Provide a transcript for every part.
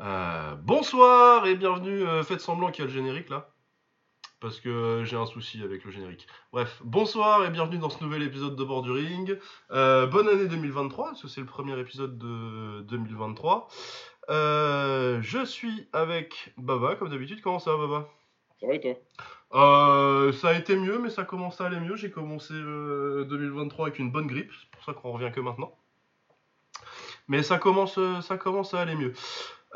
Euh, bonsoir et bienvenue. euh, faites semblant qu'il y a le générique là. Parce que euh, j'ai un souci avec le générique. Bref, bonsoir et bienvenue dans ce nouvel épisode de Bord du Ring. Bonne année 2023, parce que c'est le premier épisode de 2023. Euh, je suis avec Baba, comme d'habitude. Comment ça va, Baba? Ça va et toi? Ça a été mieux, mais ça commence à aller mieux. J'ai commencé euh, 2023 avec une bonne grippe, c'est pour ça qu'on revient que maintenant. Mais ça commence, ça commence à aller mieux.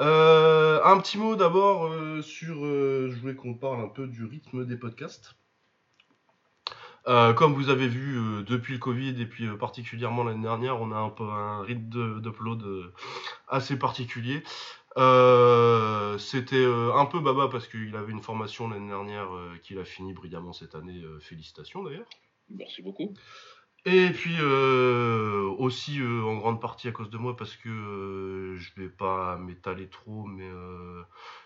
Euh, un petit mot d'abord euh, sur. euh, je voulais qu'on parle un peu du rythme des podcasts. Euh, comme vous avez vu depuis le Covid et puis particulièrement l'année dernière, on a un peu un rythme d'upload assez particulier. C'était un peu baba parce qu'il avait une formation l'année dernière qu'il a fini brillamment cette année. félicitations d'ailleurs. Merci beaucoup. Et puis euh, aussi euh, en grande partie à cause de moi parce que euh, je vais pas m'étaler trop, mais euh,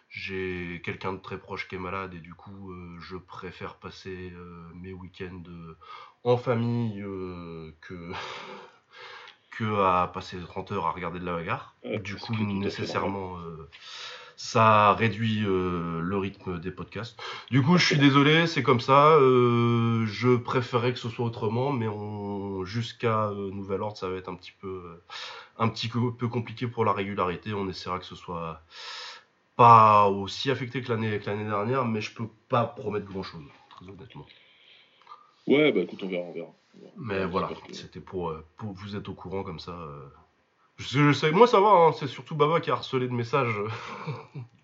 j'ai quelqu'un de très proche qui est malade et du coup euh, je préfère passer euh, mes week-ends en famille euh, que que à passer 30 heures à regarder de la bagarre. Du coup nécessairement euh, ça réduit euh, le rythme des podcasts. Du coup, je suis désolé, c'est comme ça. euh, je préférais que ce soit autrement, mais on, jusqu'à euh, nouvel ordre, ça va être un petit peu, euh, un petit peu compliqué pour la régularité. On essaiera que ce soit pas aussi affecté que l'année que l'année dernière, mais je peux pas promettre grand chose, très honnêtement. Ouais, bah écoute, on verra, on verra. On verra. Mais voilà, que- c'était pour, pour vous êtes au courant comme ça. Je, je sais, moi ça va, hein, c'est surtout Baba qui a harcelé de messages.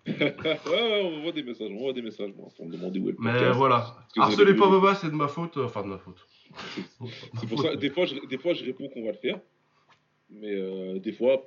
ouais, ouais, on voit des messages, on voit des messages, moi, pour me demander où est le Mais podcast. voilà, que vous harcelez pas Baba, c'est de ma faute. Enfin, de ma faute. C'est pour ça, des fois, je, des fois, je réponds qu'on va le faire. Mais euh, des fois,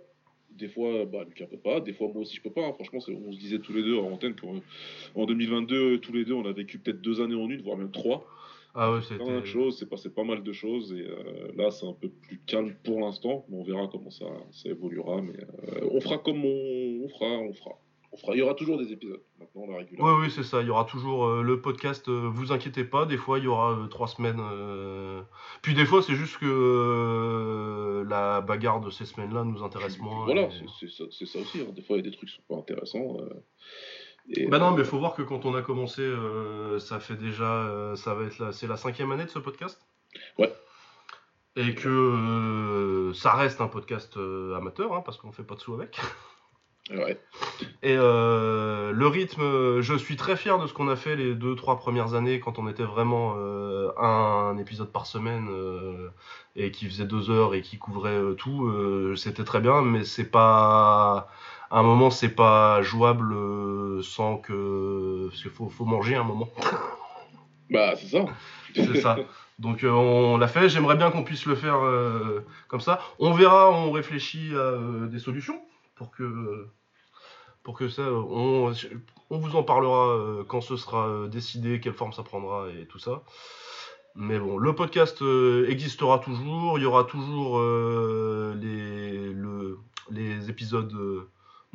des fois, bah, Lucas peut pas. Des fois, moi aussi, je peux pas. hein. Franchement, on se disait tous les deux en antenne qu'en 2022, tous les deux, on a vécu peut-être deux années en une, voire même trois. Ah ouais, Plein de c'était. choses, c'est passé pas mal de choses. Et euh, là, c'est un peu plus calme pour l'instant. Mais on verra comment ça, ça évoluera. Mais euh, on fera comme on, on fera, on fera. On fera. Il y aura toujours des épisodes. Maintenant, la régularité. Oui, oui, c'est ça. Il y aura toujours euh, le podcast. vous inquiétez pas. Des fois, il y aura trois semaines. Puis des fois, c'est juste que la bagarre de ces semaines-là nous intéresse moins. Voilà, et- c'est- c'est ça, c'est ça aussi. hein. Des fois, il y a des trucs qui sont pas intéressants. Et, Bah non, euh, mais faut voir que quand on a commencé, euh, ça fait déjà, euh, ça va être la, c'est la cinquième année de ce podcast. Ouais. Et que euh, ça reste un podcast amateur, hein, parce qu'on fait pas de sous avec. Ouais. Et le rythme, je suis très fier de ce qu'on a fait les deux, trois premières années quand on était vraiment un, épisode par semaine et qui faisait deux heures et qui couvrait tout. C'était très bien, mais c'est pas. À un moment, c'est pas jouable euh, sans que. Parce qu'il faut, faut manger à un moment. Bah, c'est ça. C'est ça. Donc euh, on l'a fait. J'aimerais bien qu'on puisse le faire euh, comme ça. On verra. On réfléchit à euh, des solutions pour que pour que ça. On, on vous en parlera quand ce sera décidé, quelle forme ça prendra et tout ça. Mais bon, le podcast existera toujours. Il y aura toujours les le, les épisodes.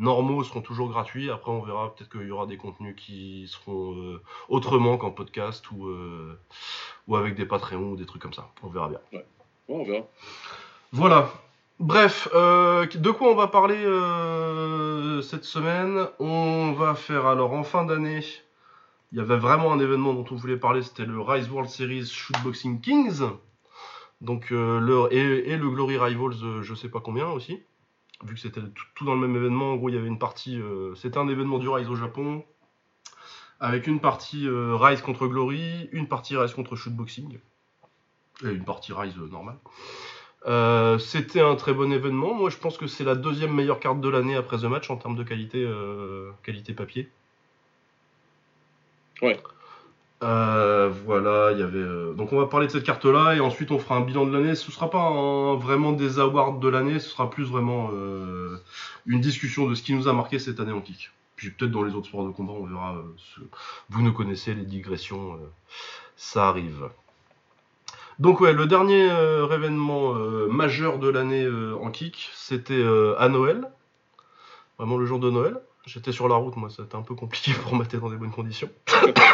Normaux seront toujours gratuits. Après, on verra peut-être qu'il y aura des contenus qui seront euh, autrement qu'en podcast ou, euh, ou avec des Patreons ou des trucs comme ça. On verra bien. Ouais, on verra. Voilà. Bref, euh, de quoi on va parler cette semaine? On va faire alors en fin d'année. Il y avait vraiment un événement dont on voulait parler, c'était le Rise World Series Shootboxing Kings. Donc le, et, et le Glory Rivals, je sais pas combien aussi. Vu que c'était tout, dans le même événement, en gros il y avait une partie, euh, c'était un événement du Rise au Japon, avec une partie euh, Rise contre Glory, une partie Rise contre Shootboxing, et une partie Rise euh, normale. C'était un très bon événement. Moi, je pense que c'est la deuxième meilleure carte de l'année après The Match en termes de qualité, qualité papier. Ouais. Euh, voilà, il y avait. euh, Donc, on va parler de cette carte-là et ensuite on fera un bilan de l'année. Ce sera pas vraiment des awards de l'année, ce sera plus vraiment euh, une discussion de ce qui nous a marqué cette année en kick. Puis peut-être dans les autres sports de combat, on verra. Vous nous connaissez les digressions, ça arrive. Donc ouais, le dernier événement majeur de l'année en kick, c'était à Noël, vraiment le jour de Noël. J'étais sur la route, moi, c'était un peu compliqué pour mater dans des bonnes conditions.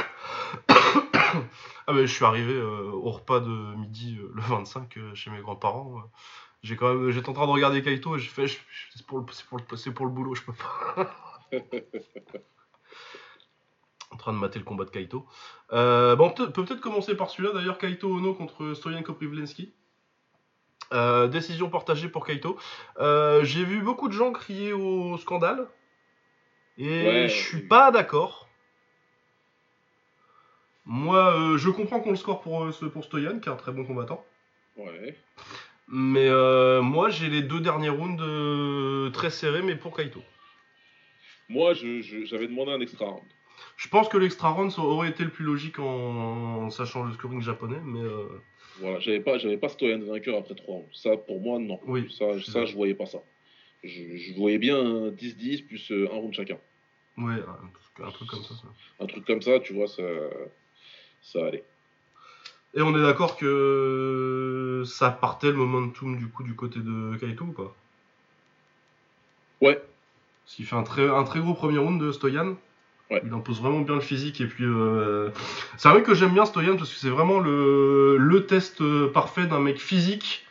ah mais je suis arrivé euh, au repas de midi euh, le 25 euh, chez mes grands-parents. J'ai quand même, j'étais en train de regarder Kaito et j'ai fait, c'est pour, pour, pour le boulot, je peux pas. en train de mater le combat de Kaito. Bon, on peut peut-être commencer par celui-là d'ailleurs, Kaito Ono contre Stoyan Koprivlensky. Euh, décision partagée pour Kaito. J'ai vu beaucoup de gens crier au scandale. Et je suis pas d'accord. Moi, je comprends qu'on le score pour, pour Stoyan, qui est un très bon combattant. Ouais. Mais moi, j'ai les deux derniers rounds très serrés, mais pour Kaito. Moi, j'avais demandé un extra round. Je pense que l'extra round aurait été le plus logique en, sachant le scoring japonais, mais. Euh, voilà, j'avais pas, j'avais pas Stoyan vainqueur après 3 rounds. Ça, pour moi, non. Oui. Ça, ça je voyais pas ça. Je, voyais bien un 10-10 plus euh, un round chacun. Ouais, un, truc comme ça, Un truc comme ça, tu vois, ça, ça allait. Et on est d'accord que ça partait le momentum du coup du côté de Kaito ou pas? Ouais. Ce qui fait un très, un très gros premier round de Stoyan. Il impose vraiment bien le physique. Et puis, euh, c'est vrai que j'aime bien Stoyan parce que c'est vraiment le, le, test euh, parfait d'un mec physique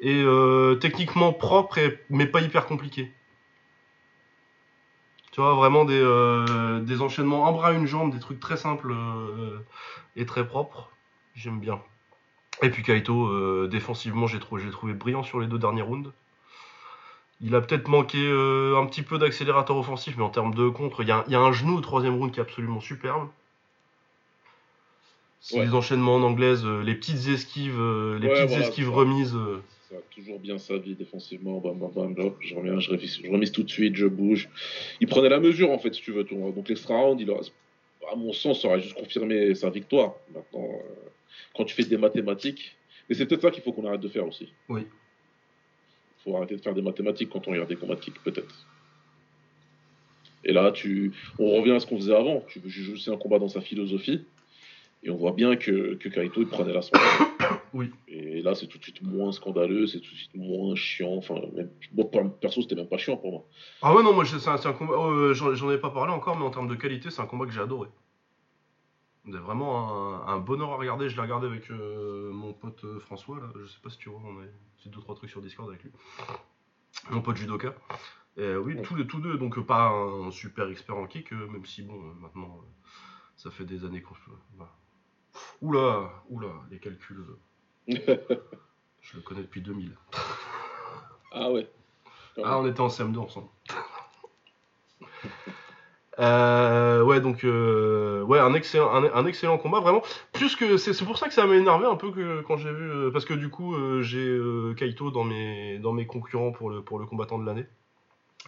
et euh, techniquement propre, mais pas hyper compliqué. Tu vois, vraiment des, des enchaînements un bras, une jambe, des trucs très simples et très propres. J'aime bien. Et puis Kaito, défensivement, j'ai trouvé, trouvé brillant sur les deux derniers rounds. Il a peut-être manqué euh, un petit peu d'accélérateur offensif, mais en termes de contre, il y, a, un genou au troisième round qui est absolument superbe. Les enchaînements en anglaise, euh, les petites esquives, euh, les petites esquives remises. Ça a toujours bien vie défensivement. Bam, bam, bam, je reviens, je remise, tout de suite, je bouge. Il prenait la mesure en fait, si tu veux. Donc l'extra round, il à mon sens, ça aurait juste confirmé sa victoire. Maintenant, quand tu fais des mathématiques, et c'est peut-être ça qu'il faut qu'on arrête de faire aussi. Oui faut arrêter de faire des mathématiques quand on regarde des combats de kick, peut-être. Et là, tu, on revient à ce qu'on faisait avant. Tu veux juger aussi un combat dans sa philosophie. Et on voit bien que, que Kaito, il prenait la soirée. Oui. Et là, c'est tout de suite moins scandaleux, c'est tout de suite moins chiant. Enfin, même, perso, c'était même pas chiant pour moi. Ah ouais, non, moi, c'est un, combat. Euh, j'en ai pas parlé encore, mais en termes de qualité, c'est un combat que j'ai adoré. C'est vraiment un, bonheur à regarder. Je l'ai regardé avec euh, mon pote euh, François. Là. Je sais pas si tu vois, on a fait deux trois trucs sur Discord avec lui. Mon pote judoka. Et oui, tous les tous deux. Donc pas un super expert en kick, même si bon, maintenant ça fait des années qu'on. Bah. Oula, oula, les calculs. je le connais depuis 2000. ah ouais. Ah, on était en CM2 ensemble. Euh, ouais, donc euh, ouais, un excellent, un, excellent combat vraiment. Plus que c'est pour ça que ça m'a énervé un peu que quand j'ai vu, euh, parce que du coup j'ai Kaito dans mes dans mes concurrents pour le pour le combattant de l'année.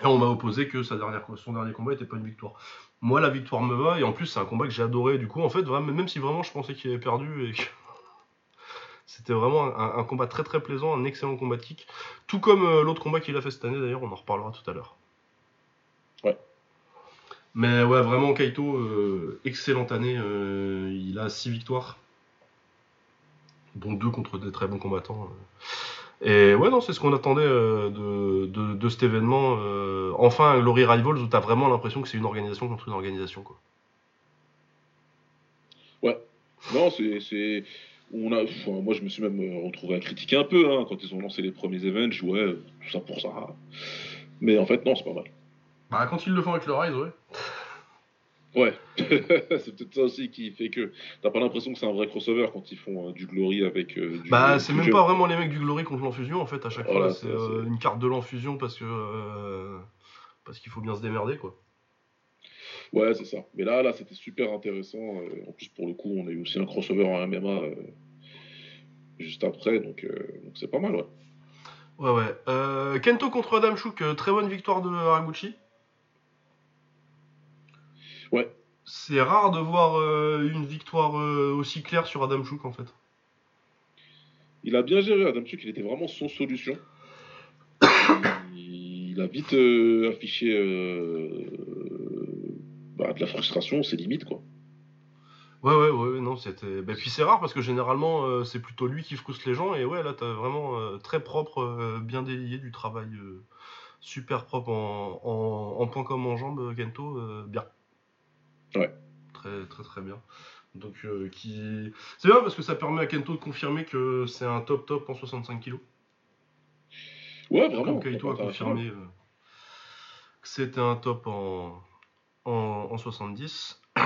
Et on m'a opposé que sa dernière, son dernier combat était pas une victoire. Moi, la victoire me va, et en plus, c'est un combat que j'ai adoré. Du coup, en fait, vraiment, même si vraiment je pensais qu'il avait perdu, et que c'était vraiment un, combat très très plaisant, un excellent combat de kick. Tout comme l'autre combat qu'il a fait cette année, d'ailleurs, on en reparlera tout à l'heure. Ouais. Mais ouais, vraiment, Kaito, euh, excellente année. Euh, il a 6 victoires, dont 2 contre des très bons combattants. Euh. Et ouais, non, c'est ce qu'on attendait de, de, cet événement. enfin, Glory Rivals où t'as vraiment l'impression que c'est une organisation contre une organisation. Quoi. Ouais. Non, c'est. On a, moi, je me suis même retrouvé à critiquer un peu hein, quand ils ont lancé les premiers events. Je ouais, tout ça pour ça. Mais en fait, non, c'est pas mal. Bah, quand ils le font avec le Rise, ouais. Ouais, c'est peut-être ça aussi qui fait que t'as pas l'impression que c'est un vrai crossover quand ils font euh, du Glory avec euh, du. Bah, c'est même pas vraiment les mecs du Glory contre l'enfusion en fait, à chaque fois. C'est euh, une carte de l'enfusion parce que. parce qu'il faut bien se démerder quoi. Ouais, c'est ça. Mais là, là c'était super intéressant. en plus, pour le coup, on a eu aussi un crossover en MMA juste après, donc c'est pas mal, ouais. Ouais, ouais. Kento contre Adam Chouk, très bonne victoire de Haraguchi. Ouais. C'est rare de voir euh, une victoire euh, aussi claire sur Adam Chouk en fait. Il a bien géré Adam Chouk, il était vraiment sans solution. il, a vite euh, affiché bah, de la frustration, ses limites quoi. Ouais, ouais, ouais, non, c'était. Bah, puis c'est rare parce que généralement c'est plutôt lui qui frustre les gens et ouais, là t'as vraiment très propre, bien délié du travail super propre en, en, en point comme en jambe, Kento, bien. Ouais. Très très très bien. Donc euh, qui c'est bien parce que ça permet à Kento de confirmer que c'est un top top en 65 kg. Ouais, vraiment. Comme Kaito a confirmé. Euh, c'était un top en, en, 70.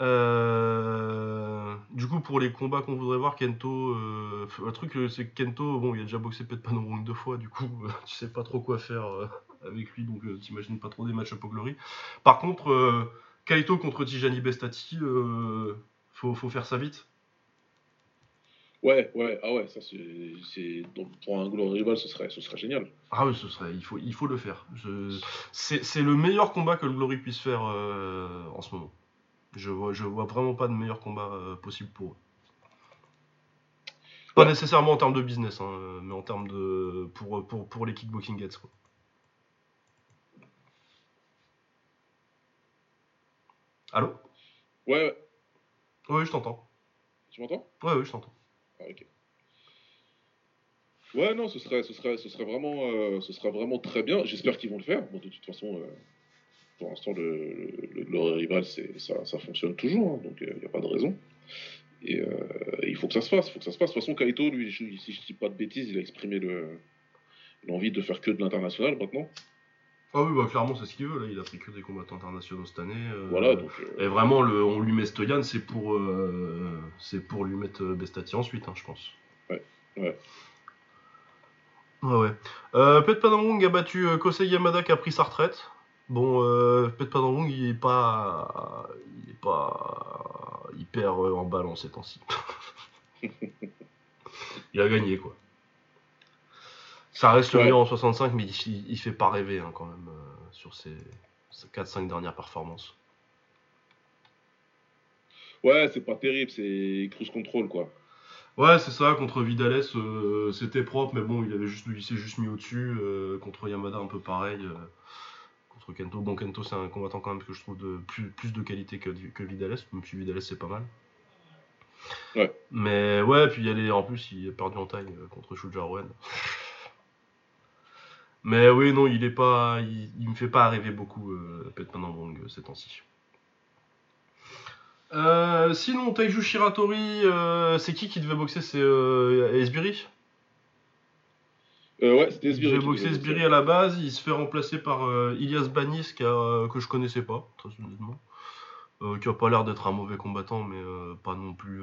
Euh, du coup, pour les combats qu'on voudrait voir, Kento, euh, le truc c'est que Kento, bon, il a déjà boxé peut-être pas dans deux fois, du coup, tu sais pas trop quoi faire avec lui, donc t'imagines pas trop des matchs au Glory. Par contre, Kaito contre Tijani Bestati, faut faire ça vite. Ouais, ouais, ah ouais, ça c'est. Pour un Glory Rival, ce serait, ce serait génial. Ah oui, ce serait, il faut, il faut le faire. Je... C'est le meilleur combat que le Glory puisse faire euh, en ce moment. Je vois, je vois vraiment pas de meilleur combat euh, possible pour eux. Pas nécessairement en termes de business, hein, mais en termes de. pour, pour, pour les kickboxing heads. Quoi. Allô? Ouais, ouais. Oui, je t'entends. Tu m'entends? Ouais, oui, je t'entends. Ouais, non, ce serait, ce serait, ce serait, vraiment, euh, ce vraiment très bien. J'espère qu'ils vont le faire. Bon, de toute façon, euh, pour l'instant, le, le, rival, ça, ça fonctionne toujours, hein, donc il n'y a pas de raison. Et euh, il faut que ça se fasse. Faut que ça se passe. De toute façon, Kaito, lui, si je dis pas de bêtises, il a exprimé l'envie de faire que de l'international maintenant. Ah oui, bah clairement, c'est ce qu'il veut. Là. Il a pris que des combattants internationaux cette année. Euh, voilà, donc, euh, Et vraiment, le, on lui met Stoyan, c'est pour, euh, c'est pour lui mettre Bestati ensuite, hein, je pense. Ouais, ouais. Ouais, ouais. Euh, Pet Panamung a battu Kosei Yamada qui a pris sa retraite. Bon, euh, Pet Panamung, il est pas. Il est pas. hyper en balance ces temps-ci. il a gagné, quoi. Ça reste le meilleur en 65, mais il, fait pas rêver hein, quand même euh, sur ses, 4-5 dernières performances. Ouais, c'est pas terrible, c'est cruise control quoi. Ouais, c'est ça, contre Vidales, euh, c'était propre, mais bon, il, avait juste, il s'est juste mis au-dessus. Euh, contre Yamada, un peu pareil. contre Kento. Bon, Kento, c'est un combattant quand même que je trouve de plus, plus de qualité que, que Vidales, même si Vidales, c'est pas mal. Ouais. Mais ouais, puis il en plus, il a perdu en taille contre Shuja mais oui, non, il est pas, il, me fait pas arriver beaucoup, euh, Petman ces temps-ci. Euh, sinon, Taiju Shiratori, euh, c'est qui qui devait boxer? C'est euh, Esbiri? Euh, Ouais, c'était Esbiri. Il devait boxer Esbiri à la base, il se fait remplacer par Ilias Banis, que je connaissais pas, très honnêtement. qui a pas l'air d'être un mauvais combattant, mais pas non plus.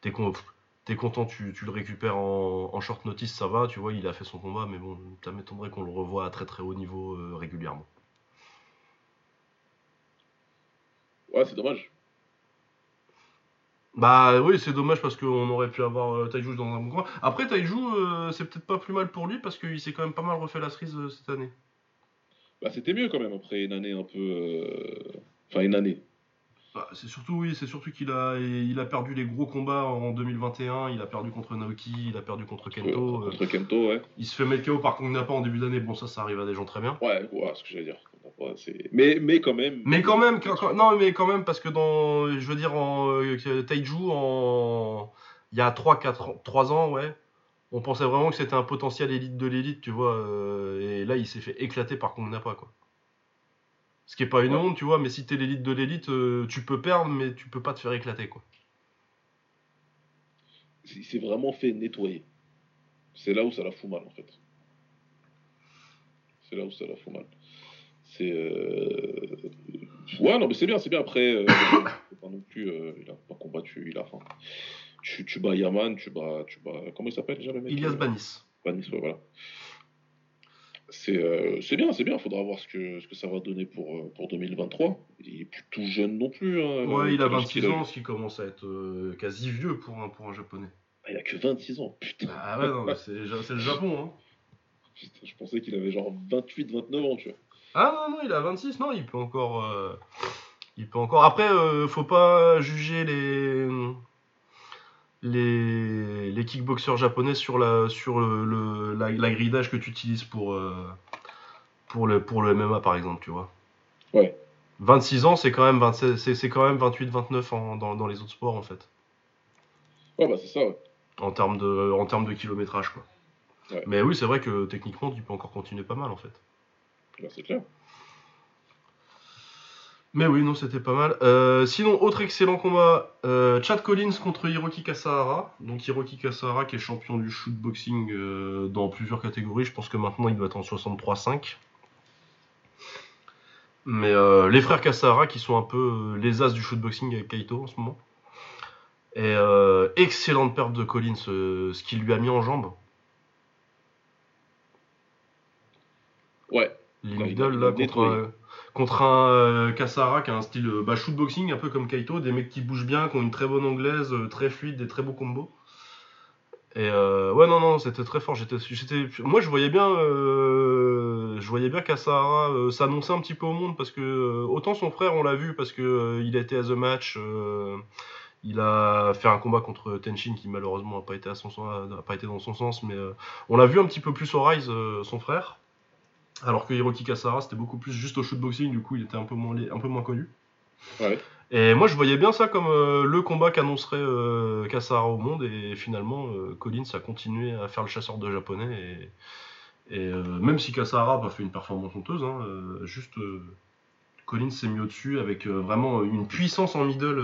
T'es con t'es content, tu, le récupères en, short notice, ça va, tu vois, il a fait son combat, mais bon, ça m'étonnerait qu'on le revoie à très très haut niveau euh, régulièrement. Ouais, c'est dommage. Bah oui, c'est dommage parce qu'on aurait pu avoir euh, Taiju dans un bon combat. Après, Taiju, euh, c'est peut-être pas plus mal pour lui parce qu'il s'est quand même pas mal refait la cerise cette année. Bah c'était mieux quand même après une année un peu... Enfin, une année bah, c'est surtout oui, c'est surtout qu'il a il a perdu les gros combats en 2021. Il a perdu contre Naoki, il a perdu contre Kento. contre Kento, ouais. Il se fait mettre KO par contre pas en début d'année. Bon ça, ça arrive à des gens très bien. Ouais, ouais, ce que j'allais dire. Mais mais quand même. Mais quand même, non mais quand même parce que dans, je veux dire en euh, Taiju en, il y a 3 4 3 ans, ouais. On pensait vraiment que c'était un potentiel élite de l'élite, tu vois. Euh, et là, il s'est fait éclater par pas quoi. Ce qui est pas une honte, tu vois, mais si t'es l'élite de l'élite, euh, tu peux perdre, mais tu peux pas te faire éclater, quoi. Il s'est vraiment fait nettoyer. C'est là où ça la fout mal, en fait. C'est là où ça la fout mal. C'est. Euh... Ouais, non, mais c'est bien, c'est bien. Après, euh, pas non plus. Euh, il a pas combattu, il a. Enfin, tu, tu bats Yaman, tu bats, tu bats. Comment il s'appelle déjà le mec Ilias Banis. Banis, ouais, voilà. Euh, c'est bien, c'est bien. Il faudra voir ce que, ce que ça va donner pour, euh, pour 2023. Il est plus tout jeune non plus. Hein, ouais, il a 26 ans, ce qui commence à être euh, quasi vieux pour un, pour un japonais. Ah, il a que 26 ans, putain. Ah ouais, non, c'est le Japon. Hein. je pensais qu'il avait genre 28, 29 ans, tu vois. Ah non, non, il a 26, non, il peut encore. il peut encore. Après, faut pas juger les les, les kickboxers japonais sur la sur le, la, la gridage que tu utilises pour euh, pour le pour le MMA par exemple, tu vois. Ouais. 26 ans, c'est quand même c'est quand même 28 29 dans, dans les autres sports en fait. Ouais, bah c'est ça. Ouais. En termes de en termes de kilométrage quoi. Ouais. Mais oui, c'est vrai que techniquement, tu peux encore continuer pas mal en fait. Bah, c'est clair. Mais oui, non, c'était pas mal. Euh, sinon, autre excellent combat, euh, Chad Collins contre Hiroki Kasahara. Donc Hiroki Kasahara qui est champion du shootboxing euh, dans plusieurs catégories. Je pense que maintenant il doit être en 63-5. Mais les frères Kasahara qui sont un peu les as du shootboxing avec Kaito en ce moment. Et excellente perte de Collins, ce qu'il lui a mis en jambe. Ouais. L'Inmiddle, là, contre, contre un euh, qui a un style euh, bah, shootboxing, un peu comme Kaito, des mecs qui bougent bien, qui ont une très bonne anglaise, euh, très fluide, des très beaux combos. Et ouais, non, non, c'était très fort. Moi, je voyais bien, je voyais bien Kassara s'annoncer un petit peu au monde parce que autant son frère, on l'a vu parce que il a été à the match. Il a fait un combat contre Tenshin qui malheureusement n'a pas été dans son sens, mais on l'a vu un petit peu plus au Rise, son frère. Alors que Hiroki Kasara, c'était beaucoup plus juste au shootboxing, du coup, il était un peu moins, un peu moins connu. Et moi, je voyais bien ça comme euh, le combat qu'annoncerait euh, Kasara au monde, et finalement, euh, Collins a continué à faire le chasseur de japonais. Et, même si Kasara pas fait une performance honteuse, hein, juste Collins s'est mis au-dessus avec vraiment une puissance en middle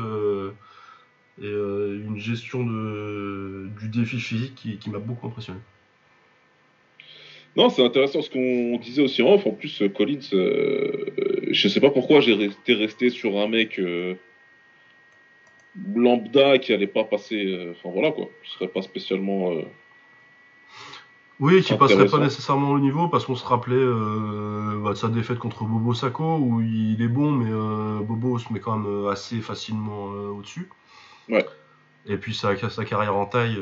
et une gestion de, du défi physique qui m'a beaucoup impressionné. Non, c'est intéressant ce qu'on disait aussi en off. En plus, euh, Collins, euh, je sais pas pourquoi j'ai resté, resté sur un mec euh, lambda qui allait pas passer. Enfin voilà quoi, je serais pas spécialement. oui, qui passerait pas nécessairement au niveau parce qu'on se rappelait bah, de sa défaite contre Bobo Sako où il est bon, mais Bobo se met quand même assez facilement au-dessus. Ouais. Et puis sa, sa carrière en taille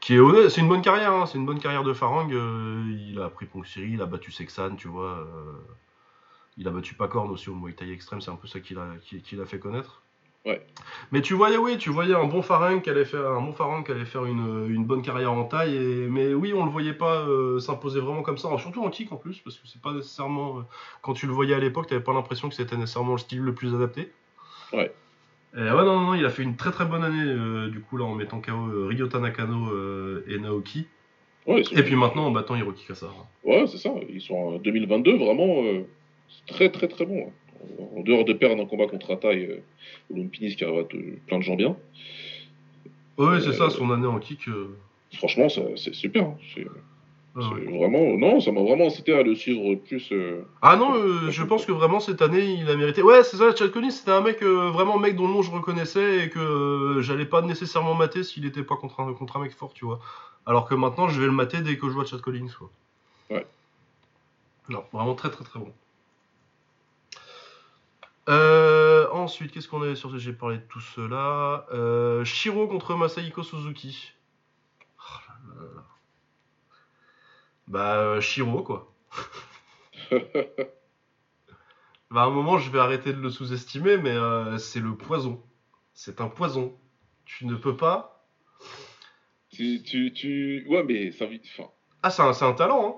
qui est c'est une bonne carrière, hein. c'est une bonne carrière de Farang. Euh, il a pris Siri, il a battu Sexan, tu vois. Euh, il a battu Pacorn aussi au Muay Thai extrême, c'est un peu ça qu'il a, qui, fait connaître. Ouais. Mais tu voyais, oui, tu voyais un bon Farang qui allait faire, un bon Farang qui allait faire une, bonne carrière en taille. Et, mais oui, on le voyait pas euh, s'imposer vraiment comme ça, surtout en kick en plus, parce que c'est pas nécessairement. quand tu le voyais à l'époque, t'avais pas l'impression que c'était nécessairement le style le plus adapté. Ouais. Euh, ouais, non, non, il a fait une très très bonne année, euh, du coup, là, en mettant KO euh, Ryota Nakano et Naoki. Ouais, et puis maintenant en battant Hiroki Kasara. Ouais, c'est ça. Ils sont en 2022, vraiment très très très bon. Hein. En dehors de perdre un combat contre Atai, Lumpinis qui arrive plein de gens bien. Ouais, c'est ça, son année en kick. Franchement, c'est super. Hein. Vraiment, non, ça m'a vraiment incité à le suivre plus. Euh, ah non, euh, je pense que vraiment cette année il a mérité. Ouais, c'est ça, Chad Collins c'était un mec, euh, vraiment un mec dont le nom je reconnaissais et que j'allais pas nécessairement mater s'il était pas contre un, contre un mec fort, tu vois. Alors que maintenant je vais le mater dès que je vois Chad Collins, quoi. Ouais. Non, vraiment très très très bon. ensuite, qu'est-ce qu'on avait sur ce J'ai parlé de tout cela. Shiro contre Masahiko Suzuki. Bah, euh, Shiro, quoi. bah, à un moment, je vais arrêter de le sous-estimer, mais euh, c'est le poison. C'est un poison. Tu ne peux pas. Tu. tu, tu... Ouais, mais ça vit. Enfin... Ah, c'est un, un, talent, hein.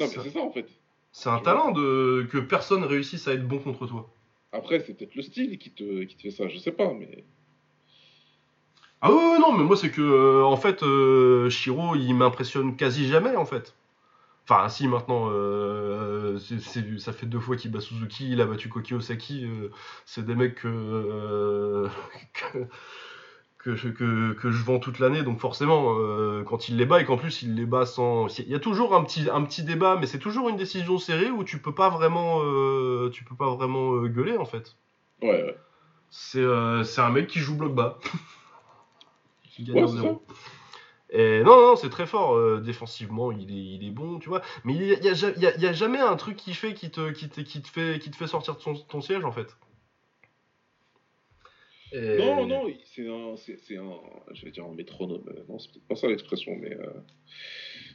Non, mais c'est ça, en fait. C'est un talent de que personne réussisse à être bon contre toi. Après, c'est peut-être le style qui te, qui te fait ça, je sais pas, mais. Ah ouais, non, mais moi c'est que euh, en fait Shiro il m'impressionne quasi jamais en fait. Enfin, si maintenant, euh, ça fait deux fois qu'il bat Suzuki, il a battu Koki Osaki. Euh, c'est des mecs que, euh, que, je vends toute l'année, donc forcément, quand il les bat et qu'en plus il les bat sans. Il y a toujours un petit, un petit débat, mais c'est toujours une décision serrée où tu peux pas vraiment, tu peux pas vraiment gueuler en fait. Ouais, ouais. C'est un mec qui joue bloc bas. qui gagne ouais, et non, non, c'est très fort. Euh, défensivement, il est, il est bon, tu vois. Mais il n'y a, a, jamais un truc qui fait qui te, qui te, qui te, fait, qui te fait sortir de ton, siège, en fait. Non, non, c'est un, c'est, un, je vais dire un métronome. Euh, non, c'est peut-être pas ça l'expression, mais euh,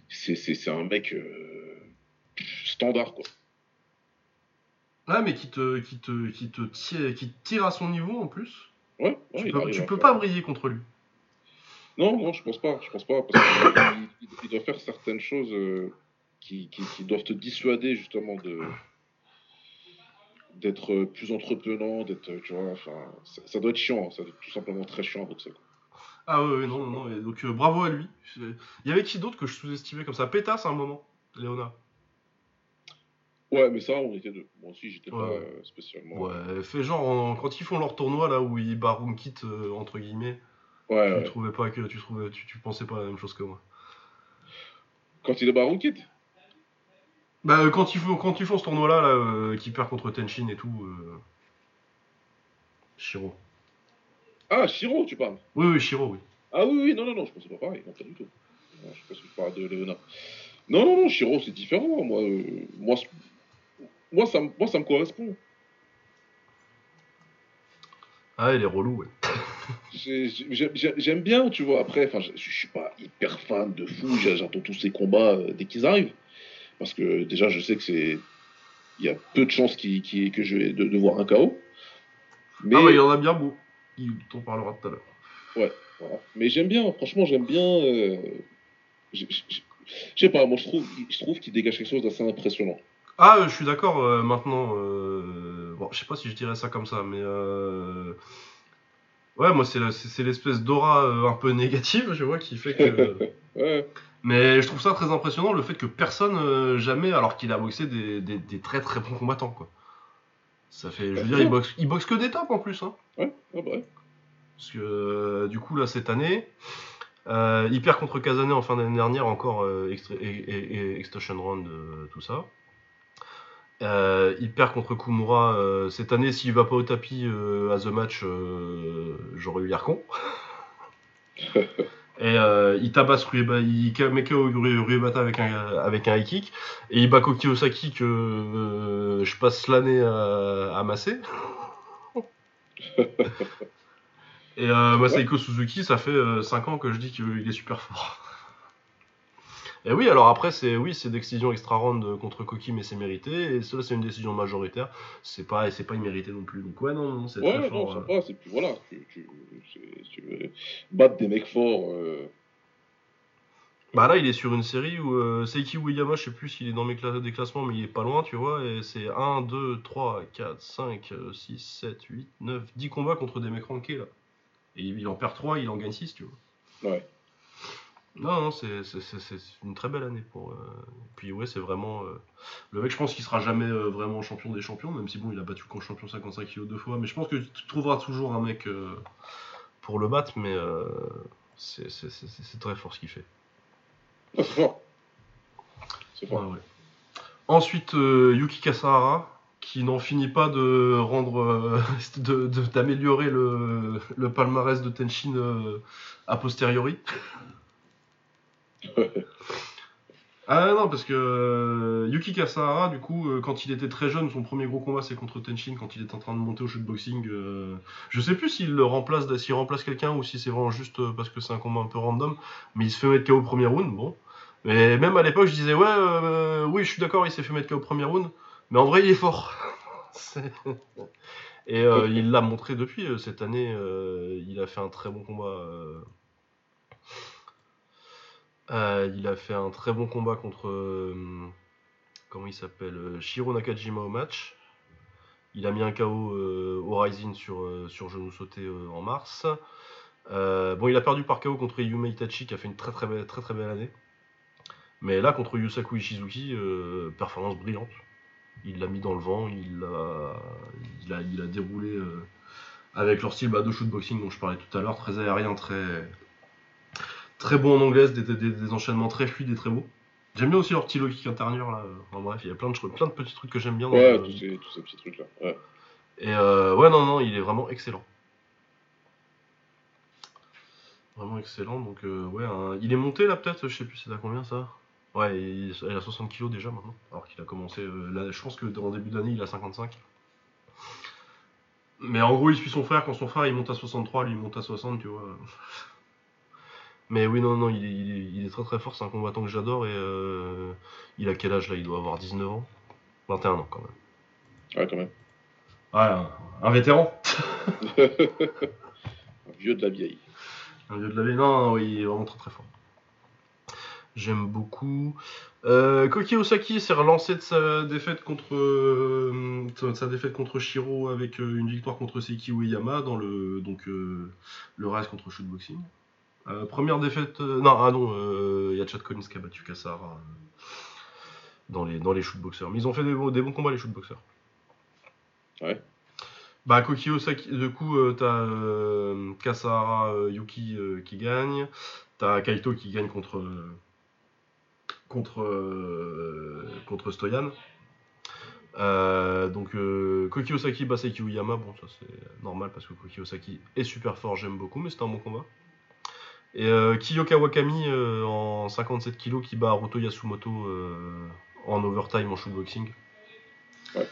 c'est, un mec standard, quoi. Ah, mais qui te, qui te, qui te tire, qui tire à son niveau en plus. Ouais, tu peux, tu peux pas briller contre lui. Non, non, je pense pas. Je pense pas parce qu'il doit faire certaines choses euh, qui, qui, doivent te dissuader justement de d'être plus entreprenant, d'être, tu vois, enfin, ça, doit être chiant, ça doit être tout simplement très chiant avec ça. Ah oui, non, non, non, donc euh, bravo à lui. Il y avait qui d'autre que je sous-estimais comme ça? Pétasse à un moment, Léona. Ouais, mais ça, on était deux. Moi aussi, j'étais pas euh, spécialement. Ouais, fait genre, quand ils font leur tournoi là où ils barrent kit entre guillemets. Ouais, tu trouvais pas que tu trouvais, tu, tu, pensais pas la même chose que moi. Quand il est Baron Kit Bah, quand ils, font, quand ils font ce tournoi-là, là, qui perd contre Tenshin et tout. Shiro. Ah, Shiro, tu parles? Oui, oui, Shiro, oui. Ah oui, oui, non, non, non, je pensais pas pareil, non, pas du tout. je sais pas si tu parles de Léona. Non, non, non, Shiro, c'est différent. Moi, moi, moi, ça, moi, ça me correspond. Ah, il est relou, ouais. J'aime bien, tu vois. Après, enfin, je, je suis pas hyper fan de fou. J'attends tous ces combats euh, dès qu'ils arrivent, parce que déjà, je sais que c'est, il y a peu de chances qu que je vais de, voir un KO. Mais... Ah ouais, il y en a bien beau. Il t'en parlera tout à l'heure. Ouais, voilà. Mais j'aime bien. Franchement, j'aime bien. Euh... Je sais pas. Moi, je trouve, je trouve qu'il dégage quelque chose d'assez impressionnant. Ah, je suis d'accord euh, maintenant. Euh, bon, je sais pas si je dirais ça comme ça, mais. Euh, ouais, moi, c'est l'espèce d'aura un peu négative, je vois, qui fait que. ouais. Mais je trouve ça très impressionnant le fait que personne, jamais, alors qu'il a boxé des, des, très très bons combattants, quoi. Ça fait. Je veux dire, il boxe, il boxe que des tops en plus, hein. Ouais, ouais, bah ouais. Parce que, du coup, là, cette année. il perd contre Kazané en fin d'année dernière, encore Extortion Round, tout ça. Euh, il perd contre Kumura euh, cette année. S'il va pas au tapis euh, à The Match, j'aurais eu l'air con. Et il tabasse Rueba, il met KO Ruebata avec un, avec un high kick. Et il bat Koki Osaki que je passe l'année à, à, masser. et Masaiko Suzuki, ça fait 5 ans que je dis qu'il est super fort. Et oui, alors après, c'est oui, c'est décision extra round contre Koki, mais c'est mérité. Et cela, c'est une décision majoritaire. C'est pas, c'est pas immérité non plus. Donc ouais, non, non c'est ouais, très non, fort. Euh. c'est plus voilà, tu, tu, tu, veux battre des mecs forts. Euh... Bah là, il est sur une série où euh, Seiki Uyama, je sais plus s'il est dans mes classes des classements, mais il est pas loin, tu vois. Et c'est 1, 2, 3, 4, 5, 6, 7, 8, 9, 10 combats contre des mecs rankés là. Et il en perd 3, il en gagne 6, tu vois. Ouais. Non, non, c'est une très belle année pour. Euh, puis ouais, c'est vraiment. Euh, le mec, je pense qu'il sera jamais euh, vraiment champion des champions, même si bon, il a battu le champion 55 kg deux fois. Mais je pense que tu trouveras toujours un mec pour le battre, mais c'est très fort ce qu'il fait. c'est. Ouais, Ensuite, Yuki Kasahara, qui n'en finit pas de rendre. d'améliorer le, le, palmarès de Tenshin a posteriori. Ah non, parce que euh, Yuki Kasahara, du coup, euh, quand il était très jeune, son premier gros combat c'est contre Tenshin quand il est en train de monter au shootboxing. Euh, je sais plus s'il remplace, remplace quelqu'un ou si c'est vraiment juste parce que c'est un combat un peu random, mais il se fait mettre KO au premier round, bon. Mais même à l'époque, je disais, ouais, oui, je suis d'accord, il s'est fait mettre KO au premier round, mais en vrai, il est fort. Et il l'a montré depuis cette année, il a fait un très bon combat euh, il a fait un très bon combat contre. Euh, il s'appelle euh, Shiro Nakajima au match. Il a mis un KO au Rising sur, sur genou sauté en mars. bon, il a perdu par KO contre Yume Itachi qui a fait une très très belle, très, belle année. Mais là, contre Yusaku Ishizuki, performance brillante. Il l'a mis dans le vent, il a, il a, déroulé avec leur style de shootboxing dont je parlais tout à l'heure, très aérien, très, Très bon en anglaise, des, enchaînements très fluides et très beaux. J'aime bien aussi leur petit low kick intérieur là. En bref, il y a plein de, plein de petits trucs que j'aime bien. Ouais, tous, ces, tous, ces, petits trucs là. Ouais. Et euh, ouais, non, non, il est vraiment excellent. Vraiment excellent. Donc, euh, ouais, il est monté là peut-être, je sais plus c'est à combien ça? Ouais, il, a 60 kg déjà maintenant. Alors qu'il a commencé. Euh, là, je pense que en début d'année, il a 55. Mais en gros, il suit son frère. Quand son frère il monte à 63, lui il monte à 60, tu vois. Mais oui, non, non, il est, très très fort, c'est un combattant que j'adore et euh, il a quel âge là? Il doit avoir 19 ans? 21 ans quand même. Ouais, quand même. Ouais, un, vétéran. un vieux de la vieille. Un vieux de la vieille, non, oui, il est vraiment très très fort. J'aime beaucoup. Euh, Koki Osaki s'est relancé de sa défaite contre euh, sa défaite contre Shiro avec euh, une victoire contre Seiki Ueyama dans le donc le race contre shootboxing. Euh, première défaite. Euh, non, ah non, il euh, y a Chad Collins qui a battu Kassar dans les, dans les shootboxers. Mais ils ont fait des, bons combats, les shootboxers. Ouais. Bah, Koki Osaki, du coup, t'as Kasahara Yuki qui gagne. T'as Kaito qui gagne contre. contre, contre Stoyan. donc Koki Osaki bat Uyama, bon ça c'est normal parce que Koki Osaki est super fort, j'aime beaucoup, mais c'était un bon combat. Et Kiyoka Wakami en 57 kg qui bat Haruto Yasumoto en overtime en shootboxing. Ouais.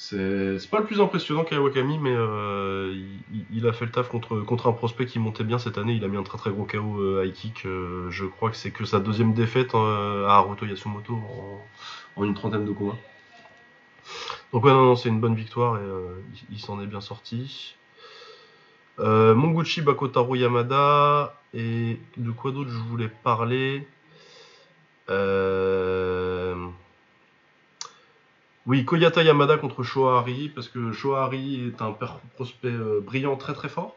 C'est pas le plus impressionnant Kawakami, mais euh, il, a fait le taf contre, contre un prospect qui montait bien cette année. Il a mis un très très gros KO euh, high kick. Euh, je crois que c'est que sa deuxième défaite à Haruto Yasumoto en, une trentaine de combats. Donc ouais, non, non, c'est une bonne victoire et il, s'en est bien sorti. Monguchi Bakotaro Yamada et de quoi d'autre je voulais parler? Oui, Koyata Yamada contre Shohari, parce que Shohari est un prospect euh, brillant très très fort,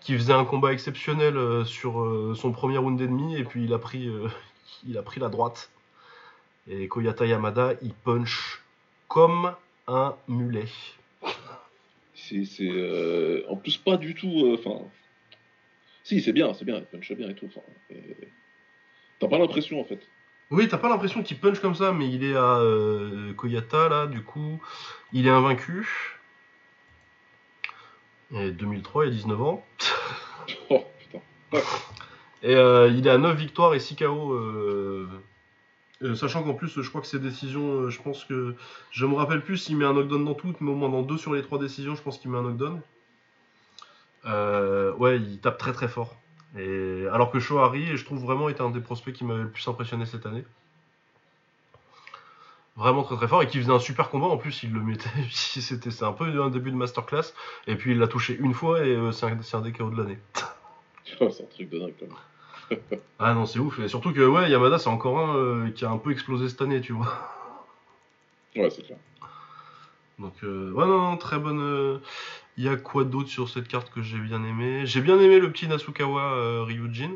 qui faisait un combat exceptionnel euh, sur euh, son premier round d'ennemi, et puis il a, pris, il a pris la droite. Et Koyata Yamada, il punch comme un mulet. C'est en plus pas du tout. Enfin, si c'est bien, c'est bien, il punch bien et tout. T'as pas l'impression en fait. Oui, t'as pas l'impression qu'il punch comme ça, mais il est à euh, Koyata, là, du coup. Il est invaincu. Et 2003, il a 19 ans. oh, putain. Et euh, il est à 9 victoires et 6 KO. Euh, sachant qu'en plus, je crois que ces décisions, je pense que. Je me rappelle plus s'il met un knockdown dans toutes, mais au moins dans 2 sur les 3 décisions, je pense qu'il met un knockdown. ouais, il tape très très fort. Et, alors que Shohari, je trouve vraiment, était un des prospects qui m'avait le plus impressionné cette année. Vraiment très très fort et qui faisait un super combat. En plus, il le mettait. C'était un peu un début de masterclass. Et puis il l'a touché une fois et euh, c'est un, des KO de l'année. c'est un truc de dingue. Ah non, c'est ouf. Et surtout que ouais, Yamada, c'est encore un euh, qui a un peu explosé cette année, tu vois. Ouais, c'est clair. Donc, euh, ouais, non, non, très bonne. Il y a quoi d'autre sur cette carte que j'ai bien aimé J'ai bien aimé le petit Nasukawa euh, Ryujin.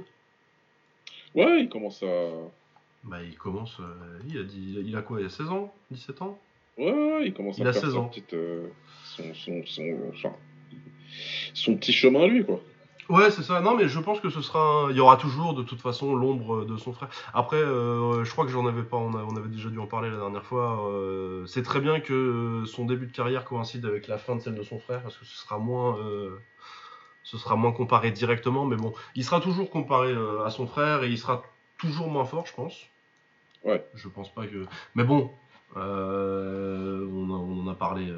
Ouais, il commence à. Bah, il commence. Euh, il, a dit, il a quoi Il a 16 ans? 17 ans? Ouais, il commence à faire 16 ans. Euh, son, son, son, son petit chemin, lui, quoi. Ouais, c'est ça. Non, mais je pense que ce sera. Il y aura toujours, de toute façon, l'ombre de son frère. Après, euh, je crois que j'en avais pas. On, on, avait déjà dû en parler la dernière fois. Euh, c'est très bien que son début de carrière coïncide avec la fin de celle de son frère, parce que ce sera moins. Euh, ce sera moins comparé directement, mais bon, il sera toujours comparé à son frère et il sera toujours moins fort, je pense. Ouais. Je pense pas que. Mais bon, on, on en a parlé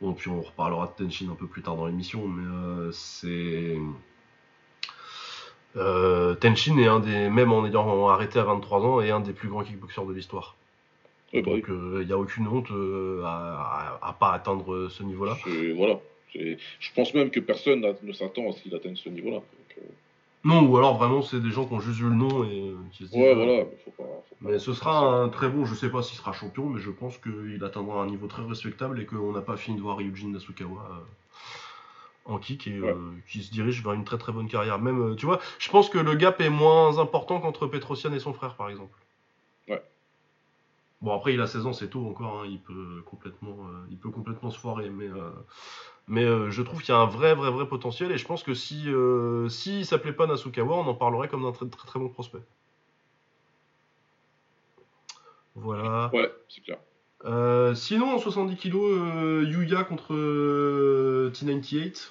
Bon, puis on reparlera de Tenshin un peu plus tard dans l'émission, mais euh, c'est. Euh, Tenshin est un des, même en ayant arrêté à 23 ans, est un des plus grands kickboxers de l'histoire. Bah Donc il n'y euh, a aucune honte à, à, pas atteindre ce niveau-là. Voilà. Je pense même que personne ne s'attend à ce qu'il atteigne ce niveau-là. Non, ou alors vraiment c'est des gens qui ont juste vu le nom et qui se disent, Ouais, voilà, faut pas, Mais ce sera un très bon, je sais pas s'il sera champion, mais je pense qu'il atteindra un niveau très respectable et qu'on n'a pas fini de voir Ryujin Nasukawa euh, en kick et euh, qui se dirige vers une très très bonne carrière. Même, euh, tu vois, je pense que le gap est moins important qu'entre Petrosian et son frère par exemple. Ouais. Bon après il a 16 ans, c'est tôt encore, hein, il peut complètement, il peut complètement se foirer, mais mais euh, je trouve qu'il y a un vrai, vrai, vrai potentiel. Et je pense que si, euh, si s'appelait pas Nasukawa, on en parlerait comme d'un très, très, très bon prospect. Voilà. Ouais, c'est clair. Euh, sinon, en 70 kg, Yuya contre T98.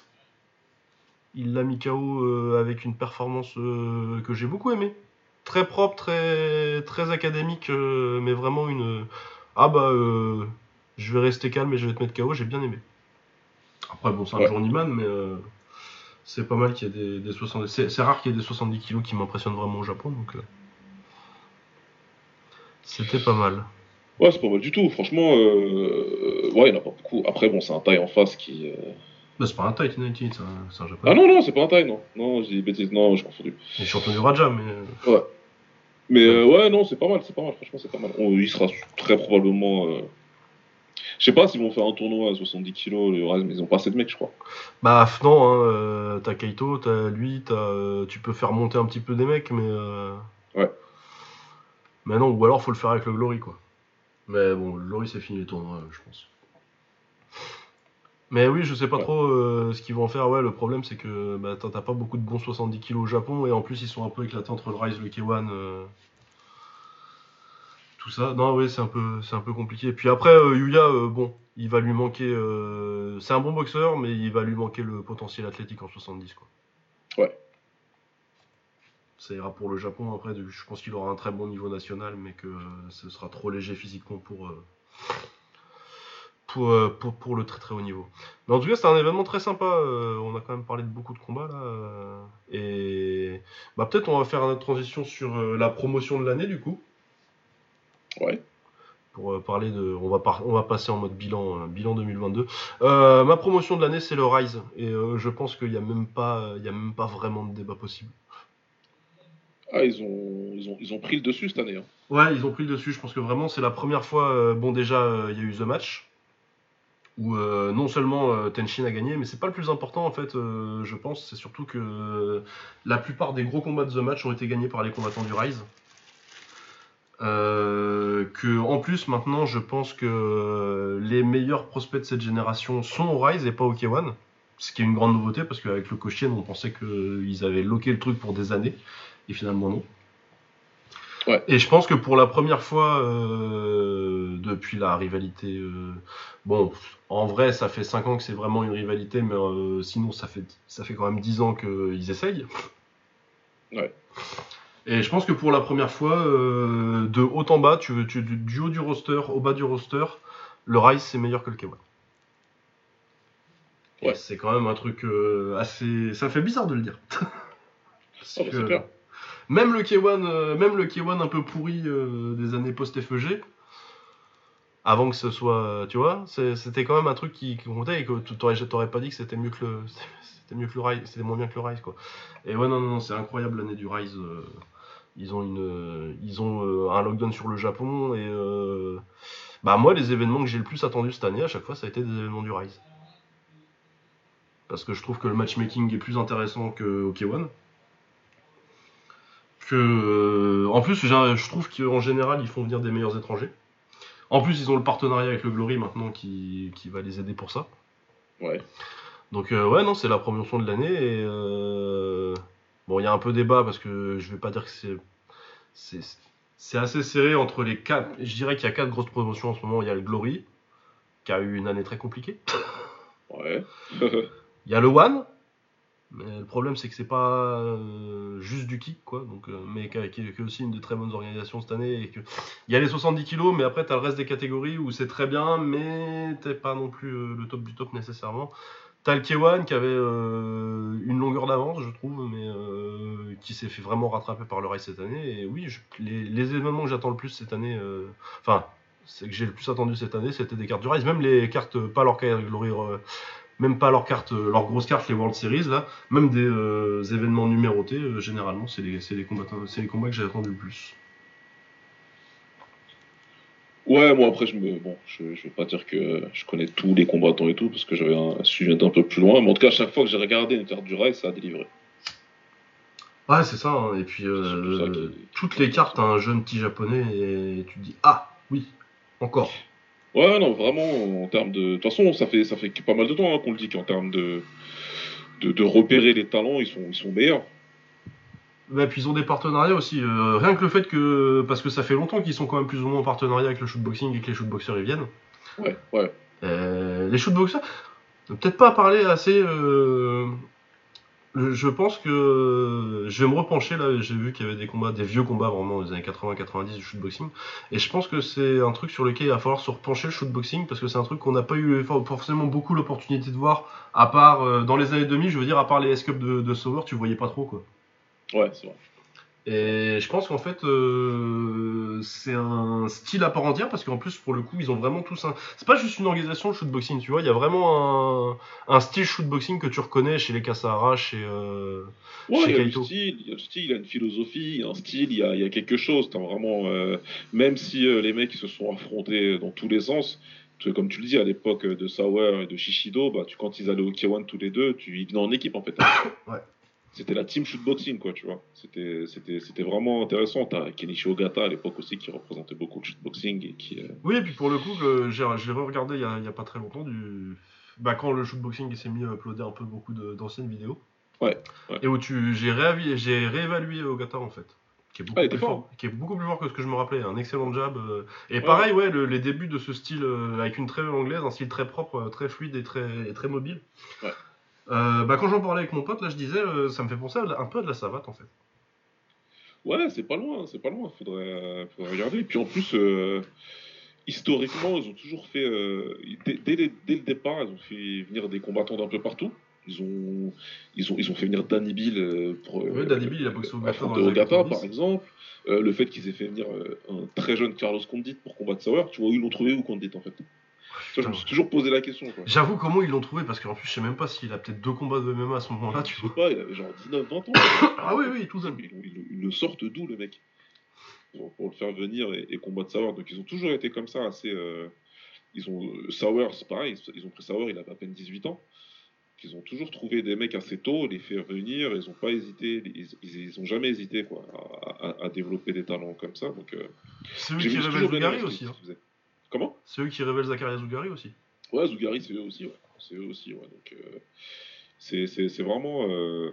Il l'a mis KO avec une performance que j'ai beaucoup aimée. Très propre, très, très académique, mais vraiment une. Ah bah, je vais rester calme et je vais te mettre KO, j'ai bien aimé. Après, bon, c'est un journeyman, mais euh, c'est pas mal qu'il y ait des, 70. C'est rare qu'il y ait des 70 kilos qui m'impressionnent vraiment au Japon, donc euh, c'était pas mal. Ouais, c'est pas mal du tout. Franchement, euh, ouais, il n'y en a pas beaucoup. Après, bon, c'est un taille en face qui. Bah, c'est pas un taille, c'est un, japonais. Ah non, non, c'est pas un taille, non. Non, j'ai dit bêtise, non, j'ai confondu. Il est champion du Raja, mais. Ouais. Mais ouais, non, c'est pas mal, c'est pas mal, franchement, c'est pas mal. il sera très probablement je sais pas s'ils vont faire un tournoi à 70 kilos, mais ils ont pas assez de mecs, je crois. Bah non, hein, euh, t'as Kaito, t'as lui, as, euh, tu peux faire monter un petit peu des mecs, mais. Euh, ouais. Mais non, ou alors faut le faire avec le Glory, quoi. Mais bon, le Glory c'est fini les tournois, je pense. Mais oui, je sais pas trop ce qu'ils vont en faire. Ouais, le problème c'est que bah, t'as pas beaucoup de bons 70 kilos au Japon et en plus ils sont un peu éclatés entre le Rise et le K1. Tout ça. Non, oui, c'est un peu, c'est un peu compliqué. Puis après, euh, Yuya, euh, bon, il va lui manquer. euh, c'est un bon boxeur, mais il va lui manquer le potentiel athlétique en 70, quoi. Ouais. Ça ira pour le Japon. Après, je pense qu'il aura un très bon niveau national, mais que euh, ce sera trop léger physiquement pour. euh, pour, euh, pour, pour le très très haut niveau. Mais en tout cas, c'était un événement très sympa. euh, on a quand même parlé de beaucoup de combats là. euh, et bah, peut-être on va faire une transition sur euh, la promotion de l'année du coup. Ouais. Pour euh, parler de. On va, par- on va passer en mode bilan, euh, bilan 2022. Euh, ma promotion de l'année, c'est le Rise. Et euh, je pense qu'il n'y a, même pas- il y a même pas vraiment de débat possible. Ah, ils ont, ils ont, ils ont pris le dessus cette année. Hein. Ouais, ils ont pris le dessus. Je pense que vraiment, c'est la première fois. bon, déjà, il y a eu The Match. Où euh, non seulement euh, Tenshin a gagné, mais c'est pas le plus important en fait, euh, je pense. C'est surtout que la plupart des gros combats de The Match ont été gagnés par les combattants du Rise. Euh, que en plus maintenant je pense que euh, les meilleurs prospects de cette génération sont au Rise et pas au K1 ce qui est une grande nouveauté parce qu'avec le Koshien on pensait qu'ils avaient loqué le truc pour des années et finalement non Ouais. et je pense que pour la première fois euh, depuis la rivalité euh, bon en vrai ça fait 5 ans que c'est vraiment une rivalité mais sinon ça fait ça fait quand même 10 ans qu'ils essayent Ouais. Et je pense que pour la première fois, euh, de haut en bas, tu, tu, du, haut du roster au bas du roster, le Rise c'est meilleur que le K1. Et Ouais. C'est quand même un truc euh, assez. Ça fait bizarre de le dire. Bah, clair. même le K1, euh, même le K1 un peu pourri des années post-FEG, avant que ce soit, tu vois, c'était quand même un truc qui, qui comptait et que tu t'aurais pas dit que c'était mieux que le, c'était mieux que le Rise, c'était moins bien que le Rise quoi. Et ouais non non, non c'est incroyable l'année du Rise. euh, ils ont une, euh, ils ont euh, un lockdown sur le Japon et bah moi les événements que j'ai le plus attendu cette année à chaque fois ça a été des événements du Rise. Parce que je trouve que le matchmaking est plus intéressant que au K1 que en plus je trouve qu'en général ils font venir des meilleurs étrangers. En plus ils ont le partenariat avec le Glory maintenant qui, qui va les aider pour ça. Ouais. Donc euh, ouais non c'est la promotion de l'année et euh, bon il y a un peu débat parce que je vais pas dire que c'est c'est c'est assez serré entre les quatre. Je dirais qu'il y a quatre grosses promotions en ce moment. Il y a le Glory qui a eu une année très compliquée. Ouais. Il y a le One, mais le problème c'est que c'est pas euh, juste du kick quoi, donc mais qui, est aussi une de très bonnes organisations cette année et que il y a les 70 kilos, mais après t'as le reste des catégories où c'est très bien, mais t'es pas non plus le top du top nécessairement. T'as le K1 qui avait euh, une longueur d'avance, je trouve, mais euh, qui s'est fait vraiment rattraper par le reste cette année. Et oui, les, événements que j'attends le plus cette année, euh, enfin, c'est que j'ai le plus attendu cette année, c'était des cartes du Rise, même les cartes, pas cartes Glory, même pas leurs cartes, leurs grosses cartes, les World Series là, même des événements numérotés, généralement, c'est les, les c'est les combats que j'ai attendu le plus. Ouais, moi après, je me, bon, je, je vais pas dire que je connais tous les combattants et tout, parce que j'avais un sujet d'un peu plus loin, mais en tout cas, à chaque fois que j'ai regardé une carte du rail, ça a délivré. Ouais, c'est ça. hein. Et puis euh, ça qui- toutes les cartes, un jeune petit japonais et tu te dis ah oui, encore. Ouais, non, vraiment, en termes de. De toute façon, ça fait, ça fait pas mal de temps hein, qu'on le dit qu'en termes de, de, de repérer les talents, ils sont, ils sont meilleurs. Et puis ils ont des partenariats aussi. euh, rien que le fait que parce que ça fait longtemps qu'ils sont quand même plus ou moins en partenariat avec le shootboxing et que les shootboxers ils viennent. Ouais, ouais. Euh, les shootboxers, peut-être pas parler assez. euh, je pense que je vais me repencher là. J'ai vu qu'il y avait des combats, des vieux combats vraiment des années 80-90 du shootboxing. Et je pense que c'est un truc sur lequel il va falloir se repencher le shootboxing parce que c'est un truc qu'on n'a pas eu for- forcément beaucoup l'opportunité de voir. À part euh, dans les années 2000, je veux dire, à part les S-Cup de, de Sauer, tu voyais pas trop quoi. Ouais, c'est vrai. Et je pense qu'en fait, euh, c'est un style à part entière parce qu'en plus, pour le coup, ils ont vraiment tous un. C'est pas juste une organisation de shootboxing, tu vois. Il y a vraiment un, un style shootboxing que tu reconnais chez les Kasahara, chez. euh, Ouais, Chez il y a Kaito. style, il y a du style, il y a une philosophie, il y a un style, il y a, il y a quelque chose. Vraiment, euh, même si euh, les mecs ils se sont affrontés dans tous les sens, comme tu le dis à l'époque de Sauer et de Shishido, bah, tu, quand ils allaient au K1 tous les deux, tu, ils venaient en équipe en fait. Ouais. C'était la team shootboxing quoi, tu vois. C'était, c'était, c'était vraiment intéressant. T'as Kenichi Ogata à l'époque aussi qui représentait beaucoup le shootboxing et qui. euh, Oui, et puis pour le coup, j'ai j'ai re-regardé il y, a, il y a pas très longtemps du. Bah, quand le shootboxing s'est mis à uploader un peu beaucoup de- d'anciennes vidéos. Ouais, ouais. Et où tu, j'ai réavi- j'ai réévalué Ogata en fait. qui est beaucoup, plus fort, qui est beaucoup plus fort que ce que je me rappelais. Un excellent jab. Euh. Et pareil, ouais, les débuts de ce style euh, avec une très belle anglaise, un style très propre, très fluide et très, très mobile. Bah, quand j'en parlais avec mon pote, là, je disais, ça me fait penser un peu à de la savate en fait. Ouais, c'est pas loin, c'est pas loin. Faudrait, faudrait regarder. Et puis en plus, historiquement, ils ont toujours fait, dès, dès, le départ, ils ont fait venir des combattants d'un peu partout. Ils ont, ils ont, ils ont fait venir Danny Bill euh, pour. Euh, Danny Bill, il a boxé au Gata. par exemple. Euh, le fait qu'ils aient fait venir un très jeune Carlos Condit pour combattre Sauer, tu vois où ils l'ont trouvé ou Condit en fait je me suis toujours posé la question. J'avoue comment ils l'ont trouvé parce qu'en plus je sais même pas s'il a peut-être deux combats de MMA à ce moment-là. Tu je sais pas, il avait genre 19-20 ans. ah oui oui tout ça. Ils, le sortent d'où le mec? Pour, le faire venir et, combattre Sauer. Donc ils ont toujours été comme ça assez. ils ont Sauer c'est pareil, ils ont pris Sauer, il avait à peine 18 ans qu'ils ont toujours trouvé des mecs assez tôt, les faire venir, ils n'ont pas hésité, ils, ont jamais hésité quoi, à, développer des talents comme ça. Donc, euh, c'est eux qui révèlent Zougari aussi. Hein. Comment? C'est eux qui révèlent Zakaria Zougari aussi. Ouais, Zougari, c'est eux aussi. Ouais. C'est eux aussi. Ouais. Donc, euh, c'est vraiment. Euh,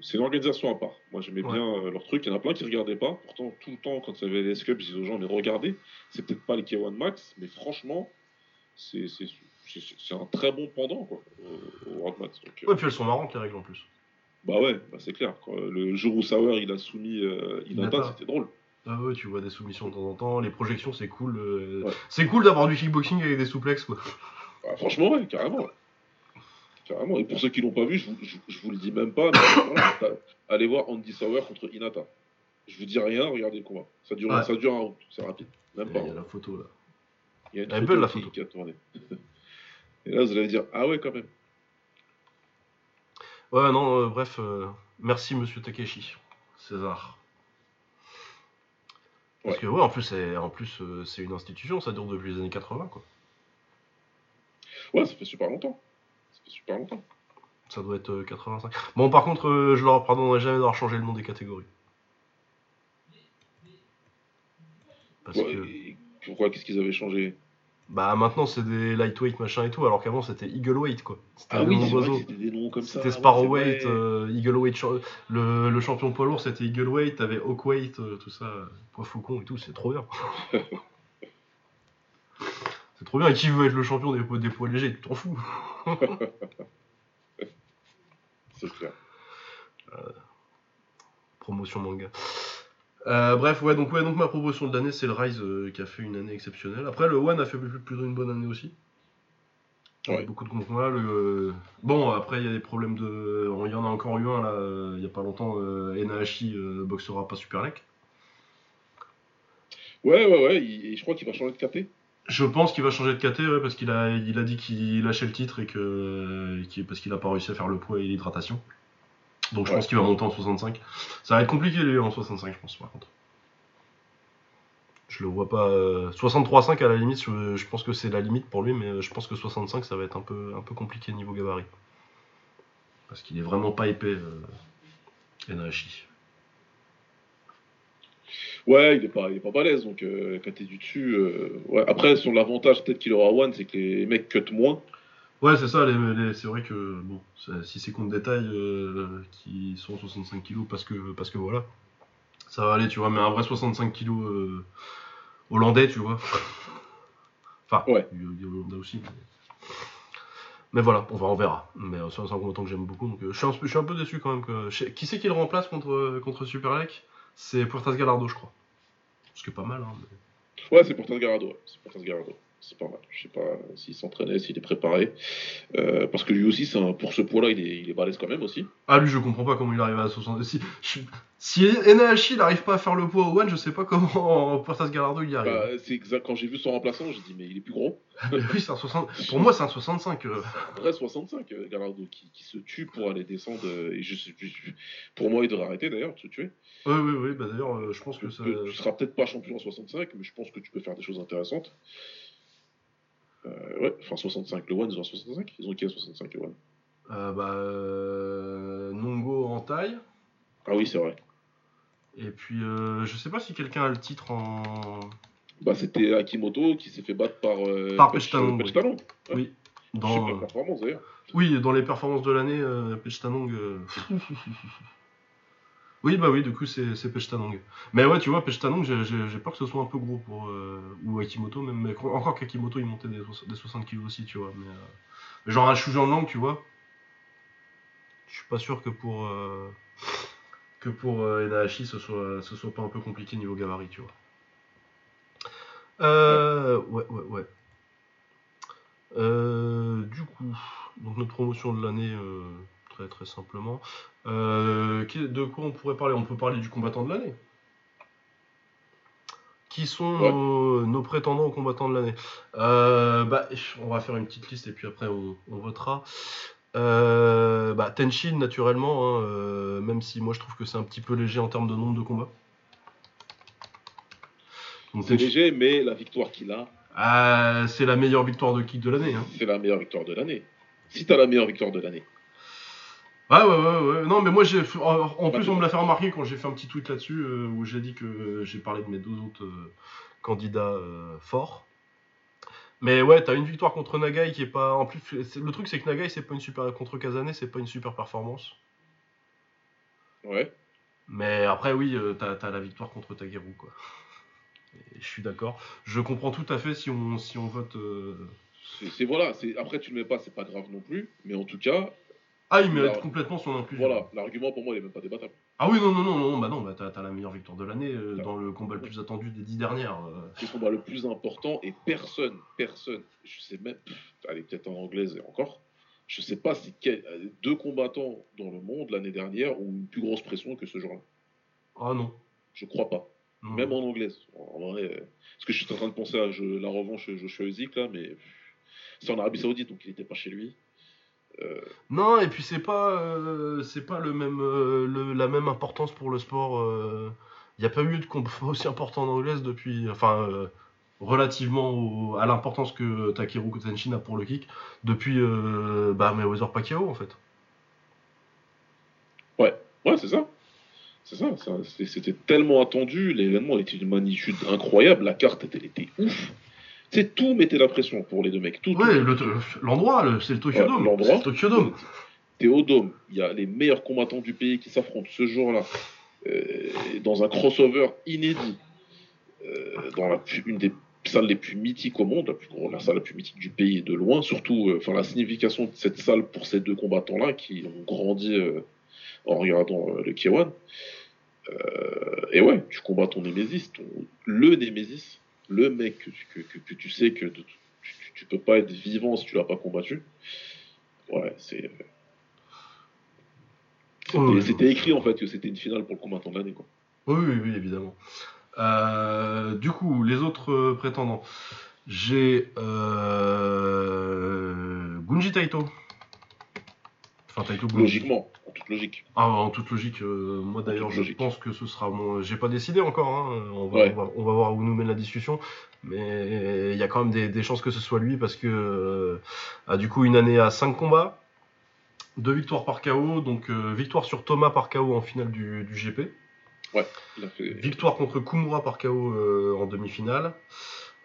c'est une organisation à part. Moi, j'aimais bien leur truc. Il y en a plein qui regardaient pas. Pourtant, tout le temps, quand il y avait les clubs, je disais aux gens, mais regardez. C'est peut-être pas le K1 Max, mais franchement, c'est c'est un très bon pendant quoi, au, World Match. Donc, ouais, puis elles sont marrantes les règles en plus. Bah ouais, bah c'est clair. Le jour où Sauer il a soumis euh, Inata, c'était drôle. Ah ouais, tu vois des soumissions de temps en temps, les projections c'est cool. Euh, c'est cool d'avoir du kickboxing avec des souplexes quoi. Bah, franchement, ouais, carrément. Carrément. Et pour ceux qui l'ont pas vu, je vous, je, vous, le dis même pas, mais allez voir Andy Sauer contre Inata. Je vous dis rien, regardez le combat. Ça dure, ça dure un round, c'est rapide. Même pas. Il y a la photo là. Il y a une Elle belle la photo. Qui a tourné. Et là, vous allez dire, ah ouais, quand même. Ouais, non, euh, bref, euh, merci monsieur Takeshi, César. Parce que, ouais, en plus, c'est, en plus, euh, c'est une institution, ça dure depuis les années 80, quoi. Ouais, ça fait super longtemps. Ça fait super longtemps. Ça doit être 85. Bon, par contre, je leur pardonnerai jamais d'avoir changé le nom des catégories. Parce que... Pourquoi Qu'est-ce qu'ils avaient changé? Bah maintenant c'est des lightweight machin et tout, alors qu'avant c'était eagleweight quoi. C'était ah oui, c'était des noms comme ça. C'était sparrowweight, euh, eagleweight, le, le, champion poids lourd c'était eagleweight, t'avais hawkweight, euh, tout ça, poids faucon et tout, c'est trop bien. c'est trop bien, et qui veut être le champion des, des poids légers, tu t'en fous. c'est clair. Euh, promotion manga. Euh, bref, ouais, donc ouais, donc ma promotion de l'année, c'est le Rise euh, qui a fait une année exceptionnelle. Après, le One a fait plutôt une bonne année aussi. Ouais. Beaucoup de combats. Le... Bon, après, il y a des problèmes de. Il y en a encore eu un là, il y a pas longtemps. Euh, Enahashi boxera pas Super Lec. Ouais, ouais, ouais, et je crois qu'il va changer de KT. Je pense qu'il va changer de KT, ouais, parce qu'il a, il a dit qu'il lâchait le titre et que. parce qu'il a pas réussi à faire le poids et l'hydratation. Donc je pense qu'il va monter en 65. Ça va être compliqué lui en 65, je pense par contre. Je le vois pas. 63-5 euh, à la limite, je, pense que c'est la limite pour lui, mais euh, je pense que 65 ça va être un peu, un peu compliqué niveau gabarit. Parce qu'il est vraiment pas épais, euh, Enahashi. Ouais, il est pas, il est pas balèze, donc euh, quand t'es du dessus. ouais. Après, son l'avantage peut-être qu'il aura One, c'est que les mecs cut moins. Ouais, c'est ça, c'est vrai que bon, si c'est contre des tailles euh, qui sont 65 kg parce que, parce que voilà, ça va aller, tu vois, mais un vrai 65 kg euh, hollandais, tu vois. enfin, ouais. il y a hollandais aussi. Mais... voilà, on, va, on verra. Mais euh, c'est un combattant que j'aime beaucoup, donc je, suis un, je suis un peu déçu quand même. Que... Qui c'est qui le remplace contre, contre Superlek C'est Puertas Galardo, je crois. Ce qui est pas mal. Hein, Ouais, c'est Puertas Galardo. C'est Puertas Galardo c'est pas mal. Je sais pas s'il s'entraînait, s'il est préparé. Euh, parce que lui aussi, pour ce poids-là, il est, il est balèze quand même aussi. Ah, lui, je comprends pas comment il arrive à 60. Si, si Enahashi n'arrive pas à faire le poids au One, je sais pas comment Portas Galardo il y arrive. Bah, c'est exact. Quand j'ai vu son remplaçant, j'ai dit, mais il est plus gros. oui, c'est un 60. Pour moi, c'est un 65. Euh. Un vrai 65, euh, Galardo, qui, qui, se tue pour aller descendre. Et je, pour moi, il devrait arrêter d'ailleurs de se tuer. Oui, oui, oui. Bah, d'ailleurs, je pense que ça. Tu seras peut-être pas champion en 65, mais je pense que tu peux faire des choses intéressantes. Euh, ouais, enfin 65. Le One, ils ont 65 Ils ont qui à 65 le One? Euh, Bah. Euh, Nongo en taille. Ah oui, c'est vrai. Et puis, euh, je sais pas si quelqu'un a le titre en. Bah, c'était Akimoto qui s'est fait battre par. Par Pechtanong. Oui. oui. Dans... Super performance d'ailleurs. Oui, dans les performances de l'année, Pechtanong. Oui, bah oui, du coup, c'est Pechtanong. Mais ouais, tu vois, Pechtanong, j'ai peur que ce soit un peu gros pour. Euh, ou Akimoto, même. Mais encore qu'Akimoto, il montait des, des, 60 kg aussi, tu vois. Mais, euh, genre un Shujan Lang, tu vois. Je suis pas sûr que pour. Euh, que pour Enahashi, ce soit, ce soit pas un peu compliqué niveau gabarit, tu vois. Euh, ouais, ouais, ouais. du coup, donc notre promotion de l'année, très très simplement. Euh, de quoi on pourrait parler? On peut parler du combattant de l'année. Qui sont nos, prétendants au combattant de l'année? Euh, bah, On va faire une petite liste et puis après on, votera. Euh, bah, Tenshin, naturellement, hein, même si moi je trouve que c'est un petit peu léger en termes de nombre de combats. C'est léger, mais la victoire qu'il a. Ah, c'est la meilleure victoire de kick de l'année. Hein. C'est la meilleure victoire de l'année. Si t'as la meilleure victoire de l'année. Ouais, ouais, ouais, ouais. Non, mais moi, j'ai. En plus, on me l'a fait remarquer quand j'ai fait un petit tweet là-dessus euh, où j'ai dit que j'ai parlé de mes deux autres euh, candidats euh, forts. Mais ouais, t'as une victoire contre Nagai qui est pas. En plus, le truc, c'est que Nagai, c'est pas une super. Contre Kazane, c'est pas une super performance. Ouais. Mais après, oui, t'as as la victoire contre Tageru, quoi. je suis d'accord. Je comprends tout à fait si on, si on vote. C'est voilà, après tu le mets pas, c'est pas grave non plus, mais en tout cas, ah, il mérite complètement son inclusion. Voilà, l'argument pour moi, il est même pas débattable. Ah oui, non, non, non, non, bah non, bah t'as as la meilleure victoire de l'année euh, dans le combat le plus attendu des dix dernières. Euh. C'est le combat le plus important et personne, personne, je sais même, allez, peut-être en anglaise et encore, je sais pas si deux combattants dans le monde l'année dernière ont une plus grosse pression que ce jour-là. Ah non. Je crois pas. Même en anglaise. En vrai, euh, parce que je suis en train de penser à la revanche Joshua Usyk là, mais c'est en Arabie Saoudite donc il n'était pas chez lui. Euh, non, et puis c'est pas, euh, euh, la même importance pour le sport. Il n'y a pas eu de combat aussi important en anglaise depuis, enfin, relativement à l'importance que Takeru Kotenshin a pour le kick depuis bah, Mayweather Pacquiao en fait. Ouais, ouais, c'est ça. C'est ça, c'était tellement attendu, l'événement était d'une magnitude incroyable, la carte elle était ouf. C'est tout mettait la pression pour les deux mecs. Tout, ouais, l'endroit, c'est le Tokyo Dome. L'endroit. Le Tokyo Dome. T'es au Dome. Il y a les meilleurs combattants du pays qui s'affrontent ce jour-là. Euh, dans un crossover inédit. Euh, dans la, une des salles les plus mythiques au monde, la, plus, la salle la plus mythique du pays de loin. Surtout, euh, la signification de cette salle pour ces deux combattants-là qui ont grandi en regardant le K1. et ouais, tu combats ton Némésis, ton, le Némésis le mec que, que, tu sais que tu, tu, peux pas être vivant si tu l'as pas combattu. Ouais, c'est. C'était écrit en fait que c'était une finale pour le combattant de l'année. Quoi. Oui, oui, oui, évidemment. Euh, du coup, les autres euh, prétendants. J'ai euh, Gunji Taito. Enfin, Taito Gunji. Logiquement en toute logique. Ah, en toute logique. Euh, moi d'ailleurs, je pense que ce sera mon. J'ai pas décidé encore. Hein. On, va, on, va, voir où nous mène la discussion. Mais il y a quand même des, chances que ce soit lui parce que euh, a du coup une année à 5 combats, deux victoires par KO, donc euh, victoire sur Thomas par KO en finale du, GP. Ouais, Victoire contre Kumura par KO en demi-finale.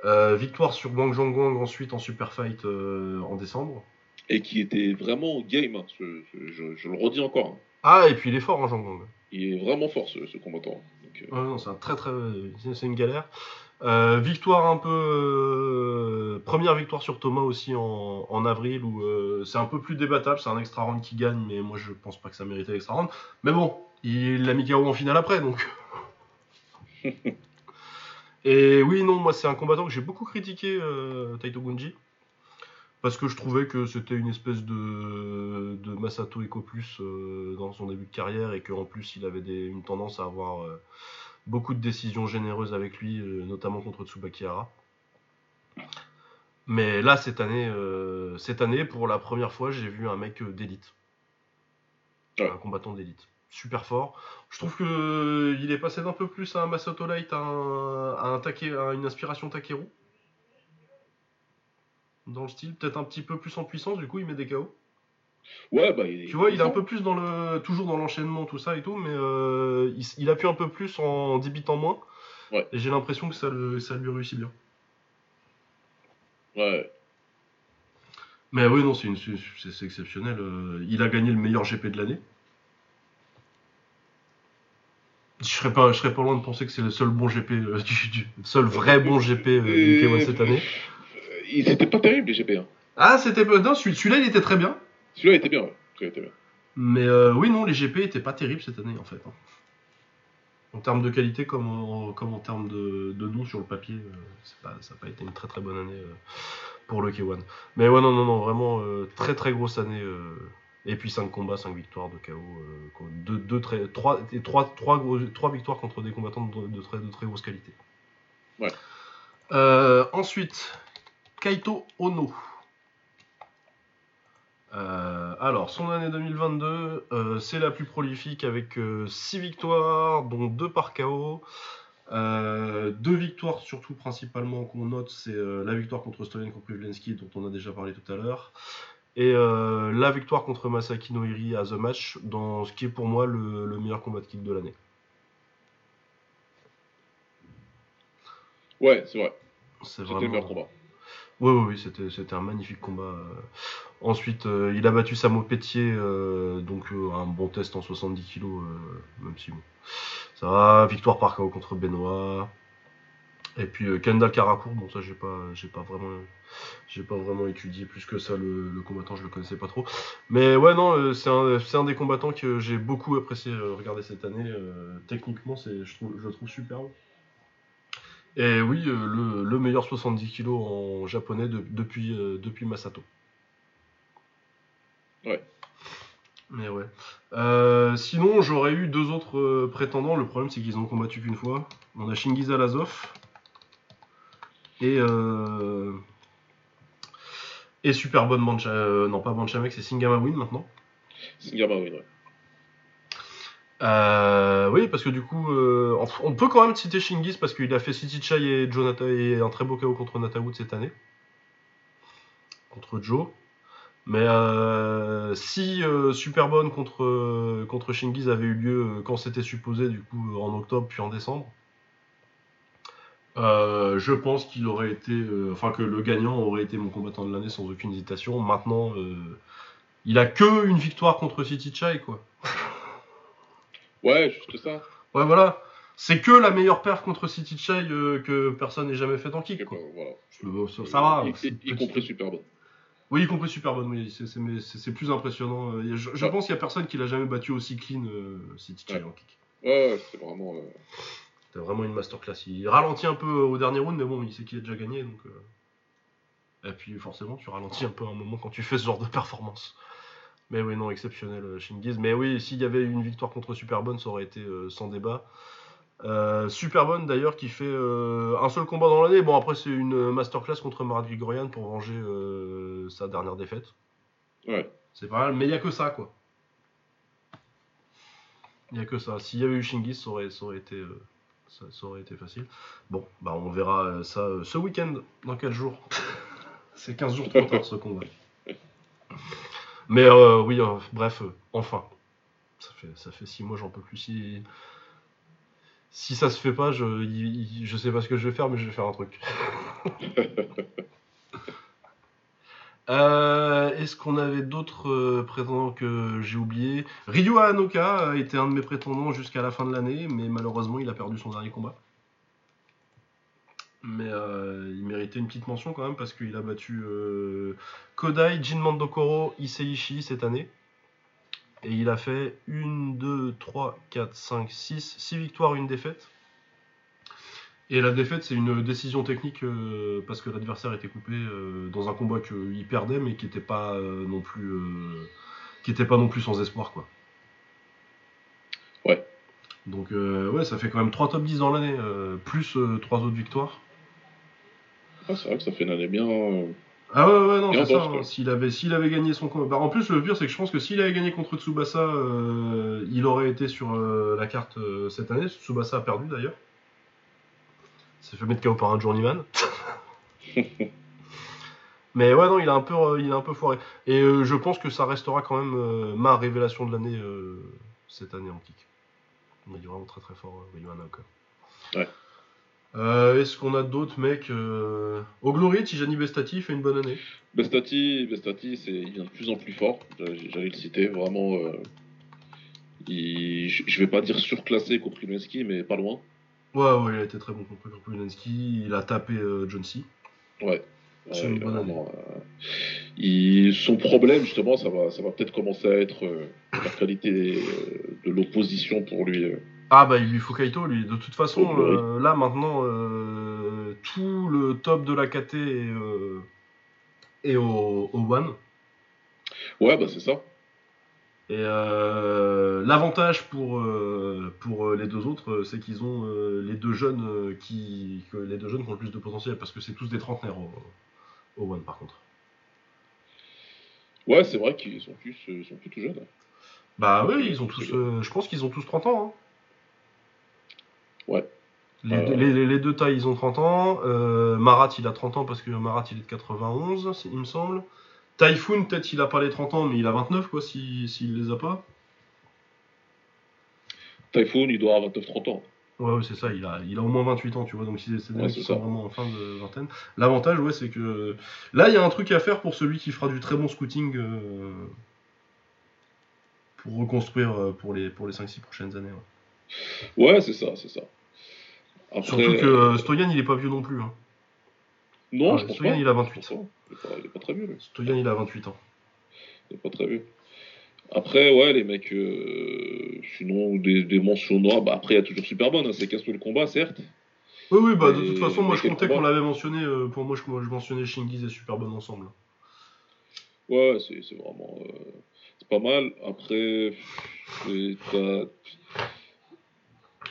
victoire sur Wang Zhongguang ensuite en super fight en décembre et qui était vraiment game. Hein, je, le redis encore. Hein. Ah, et puis il est fort, hein, Jean Gang. Il est vraiment fort, ce, combattant. Euh, c'est un très très. C'est une galère. Euh, victoire un peu. Euh, première victoire sur Thomas aussi en, avril, où c'est un peu plus débattable. C'est un extra round qui gagne, mais moi je pense pas que ça méritait l'extra round. Mais bon, il l'a mis KO en finale après, donc. Et oui, non, moi c'est un combattant que j'ai beaucoup critiqué, Taito Gunji parce que je trouvais que c'était une espèce de, de Masato Eco Plus euh, dans son début de carrière et qu'en plus il avait une tendance à avoir euh, beaucoup de décisions généreuses avec lui, euh, notamment contre Tsubaki Hara. Mais là, cette année, cette année, pour la première fois, j'ai vu un mec d'élite. Un combattant d'élite. Super fort. Je trouve qu'il est passé d'un peu plus à un Masato Light à, un, à une inspiration Takeru dans le style, peut-être un petit peu plus en puissance, du coup il met des KO. Ouais, bah, tu vois, il est un peu plus dans le, toujours dans l'enchaînement, tout ça et tout, mais euh, il, appuie un peu plus en débitant moins. Ouais. Et j'ai l'impression que ça, ça lui réussit bien. Ouais. Mais oui, non, c'est, exceptionnel. Euh, il a gagné le meilleur GP de l'année. Je serais pas, je serais pas loin de penser que c'est le seul bon GP, euh, du, seul vrai bon GP euh, du K1 cette année. C'était pas terrible les GP. Hein. Ah, c'était non, celui-là il était très bien. Celui-là était bien, ouais. Celui était bien. Mais euh, oui, non, les GP étaient pas terribles cette année en fait. Hein. En termes de qualité comme en, comme en termes de, de nom sur le papier, pas, ça n'a pas été une très très bonne année pour le K1. Mais ouais, non, non, non, vraiment très très grosse année et puis 5 combats, 5 victoires de KO. 2, 3, 3, 3, victoires contre des combattants de, très, de très grosse qualité. Ouais. Euh, ensuite, Kaito Ono. Euh, alors, son année 2022, euh, c'est la plus prolifique avec 6 victoires, dont 2 par KO. deux victoires surtout principalement qu'on note, c'est la victoire contre Stoyan Privlensky dont on a déjà parlé tout à l'heure, et euh, la victoire contre Masaki Noiri à The Match, dans ce qui est pour moi le, meilleur combat de kick de l'année. Ouais, c'est vrai. C'était le meilleur combat. Oui, oui, c'était un magnifique combat. Ensuite, euh, il a battu Samo Pétier, euh, donc un bon test en 70 kg, même si bon. Ça va, victoire par KO contre Benoît. Et puis euh, Kendall Karakour, bon ça j'ai pas j'ai pas vraiment étudié plus que ça le, combattant, je le connaissais pas trop. Mais ouais non, euh, c'est un, des combattants que j'ai beaucoup apprécié euh, regarder cette année. techniquement c'est je, trouve, je le trouve superbe. Et oui, le, meilleur 70 kg en japonais depuis, depuis Masato. Ouais. Mais ouais. sinon, j'aurais eu deux autres prétendants. Le problème, c'est qu'ils ont combattu qu'une fois. On a Shingiz Alazov, et, euh, et super bonne Bancha, euh, non pas Banchamek, c'est Singama Win maintenant. Singama Win, ouais. Euh, oui, parce que du coup, on peut quand même citer Shingis parce qu'il a fait City Chai et, Jonathan, et un très beau KO contre Natawood cette année. Contre Joe. Mais si super bonne contre, contre avait eu lieu quand c'était supposé, du coup, en octobre puis en décembre, euh, je pense qu'il aurait été, euh, enfin que le gagnant aurait été mon combattant de l'année sans aucune hésitation. Maintenant, euh, il a que une victoire contre City Chai, quoi. Ouais, juste ça. Ouais, voilà. C'est que la meilleure perf contre City Chai que personne n'ait jamais fait en kick. Quoi. Voilà. ça, va. Y, compris super bon. Oui, y compris super bonne, oui. C'est plus impressionnant. Je, pense qu'il n'y a personne qui l'a jamais battu aussi clean City Chai en kick. Ouais, c'est vraiment. C'était vraiment une masterclass. Il ralentit un peu au dernier round, mais bon, il sait qu'il a déjà gagné. Donc, euh. Et puis forcément, tu ralentis un peu un moment quand tu fais ce genre de performance. Mais oui, non, exceptionnel, euh, Shingiz. Mais oui, s'il y avait une victoire contre Superbonne, ça aurait été euh, sans débat. Euh, Superbonne d'ailleurs qui fait un seul combat dans l'année. Bon, après, c'est une masterclass contre Marat Grigorian pour venger sa dernière défaite. Ouais. C'est pas mal, mais il n'y a que ça, quoi. Il n'y a que ça. S'il y avait eu Shingiz, ça aurait, ça aurait été ça, aurait été facile. Bon, bah on verra euh, ça euh, ce week-end, dans 4 jours. C'est 15 jours trop tard ce combat. Mais euh, oui, bref, enfin. Ça fait, ça 6 mois, j'en peux plus. Si, si ça se fait pas, je, sais pas ce que je vais faire, mais je vais faire un truc. Euh, est-ce qu'on avait d'autres euh, prétendants que j'ai oubliés? Ryu Anoka a été un de mes prétendants jusqu'à la fin de l'année, mais malheureusement il a perdu son dernier combat. Mais euh, il méritait une petite mention quand même parce qu'il a battu Kodai, Jin Mandokoro, Iseishi cette année. Et il a fait 1, 2, 3, 4, 5, 6, 6 victoires, une défaite. Et la défaite, c'est une décision technique euh, parce que l'adversaire était coupé euh, dans un combat qu'il perdait, mais qui n'était pas euh, non plus, qui était pas non plus sans espoir, quoi. Ouais. Donc ouais, ça fait quand même 3 top 10 dans l'année, plus 3 autres victoires. Ah, c'est vrai que ça fait une année bien. Ah ouais, ouais, non, c'est ça. Hein. s'il avait, avait gagné son combat. Bah, en plus, le pire, c'est que je pense que s'il avait gagné contre Tsubasa, il aurait été sur la carte cette année. Tsubasa a perdu d'ailleurs s'est fait mettre KO par un journeyman. Mais ouais, non, il a un peu, euh, il a un peu foiré. Et euh, je pense que ça restera quand même euh, ma révélation de l'année cette année en kick. Il est vraiment très très fort, Ouais. Est-ce qu'on a d'autres mecs Au Glory, Tijani Bestati fait une bonne année. Bestati, Bestati il vient de plus en plus fort. J'allais le citer, vraiment. je vais pas dire surclassé contre Kulinski, mais pas loin. Ouais, ouais, il a été très bon contre Kulinski. Il a tapé euh, John C. Ouais. son problème, justement, ça va, ça va peut-être commencer à être euh, la qualité de l'opposition pour lui. Ah bah il lui faut Kaito lui. De toute façon, oh, là maintenant, tout le top de la KT est, au, au One. Ouais bah c'est ça. Et euh, l'avantage pour, euh, pour euh, les deux autres, c'est qu'ils ont les deux jeunes qui que les deux jeunes qui ont le plus de potentiel parce que c'est tous des trentenaires au, One par contre. Ouais, c'est vrai qu'ils sont plus, sont tout jeunes. Bah oui, ils ont tous, je pense qu'ils ont tous 30 ans. Hein. Ouais. Les, les, les, deux tailles, ils ont 30 ans. Marat, il a 30 ans parce que Marat, il est de 91, il me semble. Typhoon, peut-être il a pas les 30 ans, mais il a 29, quoi, s'il si, les a pas. Typhoon, il doit avoir 29-30 ans. Ouais, ouais c'est ça, il a, il a au moins 28 ans, tu vois, donc c'est des qui sont vraiment en fin de vingtaine. L'avantage, ouais, c'est que là, il y a un truc à faire pour celui qui fera du très bon scouting euh, pour reconstruire euh, pour les, pour les 5-6 prochaines années. Ouais, c'est ça, c'est ça. Surtout que euh, Stoyan, il est pas vieux non plus. Hein. Non, je pense Stoyan, il a 28. Il est pas, très vieux. Stoyan, il a 28 ans. Il est pas très vieux. Après, ouais, les mecs, euh, sinon, des, des mentions noires, bah après, il y a toujours Superbonne, hein, c'est casse le combat, certes. Oui, oui, bah de toute façon, moi je comptais qu'on l'avait mentionné, euh, pour moi je, je mentionnais Shingiz et Superbonne ensemble. Ouais, c'est vraiment. Euh, c'est pas mal. Après,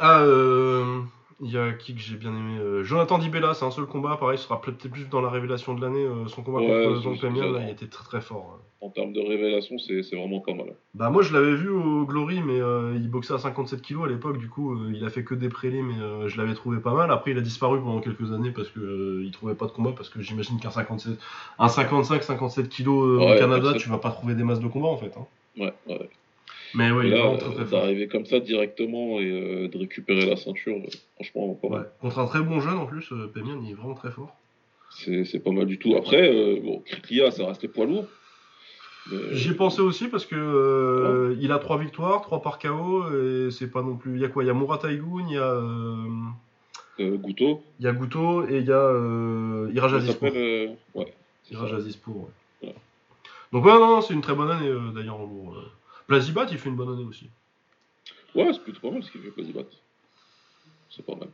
Ah, euh. Il y a qui que j'ai bien aimé euh, Jonathan Dibella, c'est un seul combat, pareil, ce sera peut-être plus dans la révélation de l'année. Euh, son combat contre Zong là, il était très très fort. En termes de révélation, c'est vraiment pas mal. Bah, moi je l'avais vu au Glory, mais euh, il boxait à 57 kg à l'époque, du coup, il a fait que des prélés, mais je l'avais trouvé pas mal. Après, il a disparu pendant quelques années parce que il trouvait pas de combat, parce que j'imagine qu'un 57, un 55-57 kg au Canada, tu vas pas trouver des masses de combat en fait. Hein. Ouais, ouais. Mais oui, D'arriver comme ça directement et euh, de récupérer la ceinture, euh, franchement, pas mal. Contre un très bon jeune en plus, euh, Pemian il est vraiment très fort. C'est pas mal du tout. Après, bon, Kriklia, ça restait poids lourd. J'y ai pensé aussi parce que il a trois victoires, trois par KO, et c'est pas non plus. Il y a quoi? Il y a Murat il y a. Euh, Gouto. Il y a Gouto et il y a euh, Iraj ouais. Iraj ouais. Donc ouais, non, c'est une très bonne année d'ailleurs en gros. Plazibat, il fait une bonne année aussi. Ouais, c'est plutôt pas mal ce qu'il fait, Plazibat. C'est pas mal.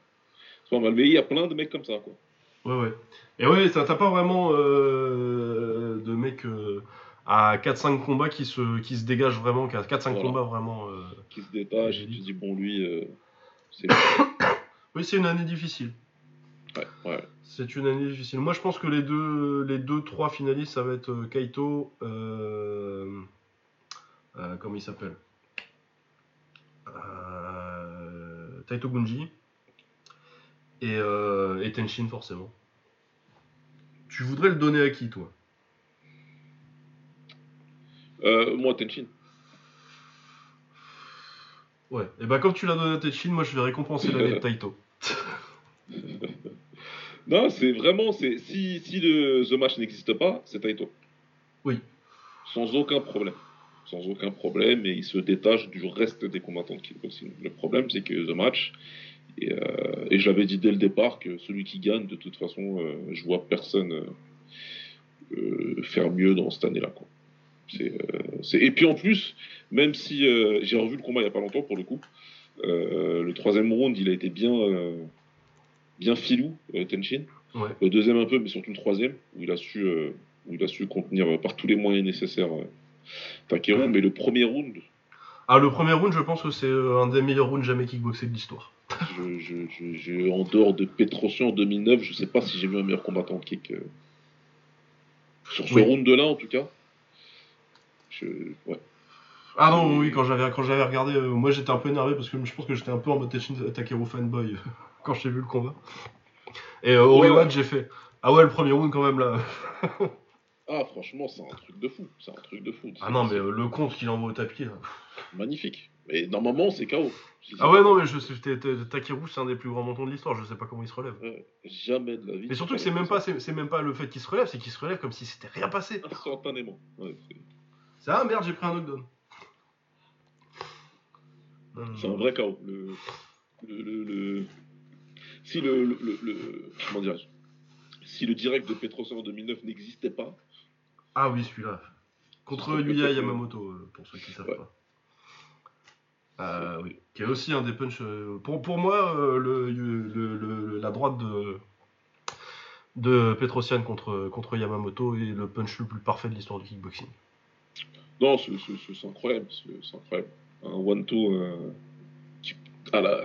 C'est pas mal. Mais il y a plein de mecs comme ça, quoi. Ouais, ouais. Et ouais, t'as pas vraiment euh, de mecs euh, à 4-5 combats qui se, qui se dégagent vraiment, qui a 4-5 combats vraiment. Euh, qui se détachent et tu dis, bon, lui, c'est. oui, c'est une année difficile. Ouais, ouais. C'est une année difficile. Moi, je pense que les deux, les deux trois finalistes, ça va être Kaito. Euh, comment il s'appelle euh, Taito Gunji et, euh, et Tenshin forcément. Tu voudrais le donner à qui toi? Moi Tenshin. Ouais, et bah comme tu l'as donné à Tenshin, moi je vais récompenser l'année de Taito. non, c'est vraiment, c'est si, si le, The Match n'existe pas, c'est Taito. Oui. Sans aucun problème sans aucun problème et il se détache du reste des combattants de kickboxing. Le problème, c'est que The Match, et, euh, et je l'avais dit dès le départ, que celui qui gagne, de toute façon, euh, je vois personne euh, faire mieux dans cette année-là. Et puis en plus, même si j'ai revu le combat il n'y a pas longtemps pour le coup, le troisième round, il a été bien, bien filou, Tenshin. Le deuxième un peu, mais surtout le troisième, où il a su, où il a su contenir par tous les moyens nécessaires Takeru, mais le premier round. Ah, le premier round, je pense que c'est euh, un des meilleurs rounds jamais kickboxé de l'histoire. je, en dehors de Petrosian en 2009, je sais pas si j'ai vu un meilleur combattant de kick. Euh, sur ce round-là, en tout cas. Ouais. Ah non, oui, quand j'avais, quand j'avais regardé, euh, moi j'étais un peu énervé parce que je pense que j'étais un peu en mode Takeru fanboy quand j'ai vu le combat. Et au rematch, j'ai fait Ah ouais, le premier round quand même là. Ah, franchement, c'est un truc de fou. C'est un truc de fou. Ah non, mais euh, le compte qu'il envoie au tapis, là. Magnifique. Mais normalement, c'est KO. ah ouais, non, mais je Takeru, c'est un des plus grands montants de l'histoire. Je sais pas comment il se relève. jamais de la vie. Mais surtout que c'est même, pas, c'est, même pas le fait qu'il se relève, c'est qu'il se relève comme si c'était rien passé. Instantanément. Ouais, c'est... Ah merde, j'ai pris un knockdown. C'est un vrai chaos. Le, le, le, si le, le, comment dirais si le direct de Petrosen en 2009 n'existait pas. Ah oui, celui-là. Contre Yuya Yamamoto, euh, pour ceux qui ne savent pas. Euh, oui, qui est aussi un des punchs. Euh, pour, pour moi, le, la droite de, de Petrosian contre, contre Yamamoto est le punch le plus parfait de l'histoire du kickboxing. Non, c'est incroyable. C'est incroyable. Un one-two.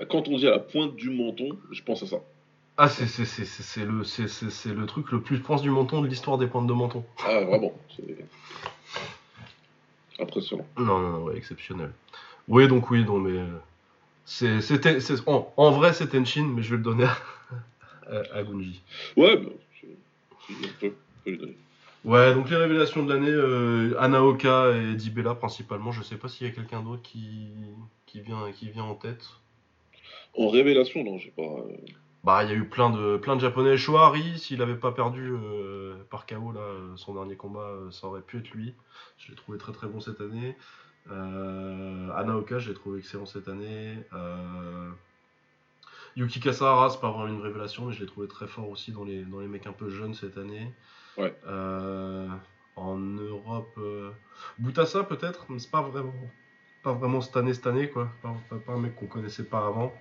quand on dit à la pointe du menton, je pense à ça. Ah, c'est le, le truc le plus proche du menton de l'histoire des pointes de menton. Ah, vraiment. C'est impressionnant. Non, non, ouais, exceptionnel. Oui, donc oui, non, mais. C'était. En, en, vrai, c'était Chine, mais je vais le donner à, à, Gunji. Ouais, bah, je, peux, le donner. Ouais, donc les révélations de l'année, euh, Anaoka et Dibella principalement. Je sais pas s'il y a quelqu'un d'autre qui, qui, vient, qui vient en tête. En révélation, non, j'ai pas. Euh, bah, il y a eu plein de, plein de japonais. Shoari, s'il n'avait pas perdu euh, par KO là, son dernier combat, euh, ça aurait pu être lui. Je l'ai trouvé très très bon cette année. Euh, Anaoka, je l'ai trouvé excellent cette année. Yuki Kasahara, c'est pas vraiment une révélation, mais je l'ai trouvé très fort aussi dans les, dans les mecs un peu jeunes cette année. Ouais. en Europe, Boutassa peut-être, mais c'est pas vraiment, pas vraiment cette année, cette année quoi. Pas, pas un mec qu'on connaissait pas avant.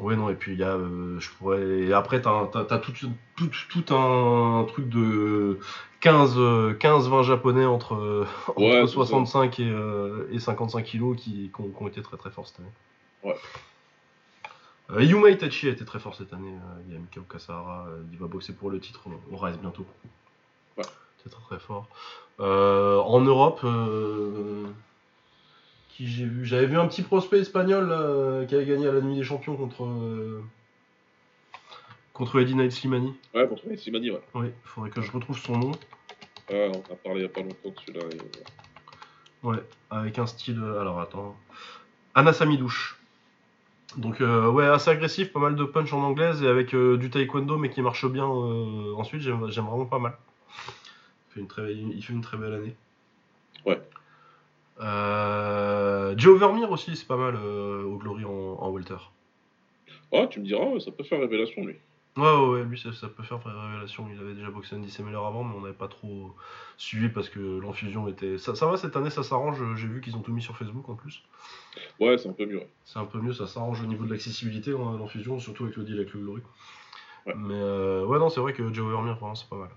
Euh, Ouais, non, et puis il y a. Euh, je pourrais. Et après, t'as, as, tout, tout, tout, un truc de 15-20 japonais entre, entre 65 et, euh, et, 55 kilos qui, qui, ont, été très très forts cette année. Ouais. Euh, Yuma Itachi a été très fort cette année. Euh, il y a Mikao Kasahara, il va boxer pour le titre au Rise bientôt. Ouais. C'est très très fort. en Europe j'ai vu. J'avais vu un petit prospect espagnol euh, qui avait gagné à la nuit des champions contre euh, contre Eddie Knight Slimani. Ouais, contre Eddie Slimani, ouais. Oui, il faudrait que je retrouve son nom. Ah, on a parlé il y a pas longtemps de celui-là. Ouais, avec un style. Euh, alors attends. Anna Samidouche. Donc ouais, assez agressif, pas mal de punch en anglaise et avec du taekwondo mais qui marche bien ensuite, j'aime vraiment pas mal. fait, une très, il fait une très belle année. Ouais. Euh, Joe Vermeer aussi, c'est pas mal euh, au Glory en, en Welter. Ah, tu me diras, ça peut faire révélation lui. Ouais, ouais, ouais lui ça, peut faire révélation. Il avait déjà boxé Andy Semeler avant, mais on n'avait pas trop suivi parce que l'enfusion était. Ça, ça va cette année, ça s'arrange. J'ai vu qu'ils ont tout mis sur Facebook en plus. Ouais, c'est un peu mieux. C'est un peu mieux, ça s'arrange au niveau de l'accessibilité hein, l'enfusion, surtout avec le deal avec le Glory. Mais euh, ouais, non, c'est vrai que Joe Vermeer, vraiment, c'est pas mal.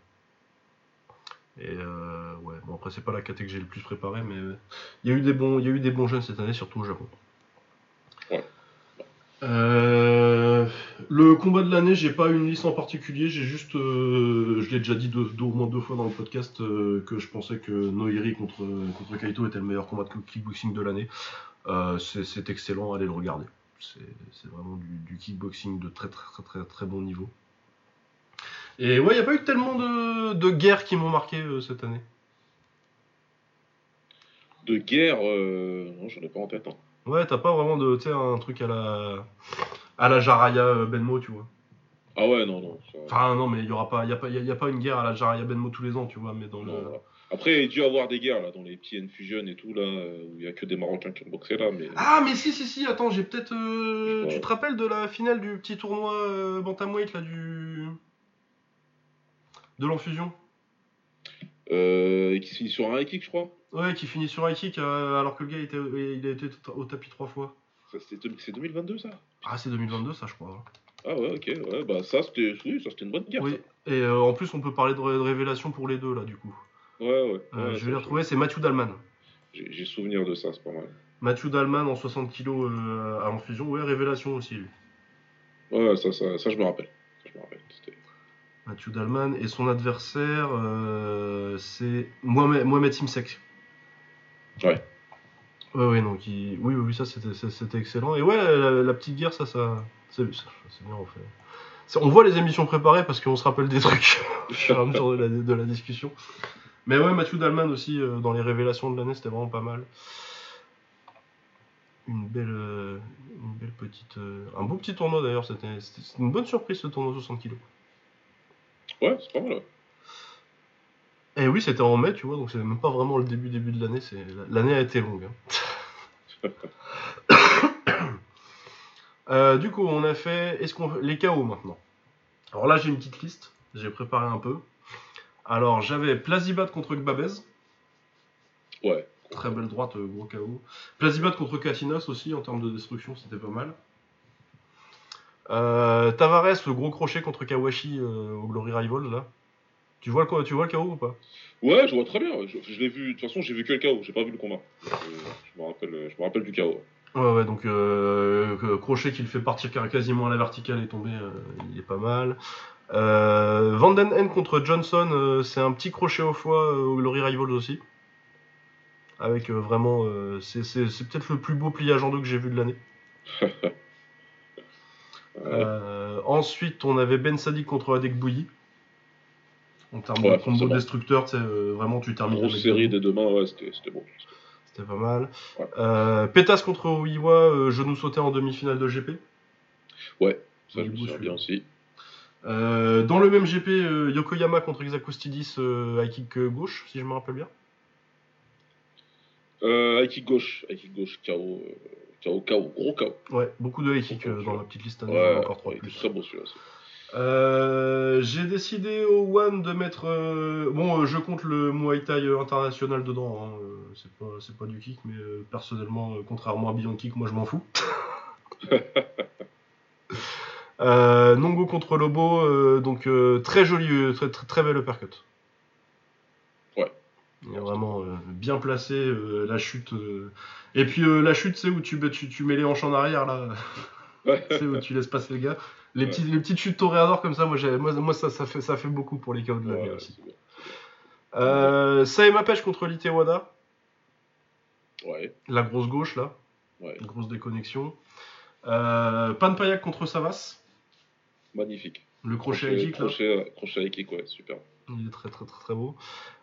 Et euh, ouais, bon après c'est pas la catégorie que j'ai le plus préparé, mais il y a eu des bons, il y a eu des bons jeunes cette année, surtout au Japon. Euh, le combat de l'année, j'ai pas une liste en particulier, j'ai juste, euh, je l'ai déjà dit deux, au moins deux fois dans le podcast que je pensais que Noiri contre, contre Kaito était le meilleur combat de kickboxing de l'année. c'est excellent, allez le regarder. C'est vraiment du, du, kickboxing de très très très très, très bon niveau. Et ouais, il n'y a pas eu tellement de, de guerres qui m'ont marqué euh, cette année. De guerre, euh... non, j'en ai pas en tête. Hein. Ouais, t'as pas vraiment de, tu un truc à la, à la Jaraya euh, Benmo, tu vois. Ah ouais, non, non. Enfin, non, mais il y aura pas, y a pas, y a, pas une guerre à la Jaraya Benmo tous les ans, tu vois, mais dans le. Après, il a dû avoir des guerres là, dans les PN Fusion et tout, là, où il y a que des Marocains qui ont boxé là. Mais... Ah, mais si, si, si, attends, j'ai peut-être. Euh, tu te rappelles de la finale du petit tournoi euh, Bantamweight là, du de l'enfusion euh, qui finit sur un high kick, je crois. Ouais, qui finit sur un high kick euh, alors que le gars était, il a été au tapis trois fois. C'est 2022 ça? Ah, c'est 2022 ça, je crois. Ah ouais, ok, ouais, bah ça c'était oui, une bonne guerre. Oui, et euh, en plus on peut parler de, révélation pour les deux là, du coup. Ouais, ouais. je vais les retrouver, c'est Mathieu Dalman. J'ai souvenir de ça, c'est pas mal. Mathieu Dalman en 60 kg à l'enfusion, ouais, révélation aussi lui. Ouais, ça, ça, ça je me rappelle. Ça, je me rappelle. Mathieu Dalman. Et son adversaire, euh, c'est Mohamed, Mohamed Simsek. Ouais. Ouais, ouais, donc oui, oui, ça c'était excellent. Et ouais, la, petite guerre, ça, ça c'est bien, on fait. On voit les émissions préparées parce qu'on se rappelle des trucs au fur et à mesure de la, discussion. Mais ouais, Mathieu Dalman aussi, euh, dans les révélations de l'année, c'était vraiment pas mal. Une belle, euh, une belle petite. un beau petit tournoi d'ailleurs, c'était une bonne surprise ce tournoi 60 kg. Ouais, c'est pas mal. Et oui, c'était en mai, tu vois, donc c'est même pas vraiment le début début de l'année. C'est l'année a été longue. Hein. Euh, du coup, on a fait est-ce qu'on les KO maintenant? Alors là, j'ai une petite liste. J'ai préparé un peu. Alors, j'avais Plazibat contre Gbabez. Ouais. Très belle droite, euh, gros KO. Plazibat contre Katinas aussi, en termes de destruction, c'était pas mal. Euh, Tavares, le gros crochet contre Kawashi au Glory Rival, là. Tu vois, le, tu vois le KO ou pas? Ouais, je vois très bien. Je, l'ai vu. De toute façon, j'ai vu que le KO. J'ai pas vu le combat. je, me rappelle, je me rappelle du KO. Ouais, ouais, donc euh, Crochet qui le fait partir quasiment à la verticale et tomber, euh, il est pas mal. Euh, Vanden contre Johnson, euh, c'est un petit crochet au foie au Glory Rivals aussi. Avec vraiment. c'est peut-être le plus beau pliage en deux que j'ai vu de l'année. ensuite, on avait Ben Sadi contre Adek Bouilly. En termes de combo destructeur, vraiment tu termines. Grosse série des deux mains, ouais, c'était bon. C'était pas mal. Euh, Pétas contre Oiwa, euh, genou sauté en demi-finale de GP. Ouais, ça je me bien aussi. Euh, dans le même GP, Yokoyama contre Exakustidis, high kick gauche, si je me rappelle bien. high kick gauche, high kick gauche, KO, KO, KO, gros KO. Ouais, beaucoup de high kick dans la petite liste. Ouais, encore 3 plus. Très beau celui-là. Euh, j'ai décidé au One de mettre. Euh, bon, euh, je compte le Muay Thai international dedans. Hein, c'est pas, c'est pas du kick, mais personnellement, contrairement à Beyond Kick, moi je m'en fous. Nongo contre Lobo, donc très joli, très, très, très bel uppercut. Ouais. vraiment bien placé, la chute. Et puis la chute, c'est où tu, tu, tu mets les hanches en arrière là. c'est où tu laisses passer le gars. Les, petites chutes toréadors comme ça, moi, moi, moi ça, ça, fait, ça fait beaucoup pour les KO de la vie aussi. Euh, Saema Pêche contre Litewada. Ouais. La grosse gauche là. Ouais. Une grosse déconnexion. Euh, Panpayak contre Savas. Magnifique. Le crochet high kick là. Crochet high kick, ouais, super. Il est très très très très beau.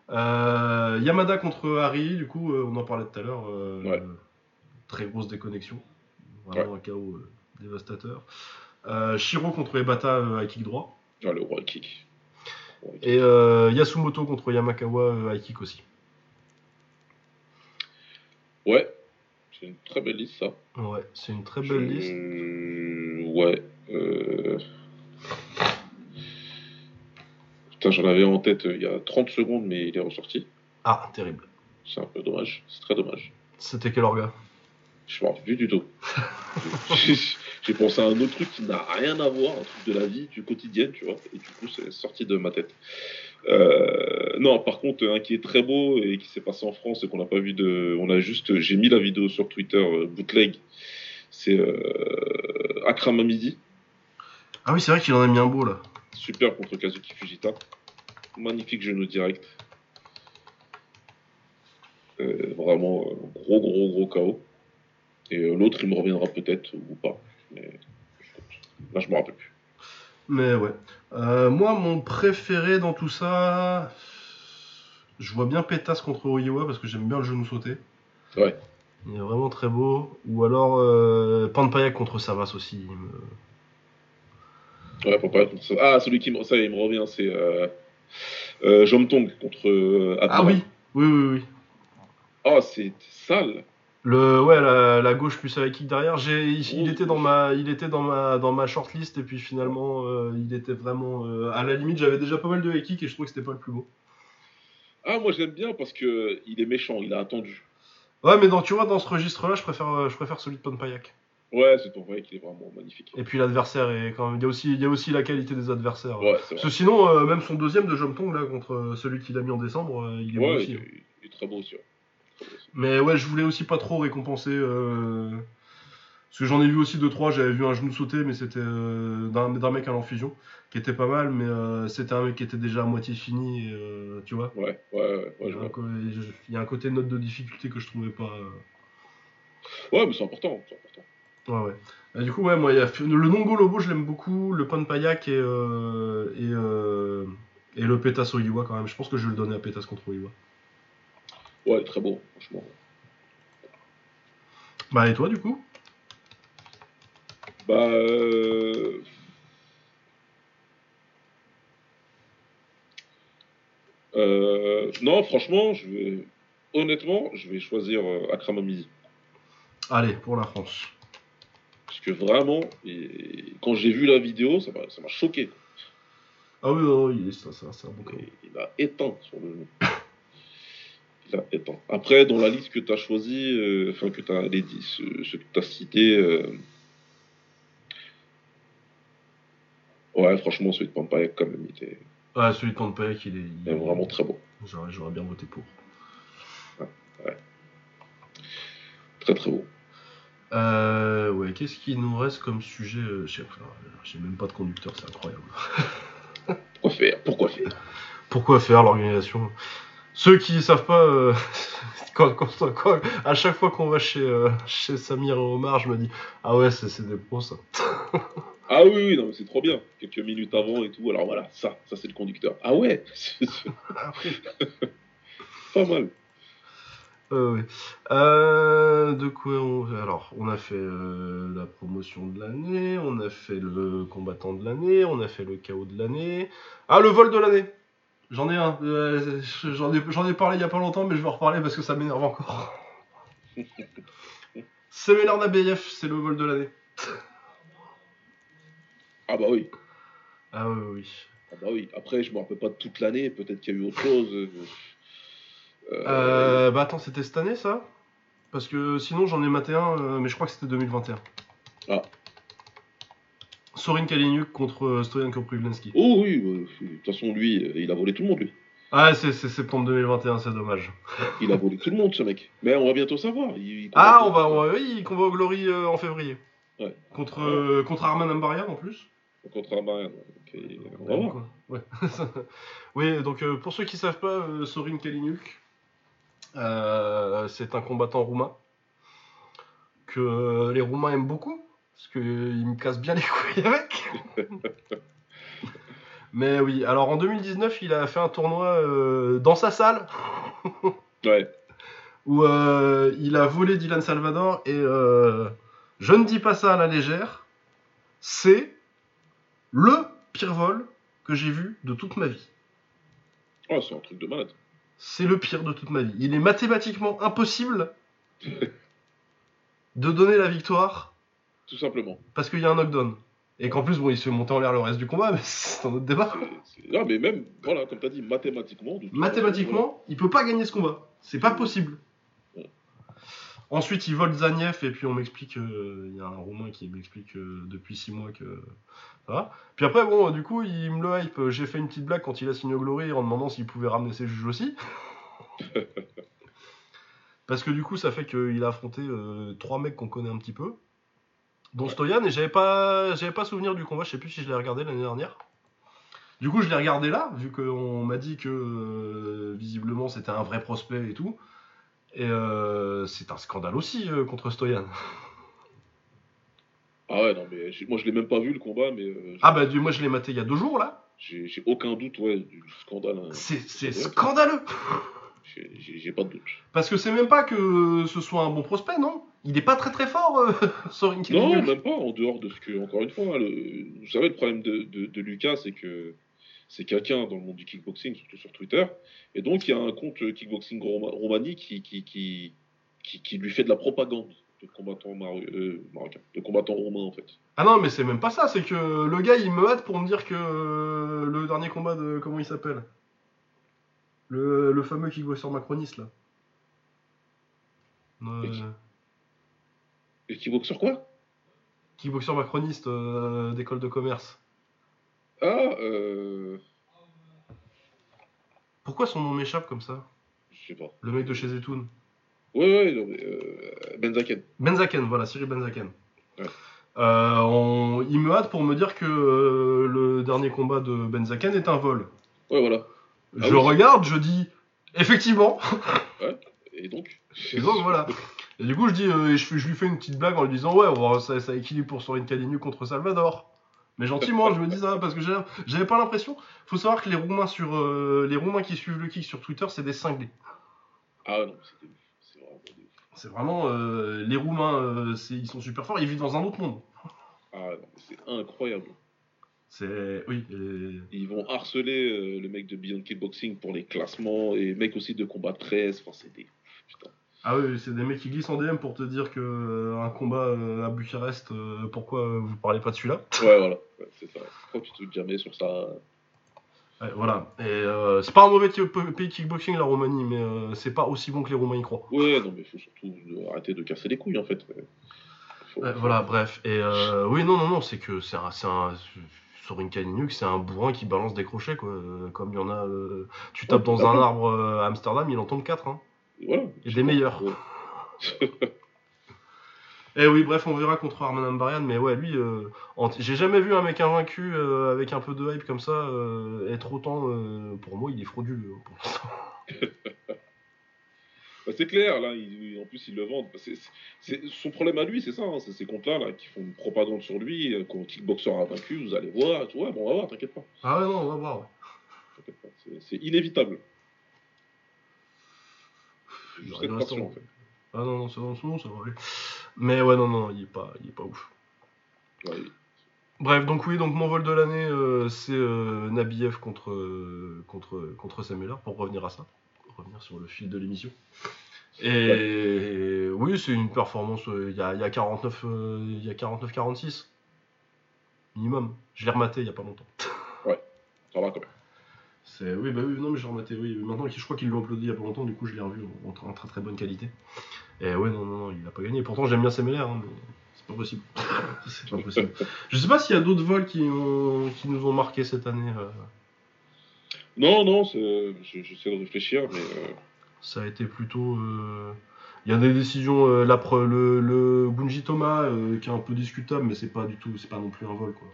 Euh, Yamada contre Harry, du coup, euh, on en parlait tout à l'heure. ouais. Très grosse déconnexion. Vraiment un KO dévastateur. Euh, Shiro contre Ebata euh, high kick droit. Ah, le roi kick. Et euh, Yasumoto contre Yamakawa high kick aussi. Ouais, c'est une très belle liste ça. Ouais, c'est une très belle liste. Ouais. Putain, j'en avais en tête il y a 30 secondes, mais il est ressorti. Ah, terrible. C'est un peu dommage, c'est très dommage. C'était quel orga? Je m'en rappelle plus du tout. j'ai pensé à un autre truc qui n'a rien à voir, un truc de la vie, du quotidien, tu vois. Et du coup, c'est sorti de ma tête. Euh, non, par contre, un qui est très beau et qui s'est passé en France et qu'on n'a pas vu de. On a juste. J'ai mis la vidéo sur Twitter, euh, bootleg. C'est euh, Akram Amidi. Ah oui, c'est vrai qu'il en a mis un beau là. Super contre Kazuki Fujita. Magnifique genou direct. vraiment gros, gros, gros KO. Et l'autre, il me reviendra peut-être ou pas. Mais là, je me rappelle plus. Mais ouais. Euh, moi, mon préféré dans tout ça, je vois bien Pétas contre Oiwa parce que j'aime bien le genou sauté. Ouais. Il est vraiment très beau. Ou alors euh, Panpayak contre Savas aussi. Ouais. Ah, celui qui me, ça, il me revient, c'est euh, euh Jomtong contre euh, Ah oui, oui, oui, oui. Oh, c'est sale. Le ouais la, gauche plus avec kick derrière. J'ai il, était dans ma il était dans ma dans ma shortlist et puis finalement euh, il était vraiment euh, à la limite j'avais déjà pas mal de high kick et je trouvais que c'était pas le plus beau. Ah moi j'aime bien parce que il est méchant, il a attendu. Ouais mais dans, tu vois dans ce registre là je préfère je préfère celui de Ponpayak. Ouais c'est Ponpayak qui est vraiment magnifique. Et puis l'adversaire est quand même il y a aussi il y a aussi la qualité des adversaires. Ouais, parce que sinon même son deuxième de Jomtong là contre celui qu'il a mis en décembre il est beau aussi. Il, hein. il est très beau aussi. Mais ouais, je voulais aussi pas trop récompenser. Euh, parce que j'en ai vu aussi 2-3, j'avais vu un genou sauter, mais c'était euh, d'un mec à l'enfusion, qui était pas mal, mais euh, c'était un mec qui était déjà à moitié fini, tu vois. Ouais, ouais, ouais. il, y a un côté note de difficulté que je trouvais pas. Ouais, mais c'est important, c'est important. Ouais, ouais. du coup, ouais, moi, y a, le Nongo Lobo, je l'aime beaucoup, le Pan Payak et, et, et le Pétas Oiwa quand même. Je pense que je vais le donner à Pétas contre Oiwa. Ouais, très beau, franchement. Bah, et toi, du coup? Bah. Euh... Euh... non, franchement, je vais. Honnêtement, je vais choisir euh, Akram Allez, pour la France. Parce que vraiment, quand j'ai vu la vidéo, ça m'a choqué. Ah oui, il est ça, ça. Il a éteint sur le jeu. il a éteint. Après, dans la liste que tu as choisi, euh, enfin que tu as les ce, ce que tu as cité, euh, ouais, franchement, celui de Pampayek, quand même, il était. Ouais, celui de Pampayek, il est, il est vraiment très beau. J'aurais bien voté pour. ouais. Très très beau. Euh, ouais, qu'est-ce qu'il nous reste comme sujet euh, J'ai même pas de conducteur, c'est incroyable. Pourquoi faire Pourquoi faire? Pourquoi faire l'organisation? Ceux qui savent pas, euh, à chaque fois qu'on va chez, euh, chez Samir et Omar, je me dis Ah ouais, c'est des pros ça. ah oui, oui, non, c'est trop bien. Quelques minutes avant et tout. Alors voilà, ça, ça c'est le conducteur. Ah ouais Pas mal. Euh, euh, de quoi on... Alors, on a fait euh, la promotion de l'année, on a fait le combattant de l'année, on a fait le chaos de l'année. Ah, le vol de l'année J'en ai un. J'en ai, ai, parlé il y a pas longtemps, mais je vais en reparler parce que ça m'énerve encore. Séménard d'ABF, c'est le vol de l'année. Ah bah oui. Ah oui, oui. Ah bah oui. Après, je me rappelle pas de toute l'année, peut-être qu'il y a eu autre chose. Euh, bah attends, c'était cette année ça? Parce que sinon j'en ai maté un, euh, mais je crois que c'était 2021. Ah. Sorin Kaliniuk contre euh, Stoyan Koprivlensky. Oh oui, de toute façon lui, il a volé tout le monde lui. Ah c'est septembre 2021, c'est dommage. il a volé tout le monde ce mec. Mais on va bientôt savoir. ah on va, oui, il combat au Glory en février. Ouais. Contre, contre Arman Ambarian en plus. Contre Arman, voir. Ouais. oui, donc pour ceux qui savent pas, Sorin Kaliniuk, euh, c'est un combattant roumain que les Roumains aiment beaucoup parce qu'ils me cassent bien les couilles avec. Mais oui, alors en 2019, il a fait un tournoi euh, dans sa salle. ouais. Où euh, il a volé Dylan Salvador et je ne dis pas ça à la légère, c'est le pire vol que j'ai vu de toute ma vie. Oh, c'est un truc de malade c'est le pire de toute ma vie. Il est mathématiquement impossible de donner la victoire. Tout simplement. Parce qu'il y a un knockdown. Et qu'en plus, bon, il se fait monter en l'air le reste du combat, mais c'est un autre débat. Non, mais même, voilà, comme tu as dit, mathématiquement. Mathématiquement, il peut pas gagner ce combat. C'est pas possible. Ensuite, il vole Zaniev, et puis on m'explique, euh, il y a un Roumain qui m'explique euh, depuis 6 mois que puis après, bon, du coup, il me le hype. J'ai fait une petite blague quand il a signé au Glory en demandant s'il pouvait ramener ses juges aussi. Parce que du coup, ça fait qu'il a affronté euh, trois mecs qu'on connaît un petit peu, dont Stoyan, et j'avais pas, j'avais pas souvenir du combat, je sais plus si je l'ai regardé l'année dernière. Du coup, je l'ai regardé là, vu qu'on m'a dit que euh, visiblement c'était un vrai prospect et tout. Et euh, c'est un scandale aussi contre Stoyan. Ah ouais, non, mais moi je l'ai même pas vu le combat, mais. Euh, ah bah, moi je l'ai maté il y a deux jours là. J'ai aucun doute, ouais, du scandale. Hein. C'est scandaleux J'ai pas de doute. Parce que c'est même pas que ce soit un bon prospect, non? Il est pas très très fort, euh, Sorin Non, même pas, en dehors de ce que, encore une fois, le, vous savez, le problème de, de, Lucas, c'est que c'est quelqu'un dans le monde du kickboxing, surtout sur Twitter, et donc il y a un compte kickboxing romani qui, qui, qui, qui lui fait de la propagande de combattants euh, de combattants romains en fait. Ah non, mais c'est même pas ça, c'est que le gars il me hâte pour me dire que euh, le dernier combat de. Comment il s'appelle? Le, le fameux kickboxer macroniste là. Euh... Et kickboxer quoi? Kickboxer macroniste euh, d'école de commerce. Ah, euh. Pourquoi son nom m'échappe comme ça Je sais pas. Le mec de chez Zetoun. Oui, oui, euh, Benzaken. Benzaken, voilà, Cyril Benzaken. Euh, il me hâte pour me dire que euh, le dernier combat de Benzaken est un vol. Ouais, voilà. je ah regarde, je dis effectivement. Ouais, et donc Et donc voilà. Et du coup, je dis, je, je, lui fais une petite blague en lui disant Ouais, ça, ça équilibre pour Sorin Kalinu contre Salvador. Mais gentiment, je me dis ça parce que j'avais pas l'impression. Faut savoir que les Roumains sur les Roumains qui suivent le kick sur Twitter, c'est des cinglés. Ah non, c'était c'est vraiment. Euh, les Roumains, euh, ils sont super forts, ils vivent dans un autre monde. Ah, c'est incroyable. C'est. Oui. Ils vont harceler euh, le mec de Beyond Kickboxing pour les classements et mec aussi de combat 13. Enfin, c'est des. Putain. Ah oui, c'est des mecs qui glissent en DM pour te dire que euh, un combat euh, à Bucarest, euh, pourquoi vous parlez pas de celui-là? Ouais, voilà, c'est ça. Pourquoi tu te jamais sur ça? Ouais, voilà. Et c'est pas un mauvais pays kickboxing la Roumanie, mais c'est pas aussi bon que les Roumains y croient. Ouais, non, mais il faut surtout arrêter de casser les couilles en fait. Voilà, bref. Et oui, non, non, non, c'est que c'est un, un Sorin Kaliniuk, c'est un bourrin qui balance des crochets, quoi. Comme il y en a. tu tapes dans un arbre à Amsterdam, il en tombe 4. Hein. Voilà. Et des meilleurs. Et eh oui, bref, on verra contre Arman Ambarian, mais ouais, lui, euh, j'ai jamais vu un mec invaincu euh, avec un peu de hype comme ça euh, être autant. pour moi, il est frauduleux bah, c'est clair, là, en plus, ils le vendent. C'est, son problème à lui, c'est ça, hein, c'est ces comptes-là là, qui font une propagande sur lui. Quand Kickboxer a vaincu, vous allez voir, tu vois, bon, on va voir, t'inquiète pas. Ah ouais, non, on va voir. c'est inévitable. Ah non, non, c'est bon, ça va aller. Mais ouais, non, non, il est pas, il est pas ouf. Bref, donc oui, donc mon vol de l'année, euh, c'est euh, Nabiev contre, euh, contre, contre pour revenir à ça, pour revenir sur le fil de l'émission. Et oui, c'est une performance, il y a, y a 49-46, minimum. Je l'ai rematé il y a pas longtemps. Ouais, ça va quand même. Oui, bah oui, non, mais j'ai rematé, oui. Maintenant, je crois qu'il l'a uploadé il y a pas longtemps, du coup, je l'ai revu en, très très bonne qualité. Et ouais, non, non, non, il a pas gagné. Pourtant, j'aime bien ses hein, mais c'est pas possible. c'est pas possible. Je sais pas s'il y a d'autres vols qui, qui nous ont marqué cette année. Euh. Non, non, j'essaie de réfléchir, mais. Euh. Ça a été plutôt. Euh, il y a des décisions, le, le Gunji Thomas qui est un peu discutable, mais c'est pas du tout, c'est pas non plus un vol quoi.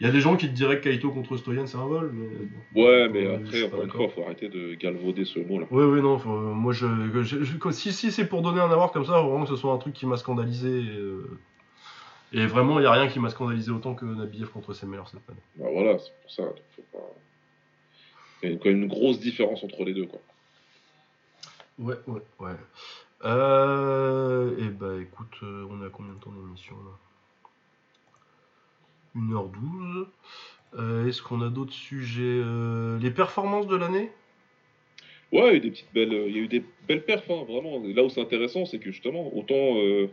Il y a des gens qui te diraient que Kaito contre Stoyan, c'est un vol. Mais... Ouais, mais après, encore une fois, il faut arrêter de galvauder ce mot-là. Oui, oui, non. moi, je, si, si c'est pour donner un award comme ça, vraiment que ce soit un truc qui m'a scandalisé. Et, euh, et vraiment, il n'y a rien qui m'a scandalisé autant que Nabiev contre ses meilleurs cette année. Bah voilà, c'est pour ça. Faut pas... Il y a quand même une grosse différence entre les deux, quoi. Ouais, ouais, ouais. Euh, et bah écoute, euh, on est à combien de temps d'émission là? 1h12. Euh, est-ce qu'on a d'autres sujets euh, Les performances de l'année? Ouais, il y a eu des petites belles, il y a eu des belles perfs, hein, vraiment. Là où c'est intéressant, c'est que justement, autant euh,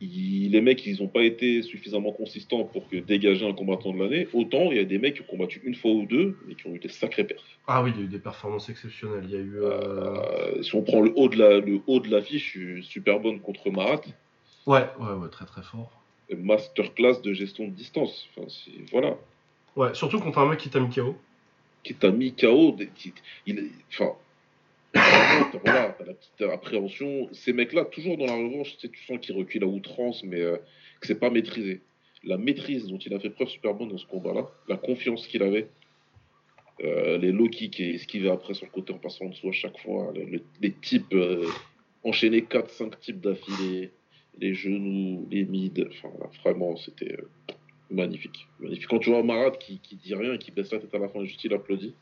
les mecs, ils n'ont pas été suffisamment consistants pour que dégager un combattant de l'année, autant il y a des mecs qui ont combattu une fois ou deux, mais qui ont eu des sacrés perfs. Ah oui, il y a eu des performances exceptionnelles. Il y a eu. si on prend le haut de la, le haut de l'affiche, super bonne contre Marat. Ouais, ouais, ouais, très très fort masterclass de gestion de distance. Enfin, voilà. Ouais, surtout contre un mec qui t'a mis KO. Qui t'a mis KO. il, enfin, voilà, t'as la petite appréhension. Ces mecs-là, toujours dans la revanche, tu, sens qu'ils reculent à outrance, mais euh, que c'est pas maîtrisé. La maîtrise dont il a fait preuve super bonne dans ce combat-là, la confiance qu'il avait, euh, les low kicks et esquiver après sur le côté en passant en dessous à chaque fois, les, types euh, enchaîner 4-5 types d'affilée les genoux, les mids. Enfin, vraiment, c'était euh, magnifique. magnifique. Quand tu vois Marat qui, qui dit rien et qui baisse la tête à la fin, juste il applaudit.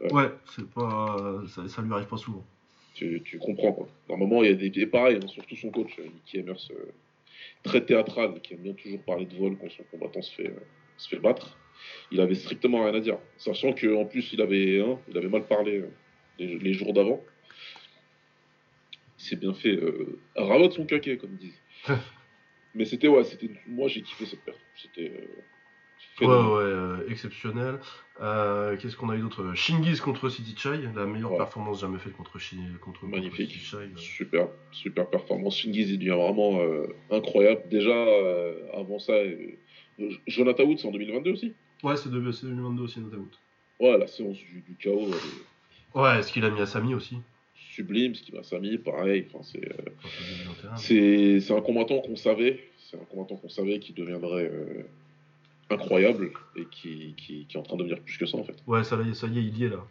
Euh, ouais, c'est pas, ça, ça lui arrive pas souvent. Tu, tu comprends quoi. Normalement, il y a des. Et pareil, hein, surtout son coach, Nicky Emers, euh, très théâtral, qui aime bien toujours parler de vol quand son combattant se fait, se fait battre. Il avait strictement rien à dire. Sachant qu'en plus, il avait, hein, il avait mal parlé les jours d'avant c'est bien fait. Euh, rabat son caquet, comme ils disent. Mais c'était, ouais, c'était, moi j'ai kiffé cette perte. C'était. Euh, ouais, ouais, euh, exceptionnel. Euh, qu'est-ce qu'on a eu d'autre? Shingiz contre City Chai, la meilleure performance jamais faite contre, contre, Magnifique. City Chai. Super, super performance. Shingiz, il devient vraiment incroyable. Déjà, avant ça, Jonathan Wood, c'est en 2022 aussi? Ouais, c'est 2022 aussi, Jonathan Wood. Ouais, la séance du, du chaos. Ouais, est-ce qu'il a mis à Sami aussi? Sublime, ce qui m'a Sami, pareil. Enfin, c'est, euh, c'est, un combattant qu'on savait, c'est un combattant qu'on savait qui deviendrait euh, incroyable et qui, qui, est en train de devenir plus que ça en fait. Ouais, ça, ça y est, il y est là.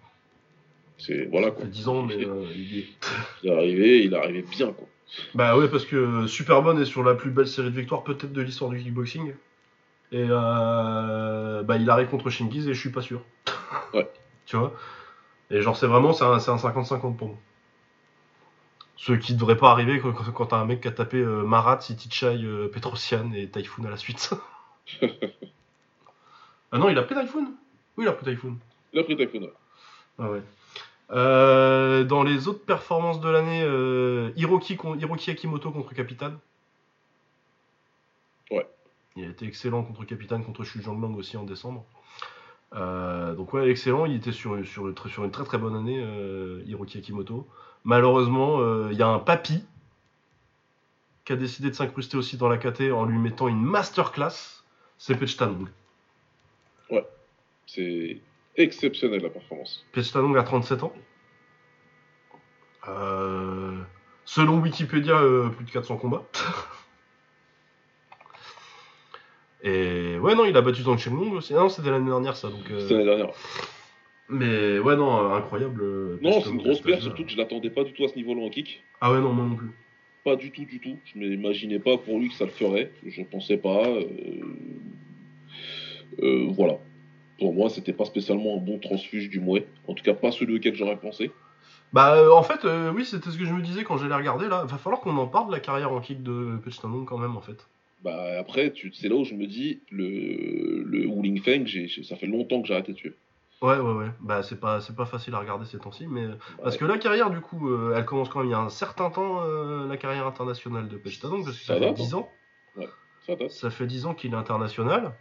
C'est voilà quoi. Ça fait 10 ans, mais euh, il y est. il est arrivé, il est arrivé bien quoi. Bah ouais, parce que Superbon est sur la plus belle série de victoires peut-être de l'histoire du kickboxing. Et bah il arrive contre Shingiz et je suis pas sûr. Ouais. tu vois? Et genre c'est vraiment c'est un 50-50 pour moi. Ce qui ne devrait pas arriver quand, quand t'as un mec qui a tapé euh, Marat, City Chai, euh, Petrosian et Typhoon à la suite. ah non, il a pris Typhoon? Oui, il a pris Typhoon. Il a pris Typhoon, Ah ouais. Euh, dans les autres performances de l'année, euh, Hiroki, Hiroki Akimoto contre Capitane. Ouais. Il a été excellent contre Capitane, contre Jianglang aussi en décembre. Euh, donc ouais, excellent. Il était sur, sur, sur une très très bonne année, Hiroki Akimoto. Malheureusement, il y a un papy qui a décidé de s'incruster aussi dans la KT en lui mettant une masterclass. C'est Pechtanong. Ouais. C'est exceptionnel la performance. Pechtanong a 37 ans. Euh, selon Wikipédia, euh, plus de 400 combats. Et ouais, non, il a battu Zhang Chenglong aussi. Non, c'était l'année dernière ça. Donc, euh, C'était l'année dernière. Mais ouais, non, incroyable. Non, c'est une grosse perte, surtout que je l'attendais pas du tout à ce niveau-là en kick. Ah ouais, non, moi non plus. Pas du tout, du tout. Je m'imaginais pas pour lui que ça le ferait. Je pensais pas. voilà pour moi, c'était pas spécialement un bon transfuge du Mouet. En tout cas, pas celui auquel j'aurais pensé. Bah, euh, en fait, euh, oui, c'était ce que je me disais quand j'allais regarder là. Va falloir qu'on en parle de la carrière en kick de Pechtanon quand même, en fait. Bah, après, c'est là où je me dis, le, le Wuling Feng, ça fait longtemps que j'ai arrêté de tuer. Ouais, ouais, ouais. Bah, c'est pas, c'est pas facile à regarder ces temps-ci, mais. Parce que la carrière, du coup, euh, elle commence quand même il y a un certain temps, la carrière internationale de Pechtanon, parce que ça, fait 10 hein. ans. Ouais, ça date. Ça fait 10 ans qu'il est international.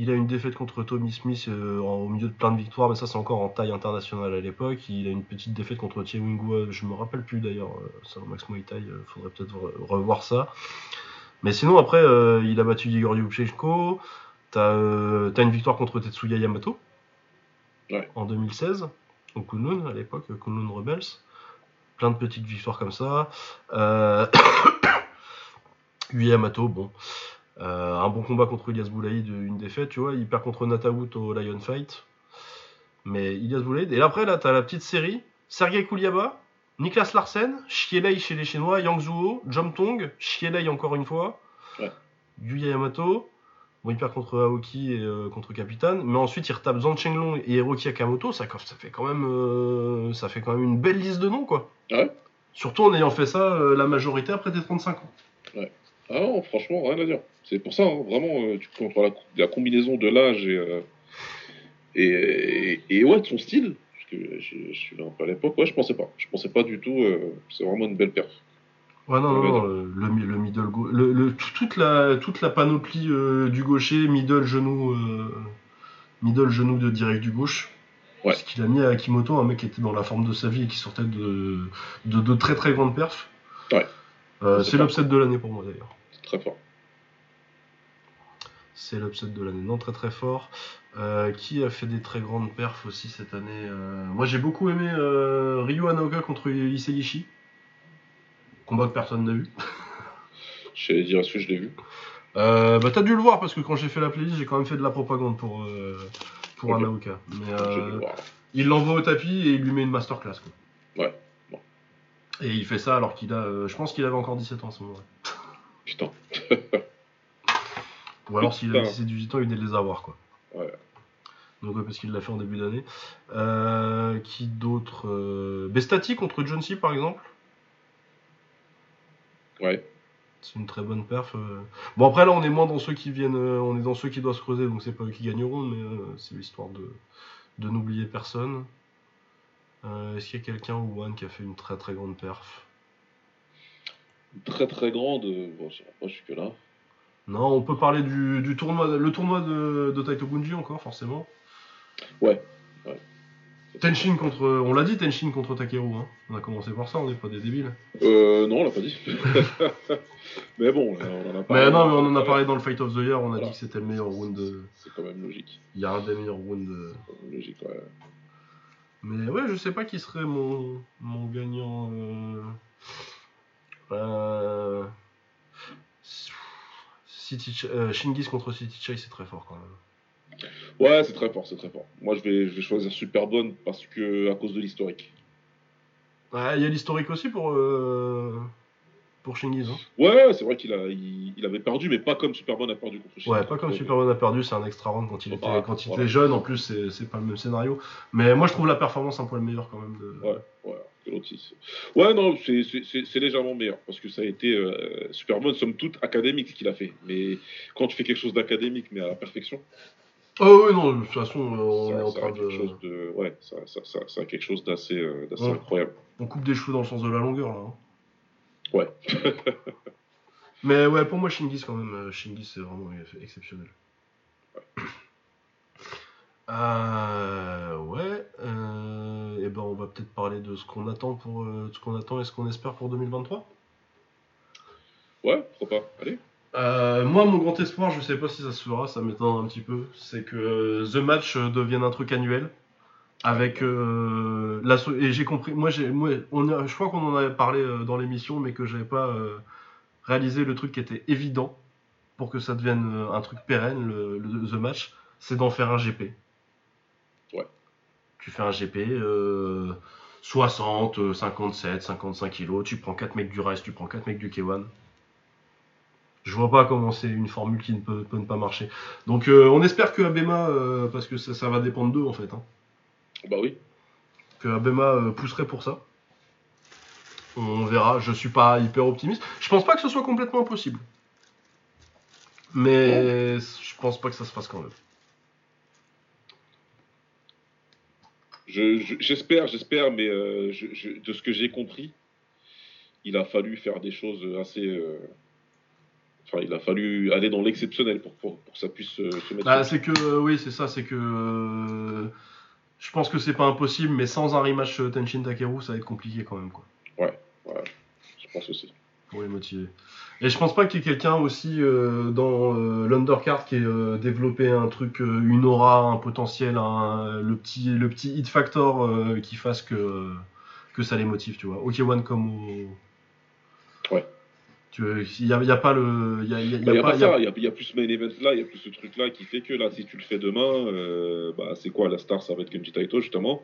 Il a une défaite contre Tommy Smith euh, au milieu de plein de victoires, mais ça c'est encore en taille internationale à l'époque. Il a une petite défaite contre Wingua, je me rappelle plus d'ailleurs, euh, un Max Muay Thai, euh, faudrait peut-être revoir ça. Mais sinon après, il a battu Igor Yupchenko, t'as as une victoire contre Tetsuya Yamato en 2016, au Kunlun à l'époque, Kunlun Rebels. Plein de petites victoires comme ça. Yamato, bon. Euh, un bon combat contre Ilias Boulaïd, une défaite, tu vois. Il perd contre Nataout au Lion Fight. Mais Ilias Boulaïd. Et après, là, t'as la petite série Sergei Kouliaba, Niklas Larsen, Shielei chez les Chinois, Yang Zuo, Jom Tong, Shielei encore une fois, ouais. Yuya Yamato. Bon, il perd contre Aoki et euh, contre Capitaine, mais ensuite il retape Zhang Chenglong et Hiroki Akamoto. Ça, ça fait quand même, euh, ça fait quand même une belle liste de noms, quoi. Ouais? Surtout en ayant fait ça la majorité après tes 35 ans. Ouais. Ah non, franchement, rien à dire. C'est pour ça, hein, vraiment, euh, tu contre la, la, combinaison de l'âge euh, et, et, ouais, de son style, parce que je, suis un peu à l'époque, ouais, je pensais pas. Je pensais pas du tout, euh, c'est vraiment une belle perf. Ouais, non, non, le, le, middle le, le, toute, la, toute la panoplie du gaucher, middle genou, middle genou de direct du gauche. Ouais. Ce qu'il a mis à Akimoto, un mec qui était dans la forme de sa vie et qui sortait de, de, de très très grandes perfs. Ouais. c'est l'upset de l'année pour moi d'ailleurs. Très fort. C'est l'upset de l'année. Non, très très fort. Euh, qui a fait des très grandes perfs aussi cette année euh, Moi j'ai beaucoup aimé euh, Ryu Anaoka contre Isegishi. Combat que personne n'a vu. J'allais dire, est-ce que je l'ai vu? Euh, Bah t'as dû le voir parce que quand j'ai fait la playlist, j'ai quand même fait de la propagande pour, pour Anaoka. Mais il l'envoie au tapis et il lui met une masterclass. Quoi. Ouais. Et il fait ça alors qu'il a. je pense qu'il avait encore 17 ans à ce moment-là. Putain. Ou alors s'il a 17-18 ans, il venait de les avoir, quoi. Ouais. Donc ouais, parce qu'il l'a fait en début d'année. Euh, qui d'autre euh... Bestati contre John C, par exemple? Ouais. C'est une très bonne perf. Euh. Bon après là on est moins dans ceux qui viennent, euh, on est dans ceux qui doivent se creuser, donc c'est pas eux qui gagneront, mais c'est l'histoire de, de n'oublier personne. Est-ce qu'il y a quelqu'un ou One qui a fait une très très grande perf? Très très grande, euh, bon, je pas jusque là. Non, on peut parler du, tournoi, le tournoi de, de Taito Gunji encore, forcément. Ouais. Tenshin contre, on l'a dit, Tenshin contre Takeru. Hein. On a commencé par ça, on n'est pas des débiles. Euh, non, on l'a pas dit. mais bon, on en a parlé. Mais non, mais on en a parlé dans le Fight of the Year, on a dit que c'était le meilleur round. De... C'est quand même logique. Il y a un des meilleurs rounds. De... Logique, ouais. Mais ouais, je sais pas qui serait mon, mon gagnant. Euh... Euh... City euh, Shingis contre City Chai, c'est très fort quand même. Ouais, c'est très fort, c'est très fort. Moi, je vais, je vais choisir Superbone parce que à cause de l'historique. Ouais, il y a l'historique aussi pour euh, pour Shingis. Hein. Ouais, c'est vrai qu'il a, il, avait perdu, mais pas comme Superbone a perdu contre Shingis. Ouais, pas comme Superbone a perdu, c'est un extra round quand il était, quand il était jeune. En plus, c'est pas le même scénario. Mais moi, je trouve la performance un peu meilleure quand même. De... Ouais, ouais. Ouais, non, c'est légèrement meilleur parce que ça a été euh, super bon, somme toute académique ce qu'il a fait. Mais quand tu fais quelque chose d'académique, mais à la perfection. Oh oui, non, de toute façon, on est en train de... Chose de... Ouais, ça, ça, ça, ça, a quelque chose d'assez euh, incroyable. On coupe des cheveux dans le sens de la longueur, là. Hein. Ouais. Mais ouais, pour moi, Shingis, quand même, euh, Shingis, c'est vraiment exceptionnel. Ouais. Euh, ouais. Euh, et ben, on va peut-être parler de ce qu'on attend pour euh, ce qu'on attend et ce qu'on espère pour 2023. Ouais, pourquoi pas. Allez. Euh, moi, mon grand espoir, je sais pas si ça se fera, ça m'étonne un petit peu, c'est que The Match devienne un truc annuel. Avec la et j'ai compris, moi, j'ai, je crois qu'on en avait parlé dans l'émission, mais que j'avais pas réalisé le truc qui était évident pour que ça devienne un truc pérenne, le The Match, c'est d'en faire un GP. Tu fais un GP 60, 57, 55 kg, tu prends 4 mecs du Rise, tu prends 4 mecs du K1. Je vois pas comment c'est une formule qui ne peut, ne pas marcher. Donc euh, on espère que Abema, euh, parce que ça, va dépendre d'eux en fait. Hein. Bah oui. Que Abema euh, pousserait pour ça. On verra, je suis pas hyper optimiste. Je pense pas que ce soit complètement impossible. Mais je pense pas que ça se fasse quand même. J'espère, j'espère, mais de ce que j'ai compris, il a fallu faire des choses assez. Euh, enfin, il a fallu aller dans l'exceptionnel pour, pour, que ça puisse euh, se mettre. Bah, c'est que, oui, c'est ça, c'est que. je pense que c'est pas impossible, mais sans un rematch Tenshin Takeru, ça va être compliqué quand même. Quoi. Ouais, ouais, je pense aussi. Pour les motiver. Et je pense pas qu'il y ait quelqu'un aussi euh, dans euh, l'undercard qui ait euh, développé un truc, une aura, un potentiel, le, petit, le petit hit factor qui fasse que, que ça les motive, tu vois. Ok One comme au... Ouais. Il n'y a, y a, pas le. Il y a, y a, bah, pas, ça, il y, a, plus ce main event là, il y a plus ce truc là qui fait que là, si tu le fais demain, bah, c'est quoi la star Ça va être Kenji Taito justement?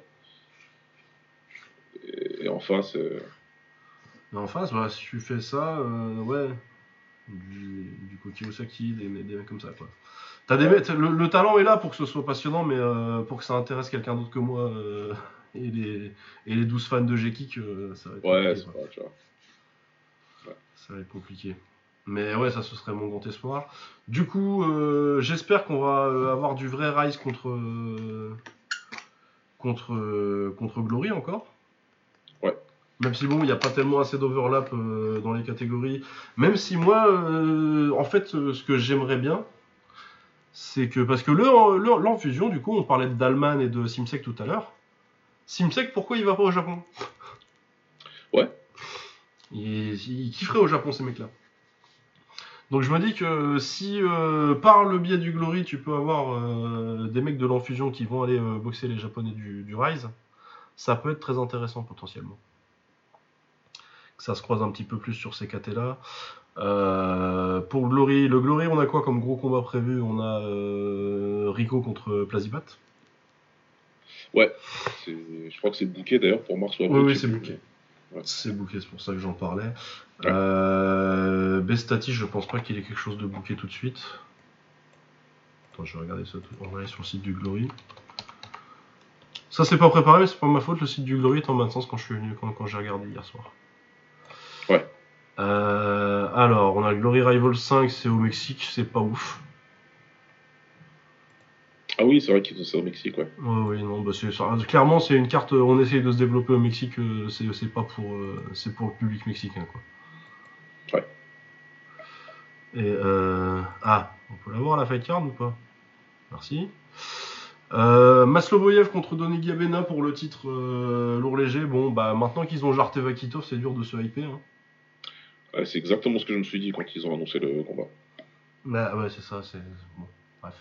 Et, et en face. en face, bah, si tu fais ça, ouais du, du Koki Osaki, des, des, mecs comme ça. Quoi. As des, le, le, talent est là pour que ce soit passionnant, mais euh, pour que ça intéresse quelqu'un d'autre que moi euh, et, les, et les 12 fans de G-Kick, euh, ça va être ouais, compliqué. Ouais. Ça va être compliqué. Mais ouais, ça ce serait mon grand espoir. Du coup, j'espère qu'on va avoir du vrai Rise contre, contre, contre Glory encore. Même si bon, il n'y a pas tellement assez d'overlap euh, dans les catégories. Même si moi, euh, en fait, euh, ce que j'aimerais bien, c'est que. Parce que l'enfusion, du coup, on parlait de Dalman et de Simsek tout à l'heure. Simsek, pourquoi il va pas au Japon? Ouais. Il, il, kifferait au Japon, ces mecs-là. Donc je me dis que si par le biais du Glory, tu peux avoir des mecs de l'enfusion qui vont aller boxer les Japonais du, du Rise, ça peut être très intéressant potentiellement ça se croise un petit peu plus sur ces KT-là. Euh, pour Glory, le Glory, on a quoi comme gros combat prévu? On a euh, Rico contre Plazibat. Ouais, je crois que c'est bouquet d'ailleurs pour mars ou Oui, oui, c'est bouquet. C'est bouquet, c'est pour ça que j'en parlais. Euh, Bestati, je pense pas qu'il ait quelque chose de bouquet tout de suite. Attends, je vais regarder ça tout. On va aller sur le site du Glory. Ça, c'est pas préparé, mais c'est pas ma faute. Le site du Glory est en maintenance quand je suis venu, quand j'ai regardé hier soir. Ouais. Euh, alors, on a Glory Rival 5, c'est au Mexique, c'est pas ouf. Ah oui, c'est vrai qu'ils c'est au Mexique, ouais. oui, non, bah clairement, c'est une carte, on essaye de se développer au Mexique, euh, c'est, pas pour, euh, c'est pour le public mexicain, quoi. Ouais. Et, ah, on peut l'avoir la fight card ou pas? Merci. Euh, Maslovoyev contre Donny Gabena pour le titre lourd léger. Bon, bah maintenant qu'ils ont jarté Vakitov, c'est dur de se hyper. Hein c'est exactement ce que je me suis dit quand ils ont annoncé le combat. Bah ouais, c'est ça, c'est. Bon, bref.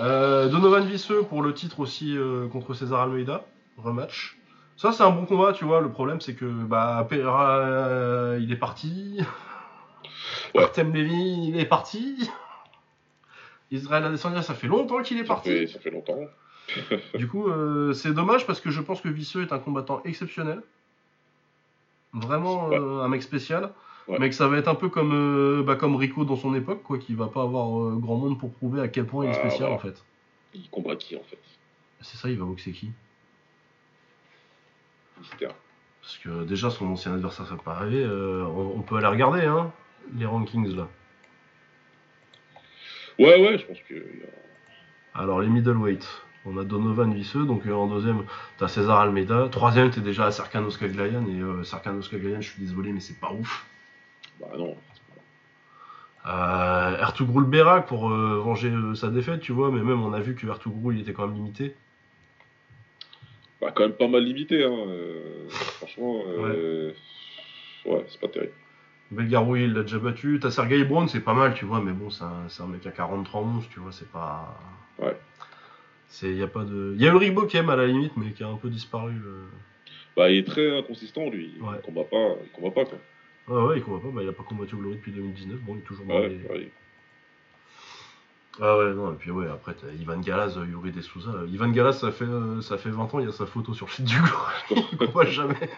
Euh, Donovan Visseux pour le titre aussi euh, contre César Almeida, rematch. Ça, c'est un bon combat, tu vois. Le problème, c'est que bah, Pereira, euh, il est parti. Ouais. Artem Levy, il est parti. Israël Adesanya, ça fait longtemps qu'il est parti. ça fait longtemps. du coup, c'est dommage parce que je pense que Visseux est un combattant exceptionnel. Vraiment un mec spécial. Mais que ça va être un peu comme, euh, bah, comme Rico dans son époque, quoi, qui va pas avoir euh, grand monde pour prouver à quel point il est ah, spécial en fait. Il combat qui en fait? C'est ça, il va boxer qui? Mystère. Parce que déjà son ancien adversaire ça pas arriver, euh, on, peut aller regarder hein, les rankings là. Ouais ouais, je pense que. Alors, les middleweight. On a Donovan Visseux, donc euh, en deuxième, tu as César Almeida. Troisième, tu es déjà à Serkan Skaglayan. Et euh, Serkan Skaglayan, je suis désolé, mais c'est pas ouf. Bah non. Euh, Ertugrul Berak pour euh, venger euh, sa défaite, tu vois, mais même on a vu que Ertugrul il était quand même limité. Bah quand même pas mal limité, hein. euh, franchement, ouais, c'est pas terrible. Belgaroui il l'a déjà battu. T'as Sergei Brown, c'est pas mal, tu vois, mais bon, c'est un, mec à 43 11, tu vois, c'est pas. Ouais. C'est, y a pas de. Il y a Ulrich Bokem à la limite, mais qui a un peu disparu. Bah il est très inconsistant lui, Ouais. il combat pas, il combat pas quoi. Ouais, ouais, il combat pas, bah, il a pas combattu au Glory depuis 2019, bon, il est toujours dans Ouais, les- ouais. Ah ouais, non, et puis ouais, après, t'as Ivan Galaz, euh, Yuri De Souza. Euh, Ivan Galaz, ça fait, euh, ça fait 20 ans, il y a sa photo sur le site du Glory. il combat jamais.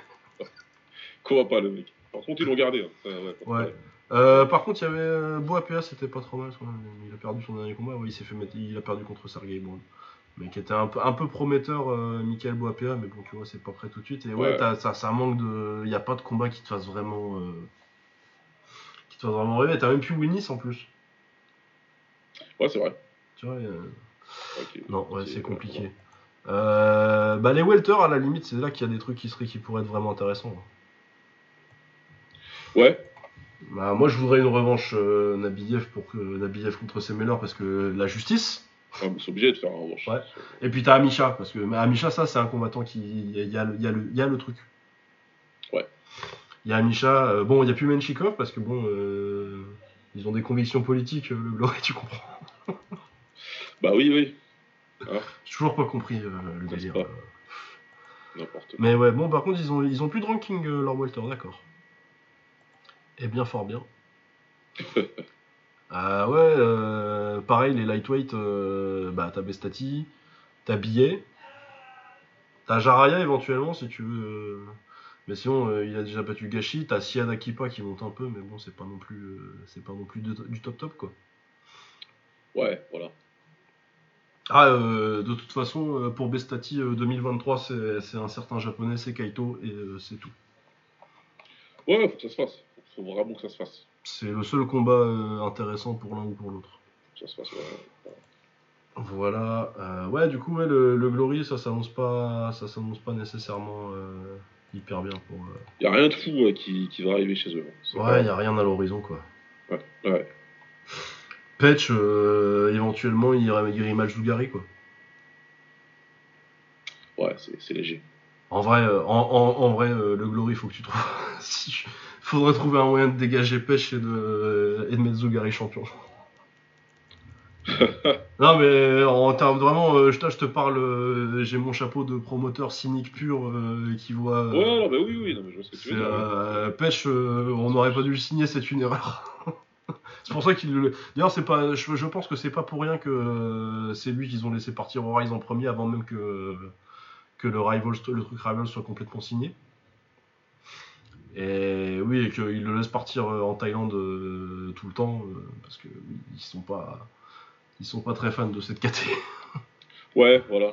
Combat pas le mec. Par contre ils l'ont gardé. Hein. Ça, ouais. Euh, par contre, il y avait euh, Boapea, c'était pas trop mal. quoi. Il a perdu son dernier combat. Ouais, il s'est fait mettre, il a perdu contre Sergei Brown. Mais qui était un peu, un peu prometteur, euh, Michael Boapea. Mais bon, tu vois, c'est pas prêt tout de suite. Et ouais, Ouais. t'as- ça, ça manque de. Il n'y a pas de combat qui te fasse vraiment. euh, qui te fasse vraiment rêver. T'as même plus Winnis en plus. Ouais, c'est vrai. Tu vois, euh, non, ouais, C'est- c'est compliqué. Bah, les Welter, à la limite, c'est là qu'il y a des trucs qui, seraient, qui pourraient être vraiment intéressants. Ouais. Bah, moi, je voudrais une revanche euh, Nabiev pour que Nabiev contre parce que la justice. Ah, c'est obligé de faire un revanche. Ouais. Et puis t'as Amisha, parce que Amisha, ça, c'est un combattant qui. Il y a, il y a le- il y a truc. Ouais. Il y a Amisha. euh, bon, il n'y a plus Menchikov, parce que bon. euh, ils ont des convictions politiques, euh, le Glory, tu comprends. Bah oui, oui. J'ai toujours pas compris le délire. N'importe quoi. Mais ouais, bon, par contre, ils ont, ils ont plus de ranking, leur Welter, d'accord. Et bien, fort bien. Ah ouais, euh, pareil, les lightweight, euh, bah, t'as Bestati, t'as Billet, t'as Jaraya éventuellement si tu veux. euh, mais sinon, euh, il a déjà battu Gashi, t'as Siad Akipa qui monte un peu, mais bon, c'est pas non plus, c'est pas non plus de- du top top quoi. Ouais, voilà. Ah, euh, de toute façon, pour Bestati euh, 2023, c'est c'est un certain japonais, c'est Kaito, et euh, c'est tout. Ouais, faut que ça se fasse. Faut vraiment que ça se fasse. C'est le seul combat euh, intéressant pour l'un ou pour l'autre. Ça se ouais. Voilà. euh, ouais, du coup, ouais, le, le Glory, ça s'annonce pas, ça s'annonce pas nécessairement euh, hyper bien pour. euh, Y a rien de fou qui, qui va arriver chez eux. hein. Ouais, y a rien à l'horizon quoi. pas- Ouais. ouais. Patch, éventuellement, il il irait mal Zougari quoi. Ouais, c'est léger. En vrai, en, en- en vrai, le Glory, faut que tu trouves. Si je- Faudrait trouver un moyen de dégager Patch et de, et de mettre Zougari champion. non mais en termes vraiment, euh, je, te- je te parle, euh, j'ai mon chapeau de promoteur cynique pur euh, qui voit. euh, Ouais, non, bah oui, oui, non, mais je vois ce que tu veux dire. euh, Pêche, euh, on n'aurait pas dû le signer, c'est une erreur. c'est pour ça qu'il le. D'ailleurs, c'est pas. Je, je pense que c'est pas pour rien que euh, c'est lui qu'ils ont laissé partir au Rise en premier avant même que que le rival, le truc rival soit complètement signé. Et oui, et qu'ils le laissent partir euh, en Thaïlande euh, tout le temps euh, parce que oui, ils sont pas ils sont pas très fans de cette KT. Ouais, voilà.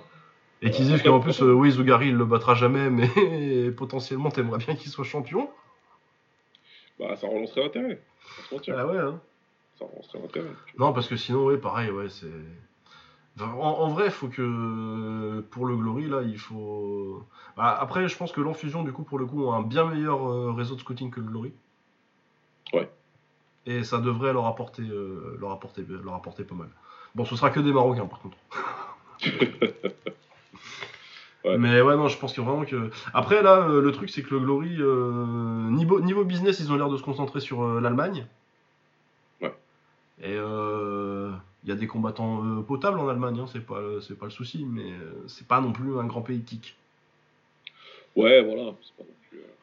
Et qu'ils disent qu'en plus, euh, oui, Zougari il le battra jamais, mais potentiellement t'aimerais bien qu'il soit champion. Bah, ça relancerait l'intérêt. Ah ouais, hein. Ça relancerait l'intérêt. Non, parce que sinon, ouais, pareil, ouais, c'est. Enfin, En, en vrai, faut que pour le Glory là, il faut. Bah, après, je pense que l'enfusion du coup pour le coup a un bien meilleur euh, réseau de scouting que le Glory. Ouais. Et ça devrait leur apporter, euh, leur apporter, leur apporter pas mal. Bon, ce sera que des Marocains par contre. Ouais. Mais ouais, non, je pense que vraiment que. Après, là, euh, le truc, c'est que le Glory, euh, niveau, niveau business, ils ont l'air de se concentrer sur l'Allemagne. Ouais. Et euh, il y a des combattants euh, potables en Allemagne, hein, c'est pas, c'est pas le souci, mais euh, c'est pas non plus un grand pays kick. Ouais, voilà. c'est pas non plus, euh,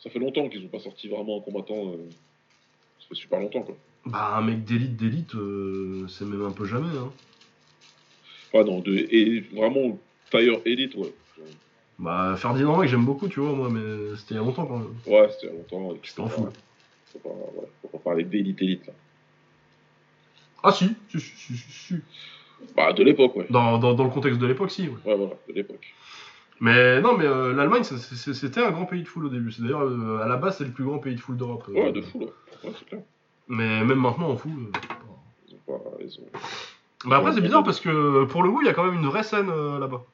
Ça fait longtemps qu'ils ont pas sorti vraiment un combattant. Ça fait super longtemps, quoi. Bah, un mec d'élite, d'élite, c'est même un peu jamais. Hein. Ouais, non, de... et vraiment, tailleur élite, ouais. Bah, Ferdinand, que j'aime beaucoup, tu vois, moi, mais c'était il y a longtemps quand même. Ouais, c'était il y a longtemps. tu t'en fous. Faut pas, ouais, faut pas parler d'élite, élite, là. Ah, si, si, si, si, si, si. Bah, de l'époque, ouais. Dans, dans, dans le contexte de l'époque, si, ouais. Ouais, voilà, de l'époque. Mais non, mais euh, l'Allemagne, c'était un grand pays de foule au début. C'est d'ailleurs, euh, à la base, c'est le plus grand pays de foule d'Europe. euh. Ouais, de fou, là. Ouais, c'est clair. Mais même maintenant, en foule. euh, Ils ont. Bah après, c'est bizarre parce que pour le coup, il y a quand même une vraie scène euh, là-bas.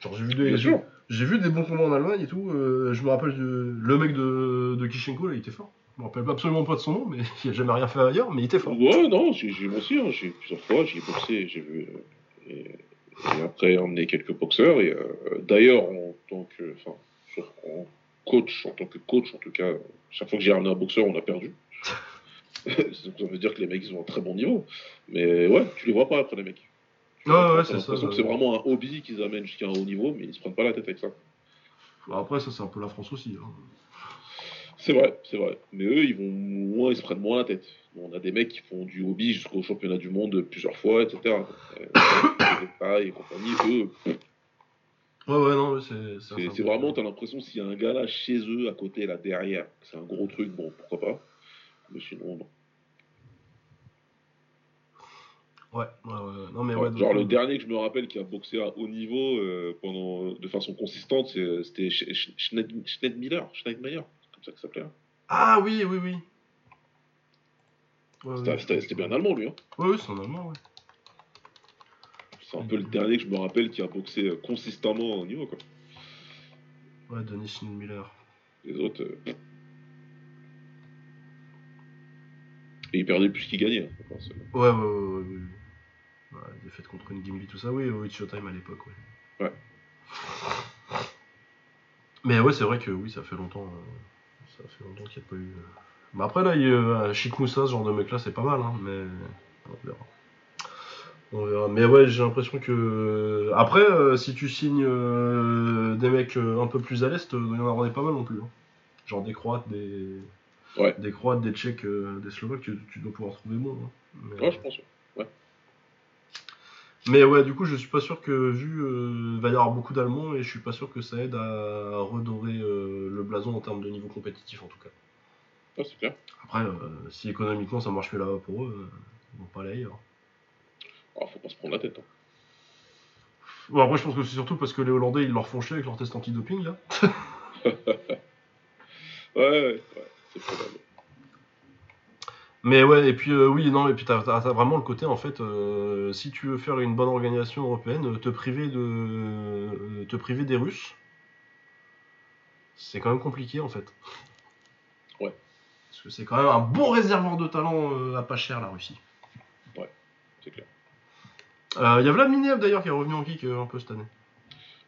Genre, j'ai vu des. Bien sûr. J'ai vu des bons combats en Allemagne et tout. euh, je me rappelle le mec de, de Kishenko, il était fort. Je me rappelle absolument pas de son nom, mais il a jamais rien fait ailleurs, mais il était fort. Ouais, non, j'ai aussi, hein, j'ai plusieurs fois, j'ai boxé, j'ai vu. euh, et, et après, emmené quelques boxeurs. Euh, d'ailleurs, en tant que. Enfin, coach, en tant que coach, en tout cas, chaque fois que j'ai ramené un boxeur, on a perdu. Ça veut dire que les mecs, ils ont un très bon niveau. Mais ouais, tu les vois pas après, les mecs. Ouais, ouais, c'est ça, vraiment un hobby qu'ils amènent jusqu'à un haut niveau, mais ils se prennent pas la tête avec ça. Bah, après, ça, c'est un peu la France aussi. hein. C'est vrai, c'est vrai. Mais eux, ils vont moins, ils se prennent moins la tête. On a des mecs qui font du hobby jusqu'au championnat du monde plusieurs fois, etc. Euh, et compagnie. Eux, Ouais, ouais, non, c'est. c'est vraiment, t'as l'impression s'il y a un gars là chez eux, à côté, là derrière, c'est un gros truc, bon, pourquoi pas. Mais sinon, non. Ouais, ouais, ouais. Non, mais Ouais, genre le euh, dernier que je me rappelle qui a boxé à haut niveau euh, pendant, de façon consistante, c'est- c'était Sch- Sch- Schneid- Schneidmiller, Schneidmeyer, c'est comme ça que ça s'appelait. hein. Ah oui, oui, oui. Ouais, C'était c'était bien allemand lui. Hein. Ouais, ouais, c'est un allemand, ouais. C'est un peu le dernier que je me rappelle qui a boxé euh, consistamment au niveau. Quoi. Ouais, Denis Schindmiller. Les autres. euh. Et il perdait plus qu'il gagnait. hein. Ouais, ouais, ouais, ouais, ouais, ouais. Ouais, défaite contre une Gimli, tout ça, oui, oui, Showtime à l'époque, ouais. Ouais. Mais ouais, c'est vrai que oui, ça fait longtemps. euh, ça fait longtemps qu'il n'y a pas eu. euh. Mais après, là, il y a, euh, Chic Moussa, ce genre de mec-là, c'est pas mal, hein, mais. On verra. On verra. Mais ouais, j'ai l'impression que. Après, euh, si tu signes des mecs un peu plus à l'est, il doit y en avoir des pas mal non plus. hein. Genre des Croates, des. Ouais. Des Croates, des Tchèques, des Slovaques, tu, tu dois pouvoir trouver bon. hein. Mais- Ouais, je pense. Mais ouais, du coup, je suis pas sûr que vu euh, va y avoir beaucoup d'Allemands et je suis pas sûr que ça aide à redorer euh, le blason en termes de niveau compétitif en tout cas. Ouais, c'est clair. Après, euh, si économiquement ça marche mieux là-bas pour eux, euh, ils vont pas aller ailleurs. Ah, faut pas se prendre la tête. hein. Bon, après, je pense que c'est surtout parce que les Hollandais ils leur font chier avec leur test antidoping là. Ouais, ouais, ouais, c'est probable. Mais ouais, et puis euh, oui, non, et puis t'as vraiment le côté en fait, euh, si tu veux faire une bonne organisation européenne, euh, te priver de, euh, te priver des Russes, c'est quand même compliqué en fait. Ouais. Parce que c'est quand même un bon réservoir de talent euh, à pas cher la Russie. C'est clair. Euh, Il y a Vlad Minev d'ailleurs qui est revenu en kick euh, un peu cette année.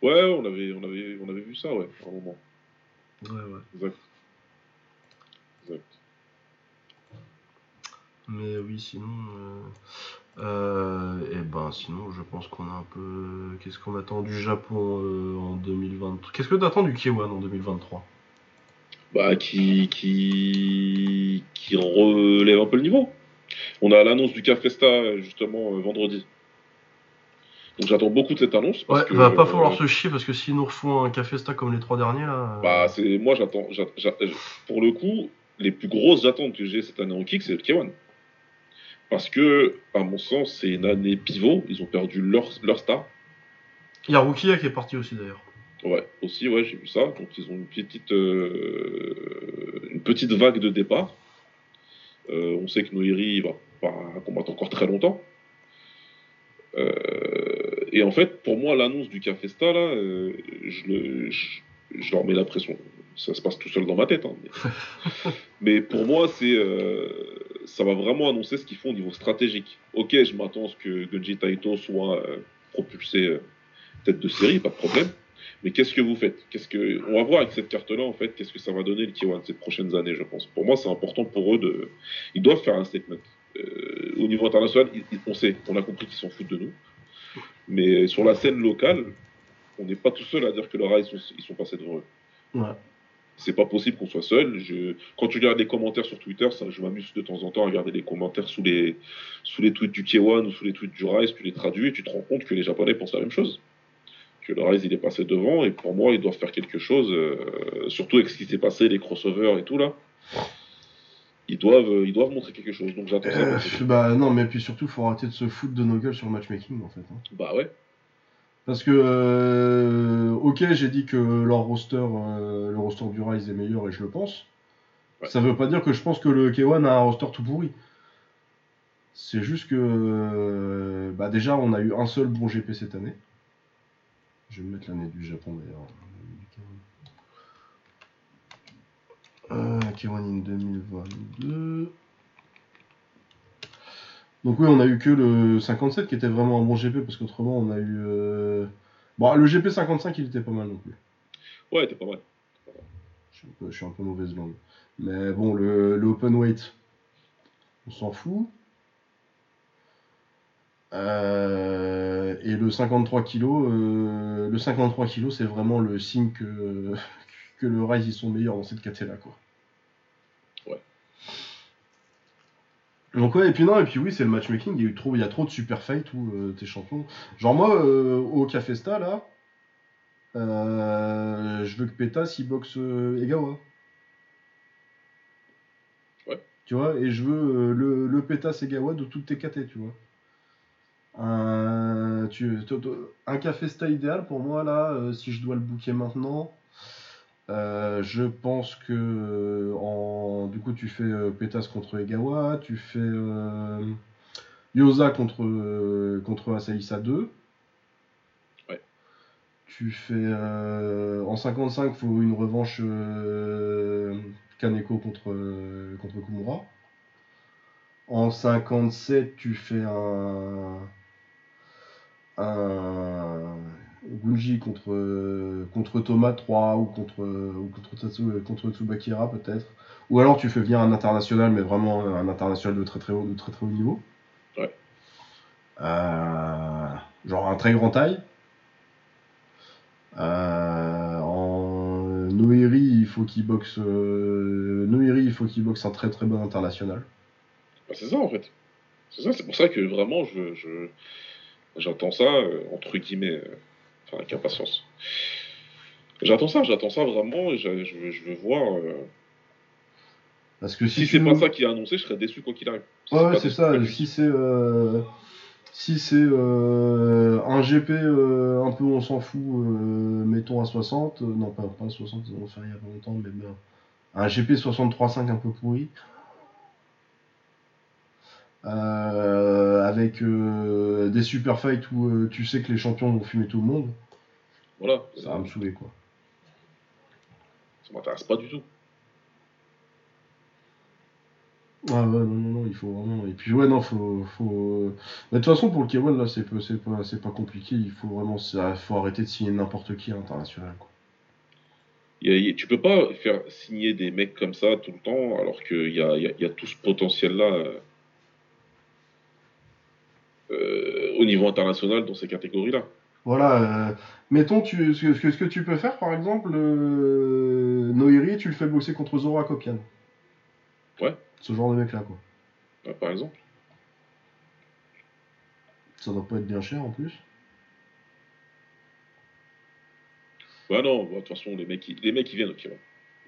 Ouais, on avait, on avait, on avait vu ça, ouais, à un moment. Ouais, ouais. Exact. Mais oui, sinon. Euh, euh, et ben, sinon, je pense qu'on a un peu. Qu'est-ce qu'on attend du Japon euh, en 2023 Qu'est-ce que t'attends du K1 en 2023 Bah, qui, qui, qui relève un peu le niveau. On a l'annonce du Cafesta, justement, euh, vendredi. Donc j'attends beaucoup de cette annonce. Parce Ouais, que, va pas falloir se chier parce que s'ils nous refont un café sta comme les trois derniers là. Bah, c'est, moi, j'attends, j'a- j'a- pour le coup, les plus grosses attentes que j'ai cette année en kick, c'est le K1. Parce que, à mon sens, c'est une année pivot. Ils ont perdu leur, leur star. Il y a Rukia qui est parti aussi d'ailleurs. Ouais, aussi, ouais, j'ai vu ça. Donc, ils ont une petite, euh, une petite vague de départ. Euh, on sait que Noiri va pas combattre encore très longtemps. Euh, et en fait, pour moi, l'annonce du Cafesta, là, je, le, je, je leur mets la pression. Ça se passe tout seul dans ma tête. hein, mais... mais pour moi, c'est, ça va vraiment annoncer ce qu'ils font au niveau stratégique. Ok, je m'attends à ce que Gunji Taito soit euh, propulsé euh, tête de série, pas de problème. Mais qu'est-ce que vous faites? Qu'est-ce que on va voir avec cette carte-là en fait Qu'est-ce que ça va donner le K1 ces prochaines années, je pense. Pour moi, c'est important pour eux de. Ils doivent faire un statement. Euh, au niveau international, on sait, on a compris qu'ils s'en foutent de nous. Mais sur la scène locale, on n'est pas tout seul à dire que le ils sont, ils sont passés devant eux. Ouais. C'est pas possible qu'on soit seul. Je... Quand tu regardes les commentaires sur Twitter, ça, je m'amuse de temps en temps à regarder les commentaires sous les, sous les tweets du K1 ou sous les tweets du Rise, tu les traduis et tu te rends compte que les Japonais pensent la même chose. Que le Rise il est passé devant et pour moi ils doivent faire quelque chose, euh, surtout avec ce qui s'est passé, les crossovers et tout là. Ils doivent, euh, ils doivent montrer quelque chose. Donc j'attends ça. Euh, bah non, mais puis surtout, faut arrêter de se foutre de nos gueules sur le matchmaking en fait. hein. Bah ouais. Parce que, euh, ok, j'ai dit que leur roster, euh, le roster du Rise est meilleur et je le pense. Ouais. Ça veut pas dire que je pense que le K1 a un roster tout pourri. C'est juste que bah déjà on a eu un seul bon GP cette année. Je vais me mettre l'année du Japon d'ailleurs. Euh, K1 2022. Donc oui, on a eu que le 57 qui était vraiment un bon GP parce qu'autrement on a eu. Euh, bon, le GP 55 il était pas mal non plus. Ouais, il était pas mal. Je suis un peu, mauvaise langue. Mais bon, le, open weight, on s'en fout. Euh, et le 53 kg, euh, le 53 kg, c'est vraiment le signe que, que le Rise ils sont meilleurs dans cette catégorie là quoi. Ouais. Donc ouais et puis non et puis oui c'est le matchmaking il y a eu trop il y a trop de super fights où euh, t'es champion. Genre moi au Cafesta là, je veux que Pétas il boxe Egawa. Tu vois, et je veux euh, le, le Pétas Egawa de toutes tes KT, tu vois. Un, tu, un café style idéal pour moi, là, euh, si je dois le booker maintenant, euh, je pense que en, du coup tu fais Pétas contre Egawa, tu fais Yosa contre, contre Asaïsa 2. Ouais. Tu fais en 55, il faut une revanche Kaneko contre, contre Kumura. En 57, tu fais un, un Gunji contre, contre Thomas 3 ou contre, ou contre, contre Tsubakira peut-être. Ou alors tu fais venir un international, mais vraiment un international de très très haut, de très, très haut niveau. Ouais. Euh, genre un très grand taille. Euh, Noiri, il faut qu'il boxe. Euh, Noiri, il faut qu'il boxe un très très bon international. Bah, c'est ça en fait. C'est ça, c'est pour ça que vraiment je, j'attends ça euh, entre guillemets, euh, enfin avec impatience. J'attends ça, j'attends ça vraiment et je, veux voir. Parce que si, c'est pas ça qui a annoncé, je serais déçu quoi qu'il arrive. ouais, c'est ça. Si c'est si c'est euh, un GP euh, un peu on s'en fout, euh, mettons à 60, non pas, pas à 60, on fait rien pas longtemps, mais ben, un GP 63.5 un peu pourri. Avec des super fights où tu sais que les champions vont fumer tout le monde. Voilà. Ça va me saouler quoi. Ça m'intéresse pas du tout. Ah ouais, non, non, non, il faut vraiment. Et puis, ouais, non, faut. faut... de toute façon, pour le K1, là, c'est pas, pas, pas compliqué. Il faut vraiment. faut arrêter de signer n'importe qui à l'international, quoi. tu peux pas faire signer des mecs comme ça tout le temps, alors qu'il y a, y, a, y a, tout ce potentiel-là euh, euh, au niveau international dans ces catégories-là. Voilà, euh, mettons, tu, ce, que, ce que tu peux faire, par exemple, Noiri, tu le fais bosser contre Zoro Akopian. Ouais. Ce genre de mec-là, quoi. Bah, par exemple. Ça doit pas être bien cher en plus. Bah non, bah, de toute façon, les mecs, ils, les mecs ils viennent, ok.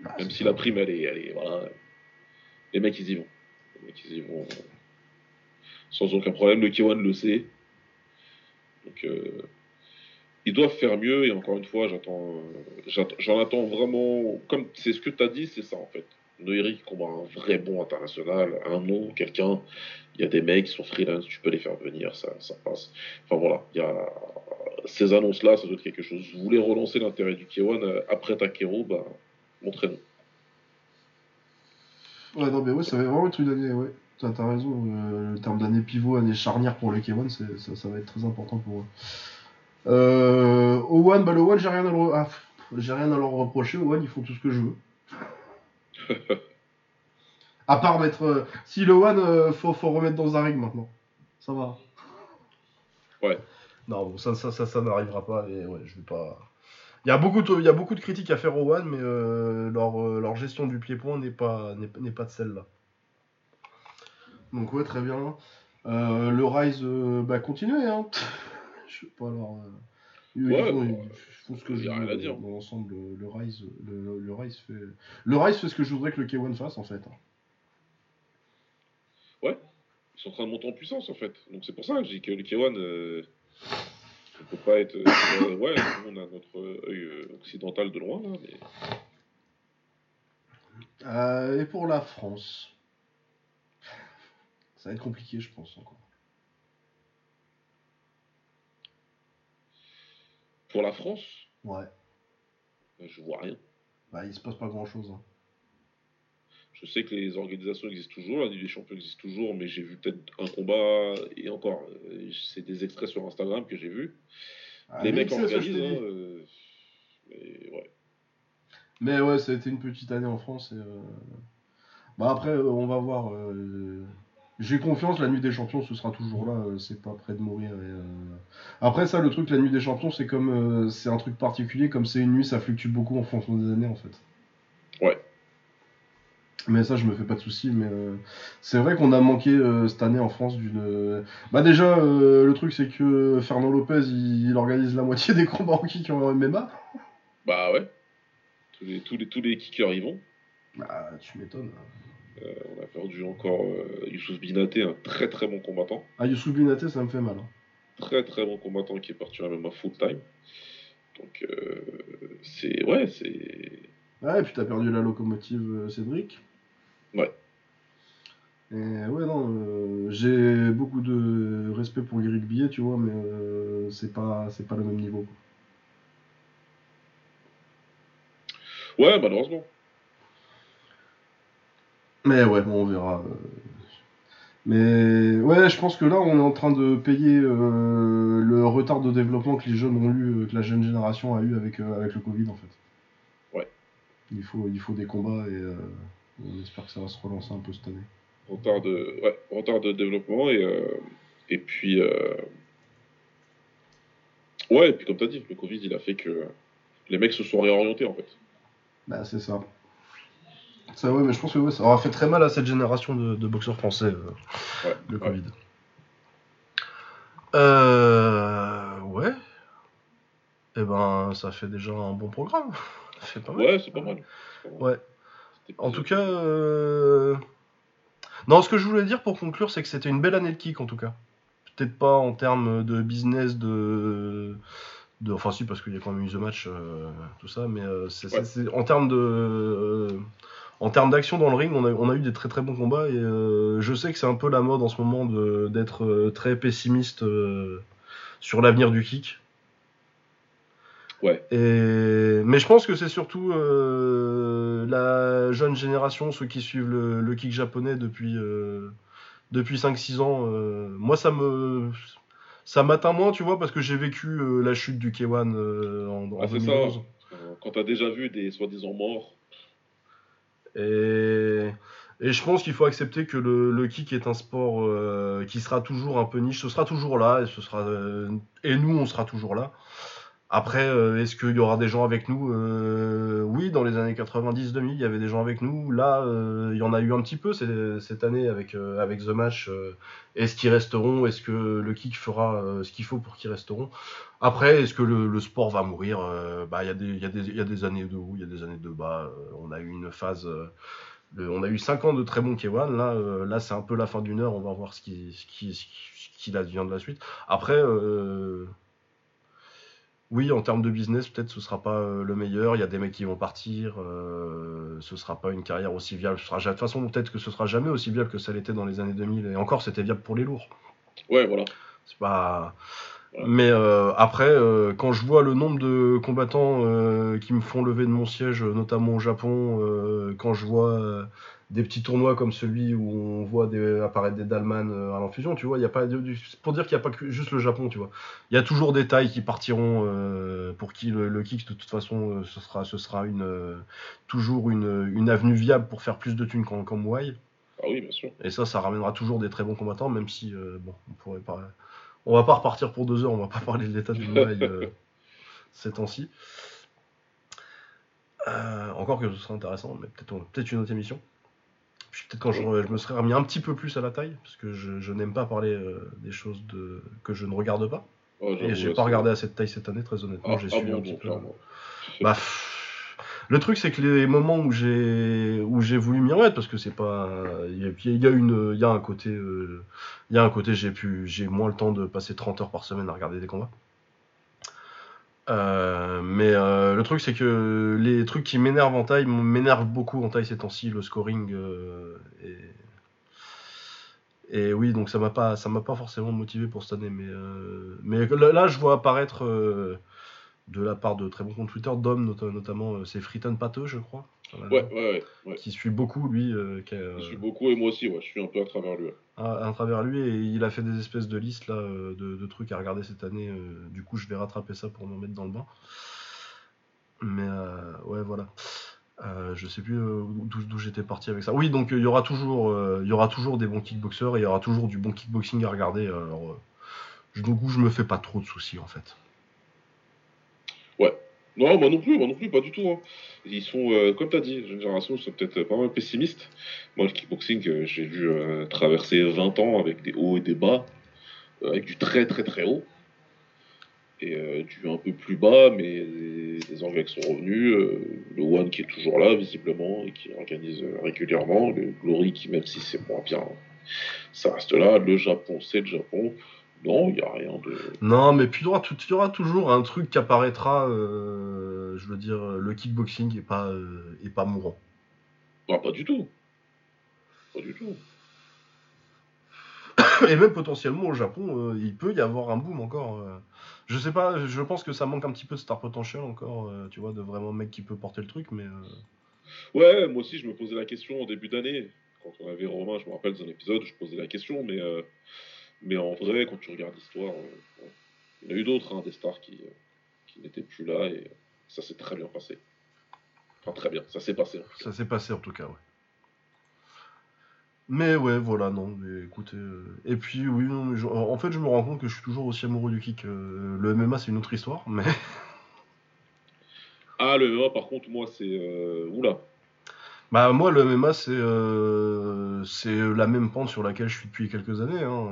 Bah, Même si la prime, elle est, elle est, voilà. Les mecs, ils y vont. Les mecs, ils y vont. Euh, sans aucun problème. Le Kiwan le sait. Donc, euh, ils doivent faire mieux. Et encore une fois, j'attends, j'en attends vraiment. Comme c'est ce que tu as dit, c'est ça en fait. Noiri combat un vrai bon international, un nom, quelqu'un. Il y a des mecs qui sont freelance, tu peux les faire venir, ça, ça passe. Enfin voilà, il y a ces annonces-là, ça doit être quelque chose. Vous voulez relancer l'intérêt du K1 euh, après Takeru, bah, montrez-nous. Ouais, non, mais ouais, ça va vraiment être une année, ouais. T'as as raison, euh, le terme d'année pivot, année charnière pour le K1, ça, ça, va être très important pour eux. Euh, Owen, bah le One, j'ai rien, à leur... ah, j'ai rien à leur reprocher. Owen, ils font tout ce que je veux. à part mettre. Euh, si le one, euh, faut, faut remettre dans un ring maintenant. Ça va. Ouais. Non, ça, ça, ça, ça n'arrivera pas. Et ouais, je vais pas. Il y, a beaucoup de, il y a beaucoup de critiques à faire au One, mais euh, leur, leur, gestion du pied-point n'est pas, n'est, pas de celle-là. Donc ouais, très bien. le Rise, bah continuez, hein. je sais pas alors ouais, font, ce que je rien à dire. Dans l'ensemble, le, Rise, le, Rise fait, le Rise fait ce que je voudrais que le K1 fasse en fait. Ouais, ils sont en train de monter en puissance en fait. Donc c'est pour ça que je dis que le K1 euh, ne peut pas être. Euh, ouais, on a notre œil euh, occidental de loin là, mais. Euh, et pour la France? Ça va être compliqué, je pense, encore. Pour la France Ouais. Je vois rien. Bah, il se passe pas grand chose. Hein. Je sais que les organisations existent toujours, la Ligue des Champions existe toujours, mais j'ai vu peut-être un combat, et encore, euh, c'est des extraits sur Instagram que j'ai vu. Ah, les mecs organisent, hein, euh, mais ouais. Mais ouais, ça a été une petite année en France. Et, euh, Bah après, on va voir. J'ai confiance, la nuit des champions, ce sera toujours là, c'est pas près de mourir. Après ça, le truc, la nuit des champions, c'est comme c'est un truc particulier, comme c'est une nuit, ça fluctue beaucoup en fonction des années en fait. Ouais. Mais ça, je me fais pas de soucis. Mais euh, c'est vrai qu'on a manqué euh, cette année en France d'une. Euh, bah, déjà, le truc, c'est que Fernand Lopez, il, organise la moitié des combats en kick en MMA. Bah ouais. Tous les, tous les, tous les kickers y vont. Bah, tu m'étonnes. On a perdu encore Youssouf Binaté, un très très bon combattant. Ah, Youssouf Binaté, ça me fait mal. Hein. Très très bon combattant qui est parti en MMA full time. Donc, c'est. Ouais, c'est. Ouais, et puis t'as perdu la locomotive Cédric. Ouais. Et ouais, non, euh, j'ai beaucoup de respect pour Eric Billet, tu vois, mais euh, c'est pas, c'est pas le même niveau. Ouais, malheureusement. Mais ouais, on verra. Euh. Mais ouais, je pense que là, on est en train de payer le retard de développement que les jeunes ont eu, que la jeune génération a eu avec, avec le Covid, en fait. Ouais. Il faut, il faut des combats et on espère que ça va se relancer un peu cette année. Retard de, ouais, retard de développement et, euh, et puis. Euh, ouais, et puis comme tu as dit, le Covid, il a fait que les mecs se sont réorientés en fait. Bah, c'est ça. Ça, ouais, mais je pense que ça aura fait très mal à cette génération de, boxeurs français, euh, le Covid. Euh, ouais. Et eh ben, ça fait déjà un bon programme. C'est pas mal. Ouais, c'est pas mal. Ouais. En tout cas, euh... non, ce que je voulais dire pour conclure, c'est que c'était une belle année de kick en tout cas. Peut-être pas en termes de business, de, de... enfin si parce qu'il y a quand même eu The Match, euh, tout ça, mais euh, c'est, en termes de, euh, en termes d'action dans le ring, on a, on a, eu des très très bons combats et je sais que c'est un peu la mode en ce moment d'être très pessimiste sur l'avenir du kick. Ouais. Et... Mais je pense que c'est surtout euh, la jeune génération, ceux qui suivent le, kick japonais depuis, euh, depuis 5-6 ans. Euh, moi, ça me. Ça m'atteint moins, tu vois, parce que j'ai vécu la chute du K1 en, en ah, 2011. Ça. Quand t'as déjà vu des soi-disant morts. Et. Je pense qu'il faut accepter que le, kick est un sport qui sera toujours un peu niche. Ce sera toujours là, et, et nous, on sera toujours là. Après, euh, est-ce qu'il y aura des gens avec nous euh, Oui, dans les années 90-2000, il y avait des gens avec nous. Là, euh, il y en a eu un petit peu cette année avec, avec The Match. est-ce qu'ils resteront Est-ce que le kick fera ce qu'il faut pour qu'ils resteront Après, est-ce que le, sport va mourir bah, Il y, a des, y, a des, y a des années de haut, il y a des années de bas. on a eu une phase... on a eu 5 ans de très bon K1. Là, là c'est un peu la fin d'une heure. On va voir ce qui, ce qui, ce qui, advient de la suite. Après oui, en termes de business, peut-être ce sera pas euh, le meilleur. Il y a des mecs qui vont partir. Euh, ce sera pas une carrière aussi viable. Ce sera, de toute façon, peut-être que ce sera jamais aussi viable que ça l'était dans les années 2000. Et encore, c'était viable pour les lourds. Ouais, voilà. C'est pas. Mais euh, après, euh, quand je vois le nombre de combattants qui me font lever de mon siège, notamment au Japon, quand je vois des petits tournois comme celui où on voit des, apparaître des Dalman euh, à l'infusion, tu vois, il y a pas pour dire qu'il n'y a pas que juste le Japon, tu vois. Il y a toujours des tailles qui partiront euh, pour qui le, kick de toute façon euh, ce sera ce sera une toujours une, une, avenue viable pour faire plus de thunes qu'en qu Ah oui, bien sûr. Et ça, ça ramènera toujours des très bons combattants, même si bon, on pourrait pas, on va pas repartir pour deux heures, on va pas parler de l'état du Muay ces temps-ci. encore que ce serait intéressant, mais peut-être peut-être une autre émission. Peut-être quand je, me serais remis un petit peu plus à la taille, parce que je, n'aime pas parler euh, des choses de, que je ne regarde pas. Oh, et j'ai pas regardé à cette taille cette année, très honnêtement. Ah, j'ai ah suivi un petit peu. Bah, le truc, c'est que les moments où j'ai où j'ai voulu m'y remettre, parce que c'est pas, il y, a une, il y a un côté, euh, y a un côté, j'ai pu, j'ai moins le temps de passer 30 heures par semaine à regarder des combats. Euh, mais euh, le truc, c'est que les trucs qui m'énervent en taille m'énervent beaucoup en taille ces temps-ci. Le scoring euh, Et oui, donc ça m'a pas, m'a pas forcément motivé pour cette année, mais, mais là, je vois apparaître de la part de très bons comptes Twitter, d'hommes notamment, c'est Friton Pateux, je crois. Ouais, ouais, ouais, Qui suit beaucoup, lui. Euh, qui, suit beaucoup, et moi aussi, ouais, je suis un peu à travers lui. À, travers lui, et il a fait des espèces de listes là, euh, de, trucs à regarder cette année. Euh, du coup, je vais rattraper ça pour me mettre dans le bain. Mais ouais, voilà. je sais plus d'où j'étais parti avec ça. Oui, donc il y aura toujours, il y aura toujours des bons kickboxers et il y aura toujours du bon kickboxing à regarder. Alors, du coup, je me fais pas trop de soucis en fait. Non, moi non plus, moi non plus, pas du tout. Hein. Ils sont, euh, comme tu as dit, jeune génération, ils sont peut-être pas mal pessimistes. Moi, le kickboxing, euh, j'ai vu euh, traverser 20 ans avec des hauts et des bas, avec du très très très haut, et du un peu plus bas, mais les, Anglais qui sont revenus, le One qui est toujours là, visiblement, et qui organise régulièrement, le Glory qui, même si c'est moins bien, ça reste là, le Japon, c'est le Japon. Non, il n'y a rien de. Non, mais puis il y aura, toujours un truc qui apparaîtra, euh, je veux dire, le kickboxing est pas, euh, pas mourant. Non, pas du tout. Pas du tout. Et même potentiellement au Japon, euh, il peut y avoir un boom encore. Je sais pas, je pense que ça manque un petit peu de star potential encore, tu vois, de vraiment mec qui peut porter le truc, mais. Ouais, moi aussi je me posais la question au début d'année. Quand on avait Romain, je me rappelle dans un épisode, je posais la question, mais mais en vrai, quand tu regardes l'histoire, euh, il y en a eu d'autres, hein, des stars qui, euh, qui n'étaient plus là et ça s'est très bien passé. Enfin, très bien, ça s'est passé. Ça s'est passé en tout cas, ouais. Mais ouais, voilà, non, mais écoutez. Euh, et puis, oui, non, en fait, je me rends compte que je suis toujours aussi amoureux du kick. le MMA, c'est une autre histoire, mais. Ah, le MMA, par contre, moi, c'est. Oula, bah moi le MMA c'est euh, c'est la même pente sur laquelle je suis depuis quelques années. Hein.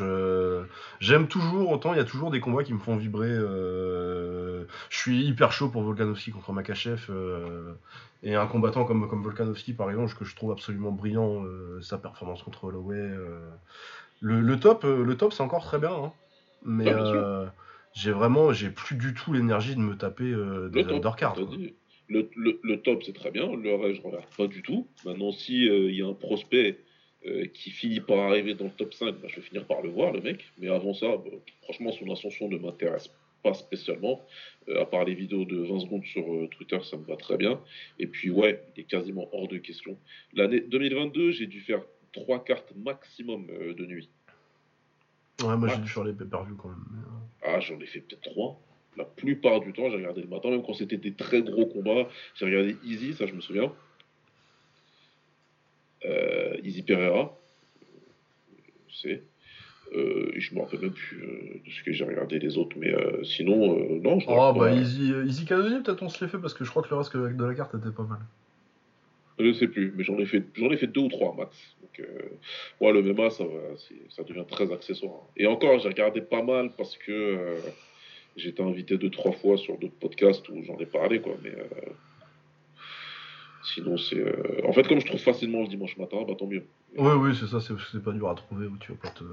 Euh, j'aime toujours autant il y a toujours des combats qui me font vibrer. Euh, je suis hyper chaud pour Volkanovski contre Makachev et un combattant comme comme Volkanovski par exemple que je trouve absolument brillant sa performance contre Holloway. Le, le, top le top c'est encore très bien hein. mais j'ai vraiment j'ai plus du tout l'énergie de me taper des undercards. Le, le, top, c'est très bien. Le reste, je regarde pas du tout. Maintenant, si il euh, y a un prospect euh, qui finit par arriver dans le top 5, bah, je vais finir par le voir, le mec. Mais avant ça, bah, franchement, son ascension ne m'intéresse pas spécialement. Euh, à part les vidéos de 20 secondes sur Twitter, ça me va très bien. Et puis, ouais, il est quasiment hors de question. L'année 2022, j'ai dû faire trois cartes maximum de nuit. Ouais, moi, j'ai dû faire les pay-per-view quand même. Ah, j'en ai fait peut-être trois la plupart du temps, j'ai regardé le matin, même quand c'était des très gros combats. J'ai regardé Easy, ça je me souviens. Euh, Easy Pereira, c'est. Euh, je me rappelle même plus euh, de ce que j'ai regardé les autres, mais euh, sinon, non. Je oh, bah Easy, Easy peut-être on se l'est fait parce que je crois que le reste de la carte était pas mal. Je ne sais plus, mais j'en ai fait j'en ai fait deux ou trois max. Donc, ouais, le MMA, ça, ça devient très accessoire. Et encore, j'ai regardé pas mal parce que j'ai été invité deux, trois fois sur d'autres podcasts où j'en ai parlé, quoi. Mais euh, sinon, c'est. Euh, en fait, comme je trouve facilement le dimanche matin, bah tant mieux. Oui, oui, c'est ça, c'est pas dur à trouver. Tu vas pas te...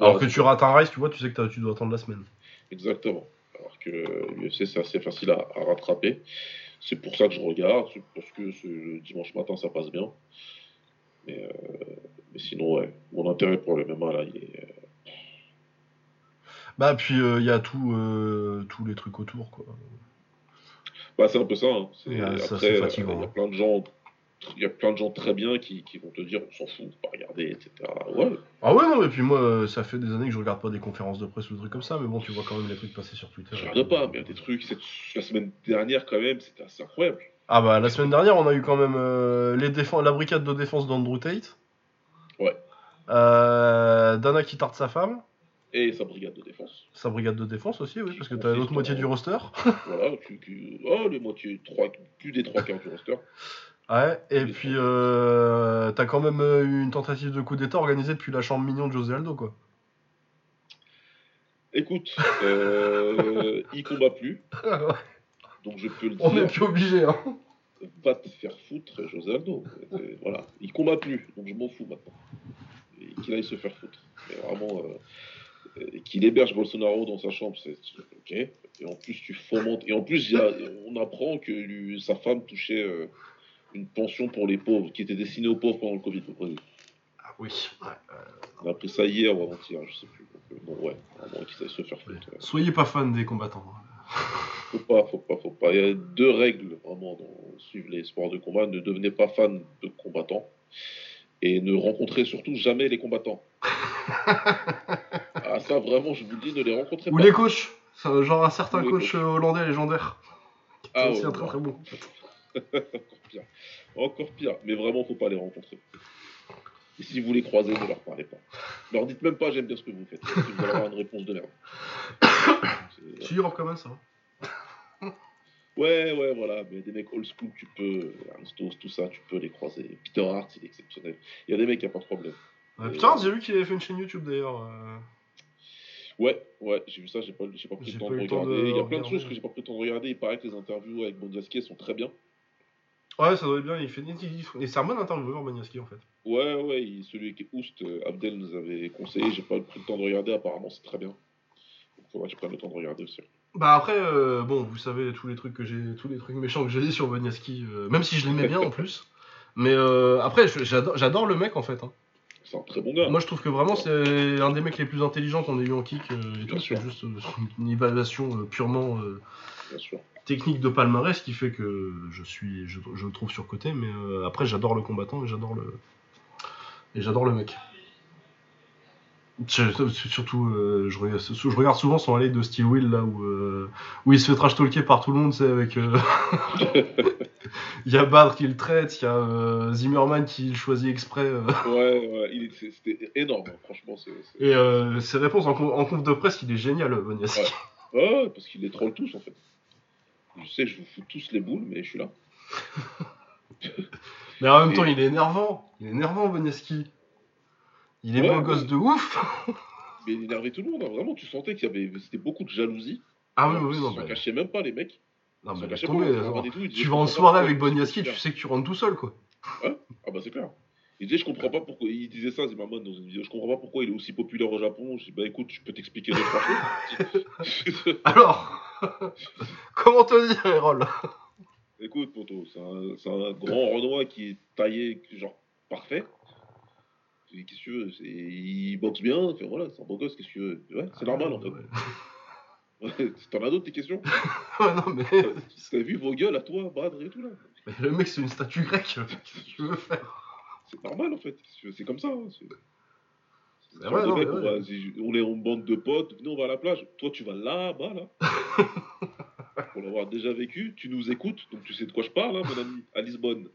Alors que tu rates un race, tu vois, tu sais que tu dois attendre la semaine. Exactement. Alors que l'UFC, c'est assez facile à, rattraper. C'est pour ça que je regarde, parce que ce dimanche matin, ça passe bien. Mais, euh, mais sinon, ouais, mon intérêt pour le MMA, là, il est bah, puis il euh, y a tout, euh, tous les trucs autour, quoi. Bah, c'est un peu ça. Hein. après, il y a plein de gens il y a plein de gens très bien qui, qui vont te dire on s'en fout, pas regarder, etc. Ouais. Ah ouais, non, mais puis moi, ça fait des années que je regarde pas des conférences de presse ou des trucs comme ça, mais bon, tu vois quand même les trucs passer sur Twitter. Je regarde pas, mais il y a des trucs, cette, la semaine dernière quand même, c'était assez incroyable. Ah bah, la semaine dernière, on a eu quand même euh, les la brigade de défense d'Andrew Tate. Ouais. Dana qui tarde sa femme. Et sa brigade de défense. Sa brigade de défense aussi, oui, parce que t'as l'autre moitié du roster. voilà, tu, oh, les moitiés, trois, plus des trois quarts du roster. Ouais, et puis euh, t'as quand même eu une tentative de coup d'état organisée depuis la chambre mignon de José Aldo, quoi. Écoute, euh, il combat plus. donc je peux le dire. On est plus obligé, hein. Va te faire foutre, José Aldo. voilà, il combat plus, donc je m'en fous maintenant. Qu'il aille se faire foutre. Mais vraiment. Euh, qu'il héberge Bolsonaro dans sa chambre, c'est ok. Et en plus, tu fomentes. Et en plus, y a, on apprend que sa femme touchait euh, une pension pour les pauvres, qui était destinée aux pauvres pendant le Covid. Ah Oui. On a appris ça hier ou avant-hier, je sais plus. bon, ouais, vraiment qu'ils se faire foutre. Soyez pas fan des combattants. faut pas, faut pas, faut pas. Il y a deux règles vraiment dans suivre les sports de combat. Ne devenez pas fan de combattants et ne rencontrez surtout jamais les combattants. ça vraiment, je vous le dis, ne les rencontrez pas. Ou les coachs, genre un certain coach hollandais légendaire. Ah, aussi un très très bon. Encore pire. Encore pire. Mais vraiment, faut pas les rencontrer. Et si vous les croisez, ne leur parlez pas. Ne leur dites même pas j'aime bien ce que vous faites. vous allez avoir une réponse de merde. Tu y quand même, ça Ouais, ouais, voilà. Mais des mecs old school, tu peux. Aristos, tout ça, tu peux les croiser. Peter Hart, il est exceptionnel. Il y a des mecs qui n'ont pas de problème. Peter Hart, j'ai vu qu'il avait fait une chaîne YouTube d'ailleurs. Euh. Ouais, ouais, j'ai vu ça, j'ai pas, pas pris le temps de regarder. Il y a plein de choses que j'ai pas pris le temps de regarder. Il paraît que les interviews avec Bondiaski sont très bien. Ouais, ça doit être bien. Il fait et c'est un bon intervieweur, Bondiaski en fait. Ouais, ouais, celui qui est Oust, euh, Abdel nous avait conseillé. J'ai pas pris le temps de regarder. Apparemment, c'est très bien. Donc, faudra que je prenne le temps de regarder aussi. Bah après, euh, bon, vous savez tous les trucs que j'ai, tous les trucs méchants que j'ai dit sur Bondiaski, euh, même si je l'aimais bien en plus. Mais après, j'adore le mec en fait. Hein. C'est un très bon gars. Moi, je trouve que vraiment, c'est un des mecs les plus intelligents qu'on ait eu en kick. et tout. C'est juste une évaluation purement technique de palmarès qui fait que je suis, je, je le trouve surcoté. Mais après, j'adore le combattant et j'adore le, et j'adore le mec. Surtout, euh, je, regarde, je, regarde, souvent son allée de Steel Wheel là où, euh, où il se fait trash talker par tout le monde, c'est avec. Euh, il y a Badr qui le traite, il y a Zimmerman qui le choisit exprès. Ouais, ouais, c'était énorme, hein, franchement. Et ses réponses en, en, conf de presse, il est génial, Boniaski. Ouais. ouais, parce qu'il les troll tous en fait. Je sais, je vous fous tous les boules, mais je suis là. Mais en même temps, il est énervant. Il est énervant, Boneski. Il est beau gosse de ouf. mais il énervait tout le monde. Hein. Vraiment, tu sentais qu'il y avait c'était beaucoup de jalousie. Ah oui, oui, non. Ils ne cachait même pas, les mecs. Non, mais laisse tomber. tu vas en soirée avec Boniaski, tu sais que tu rentres tout seul, quoi. Ouais Ah bah c'est clair. Il disait, je comprends pas pourquoi. Il disait ça, Zimmerman, dans une vidéo. Je comprends pas pourquoi il est aussi populaire au Japon. Je dis, bah écoute, je peux t'expliquer les trois choses. Alors, comment te dire, Erol? Écoute, poto, c'est un, grand Renoir qui est taillé, genre, parfait. Qu'est-ce que tu veux Il boxe bien, voilà, c'est un beau gosse, qu'est-ce que tu veux Ouais, c'est normal en fait. Ouais. T'en as d'autres tes questions? Ouais, non, mais. T'as vu vos gueules à toi, Badr et tout là mais Le mec, c'est une statue grecque, qu'est-ce que tu veux faire? C'est normal en fait, c'est comme ça. Hein. C'est vrai, non, mec, on, va, on est en bande de potes, venez, on va à la plage. Toi, tu vas là-bas, là. pour l'avoir déjà vécu, tu nous écoutes, donc tu sais de quoi je parle, hein, mon ami, à Lisbonne.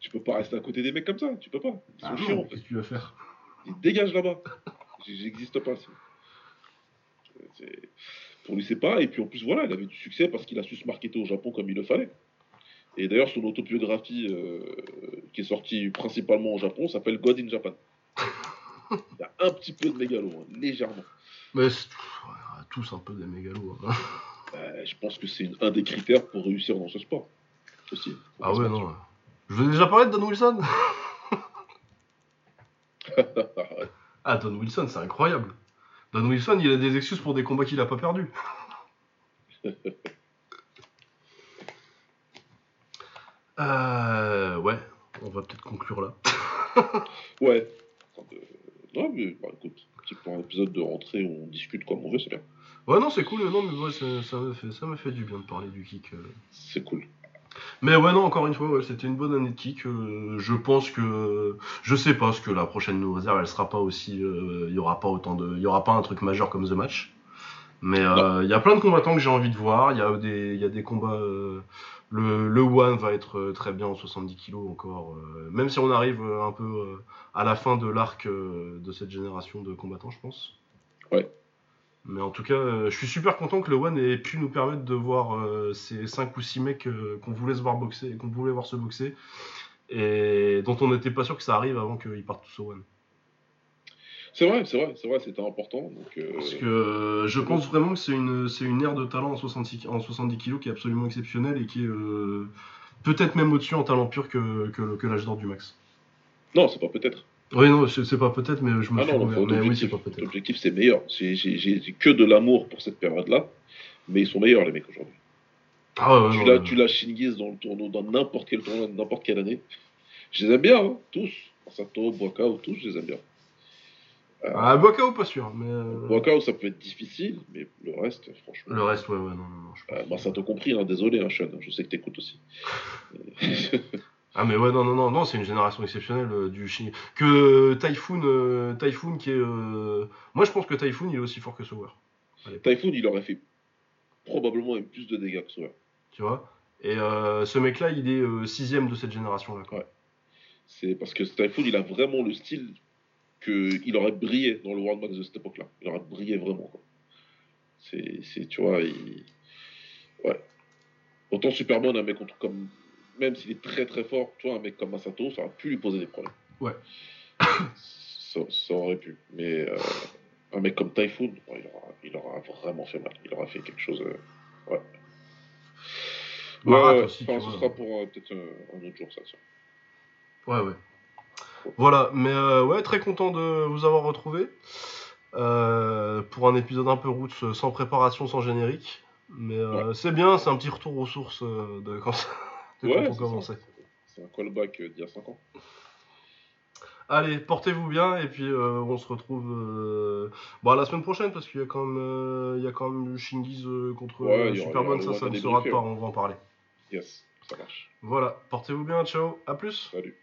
Tu peux pas rester à côté des mecs comme ça, tu peux pas. Ils sont ah chiants. Qu'est-ce que tu vas faire Ils dégagent là-bas. J'existe pas. Pour lui, c'est pas. Et puis en plus, voilà, il avait du succès parce qu'il a su se marketer au Japon comme il le fallait. Et d'ailleurs, son autobiographie, euh, qui est sortie principalement au Japon, s'appelle God in Japan. Il y a un petit peu de mégalo, hein, légèrement. Mais tous un peu des mégalos. Hein. Bah, je pense que c'est un des critères pour réussir dans ce sport. Aussi. Ah ouais, non. Je vous ai déjà parlé de Don Wilson Ah, Don Wilson, c'est incroyable. Don Wilson, il a des excuses pour des combats qu'il a pas perdus. euh, ouais, on va peut-être conclure là. ouais. Non, mais bah, écoute, pour un épisode de rentrée où on discute comme on veut, c'est bien. Ouais, non, c'est cool, non, mais ça, m'a fait, ça fait du bien de parler du kick. Euh. C'est cool. Mais ouais, non, encore une fois, c'était une bonne année de kick. Euh, je pense que. Je sais pas ce que la prochaine nouvelle elle sera pas aussi. Euh, il y aura pas autant de. Il y aura pas un truc majeur comme The Match. Mais il y a plein de combattants que j'ai envie de voir. Il y, a des, y a des combats. le, le One va être très bien en 70 kg encore. même si on arrive un peu à la fin de l'arc de cette génération de combattants, je pense. Ouais. Mais en tout cas, euh, je suis super content que le One ait pu nous permettre de voir euh, ces 5 ou 6 mecs euh, qu'on voulait se voir boxer, qu'on voulait voir se boxer, et dont on n'était pas sûr que ça arrive avant qu'ils partent tous au One. C'est vrai, c'est vrai, c'est vrai, c'était important. Parce que je pense vraiment que c'est une, c'est une ère de talent en 70, en 70 kg qui est absolument exceptionnelle et qui est peut-être même au-dessus en talent pur que, que, que l'âge d'or du max. Non, c'est pas peut-être. Oui, non, c'est pas peut-être, mais je me ah non, mais oui, c'est pas peut-être. L'objectif, c'est meilleur. J'ai que de l'amour pour cette période-là, mais ils sont meilleurs, les mecs, aujourd'hui. Ah ouais, tu l'as Shingiz dans le tournoi, dans n'importe quel tournoi, n'importe quelle année. Je les aime bien, hein, tous. Masato, Boakao, tous, je les aime bien. Euh, ah, Boakao, pas sûr. Mais... Euh, Boakao, ça peut être difficile, mais le reste, franchement. Le reste, ouais, ouais, non, non. non euh, Masato compris, hein, désolé, hein, Sean, je sais que t'écoutes aussi. ah, mais ouais, non, non, non, non c'est une génération exceptionnelle euh, du Shin. Que Typhoon, Typhoon qui est. Moi, je pense que Typhoon, il est aussi fort que Sower. Typhoon, il aurait fait probablement même plus de dégâts que Sower. Tu vois? Et ce mec-là, il est sixième de cette génération-là. Ouais. C'est parce que Typhoon, il a vraiment le style qu'il aurait brillé dans le World Max de cette époque-là. Il aurait brillé vraiment. C'est, tu vois, il... ouais. Autant Superman, un mec comme, même s'il est très très fort, tu vois, un mec comme Masato, ça aurait pu lui poser des problèmes. Ouais. ça, aurait pu. Mais euh, un mec comme Typhoon, il, aura, il, aura, vraiment fait mal. Il aura fait quelque chose. Euh, ouais. Ouais, ce sera pour euh, peut-être un, autre jour, ça. ça. Ouais, ouais. Voilà, mais ouais, très content de vous avoir retrouvé pour un épisode un peu roots, sans préparation, sans générique. Mais c'est bien, c'est un petit retour aux sources de quand, on commençait. C'est un callback d'il y a 5 ans. Allez, portez-vous bien et puis on se retrouve bon, la semaine prochaine parce qu'il y a quand même il y a quand même Shingiz contre Superman, ça, ça ne se rate pas, on va en parler. Yes, ça marche. Voilà, portez-vous bien, ciao, à plus. Salut.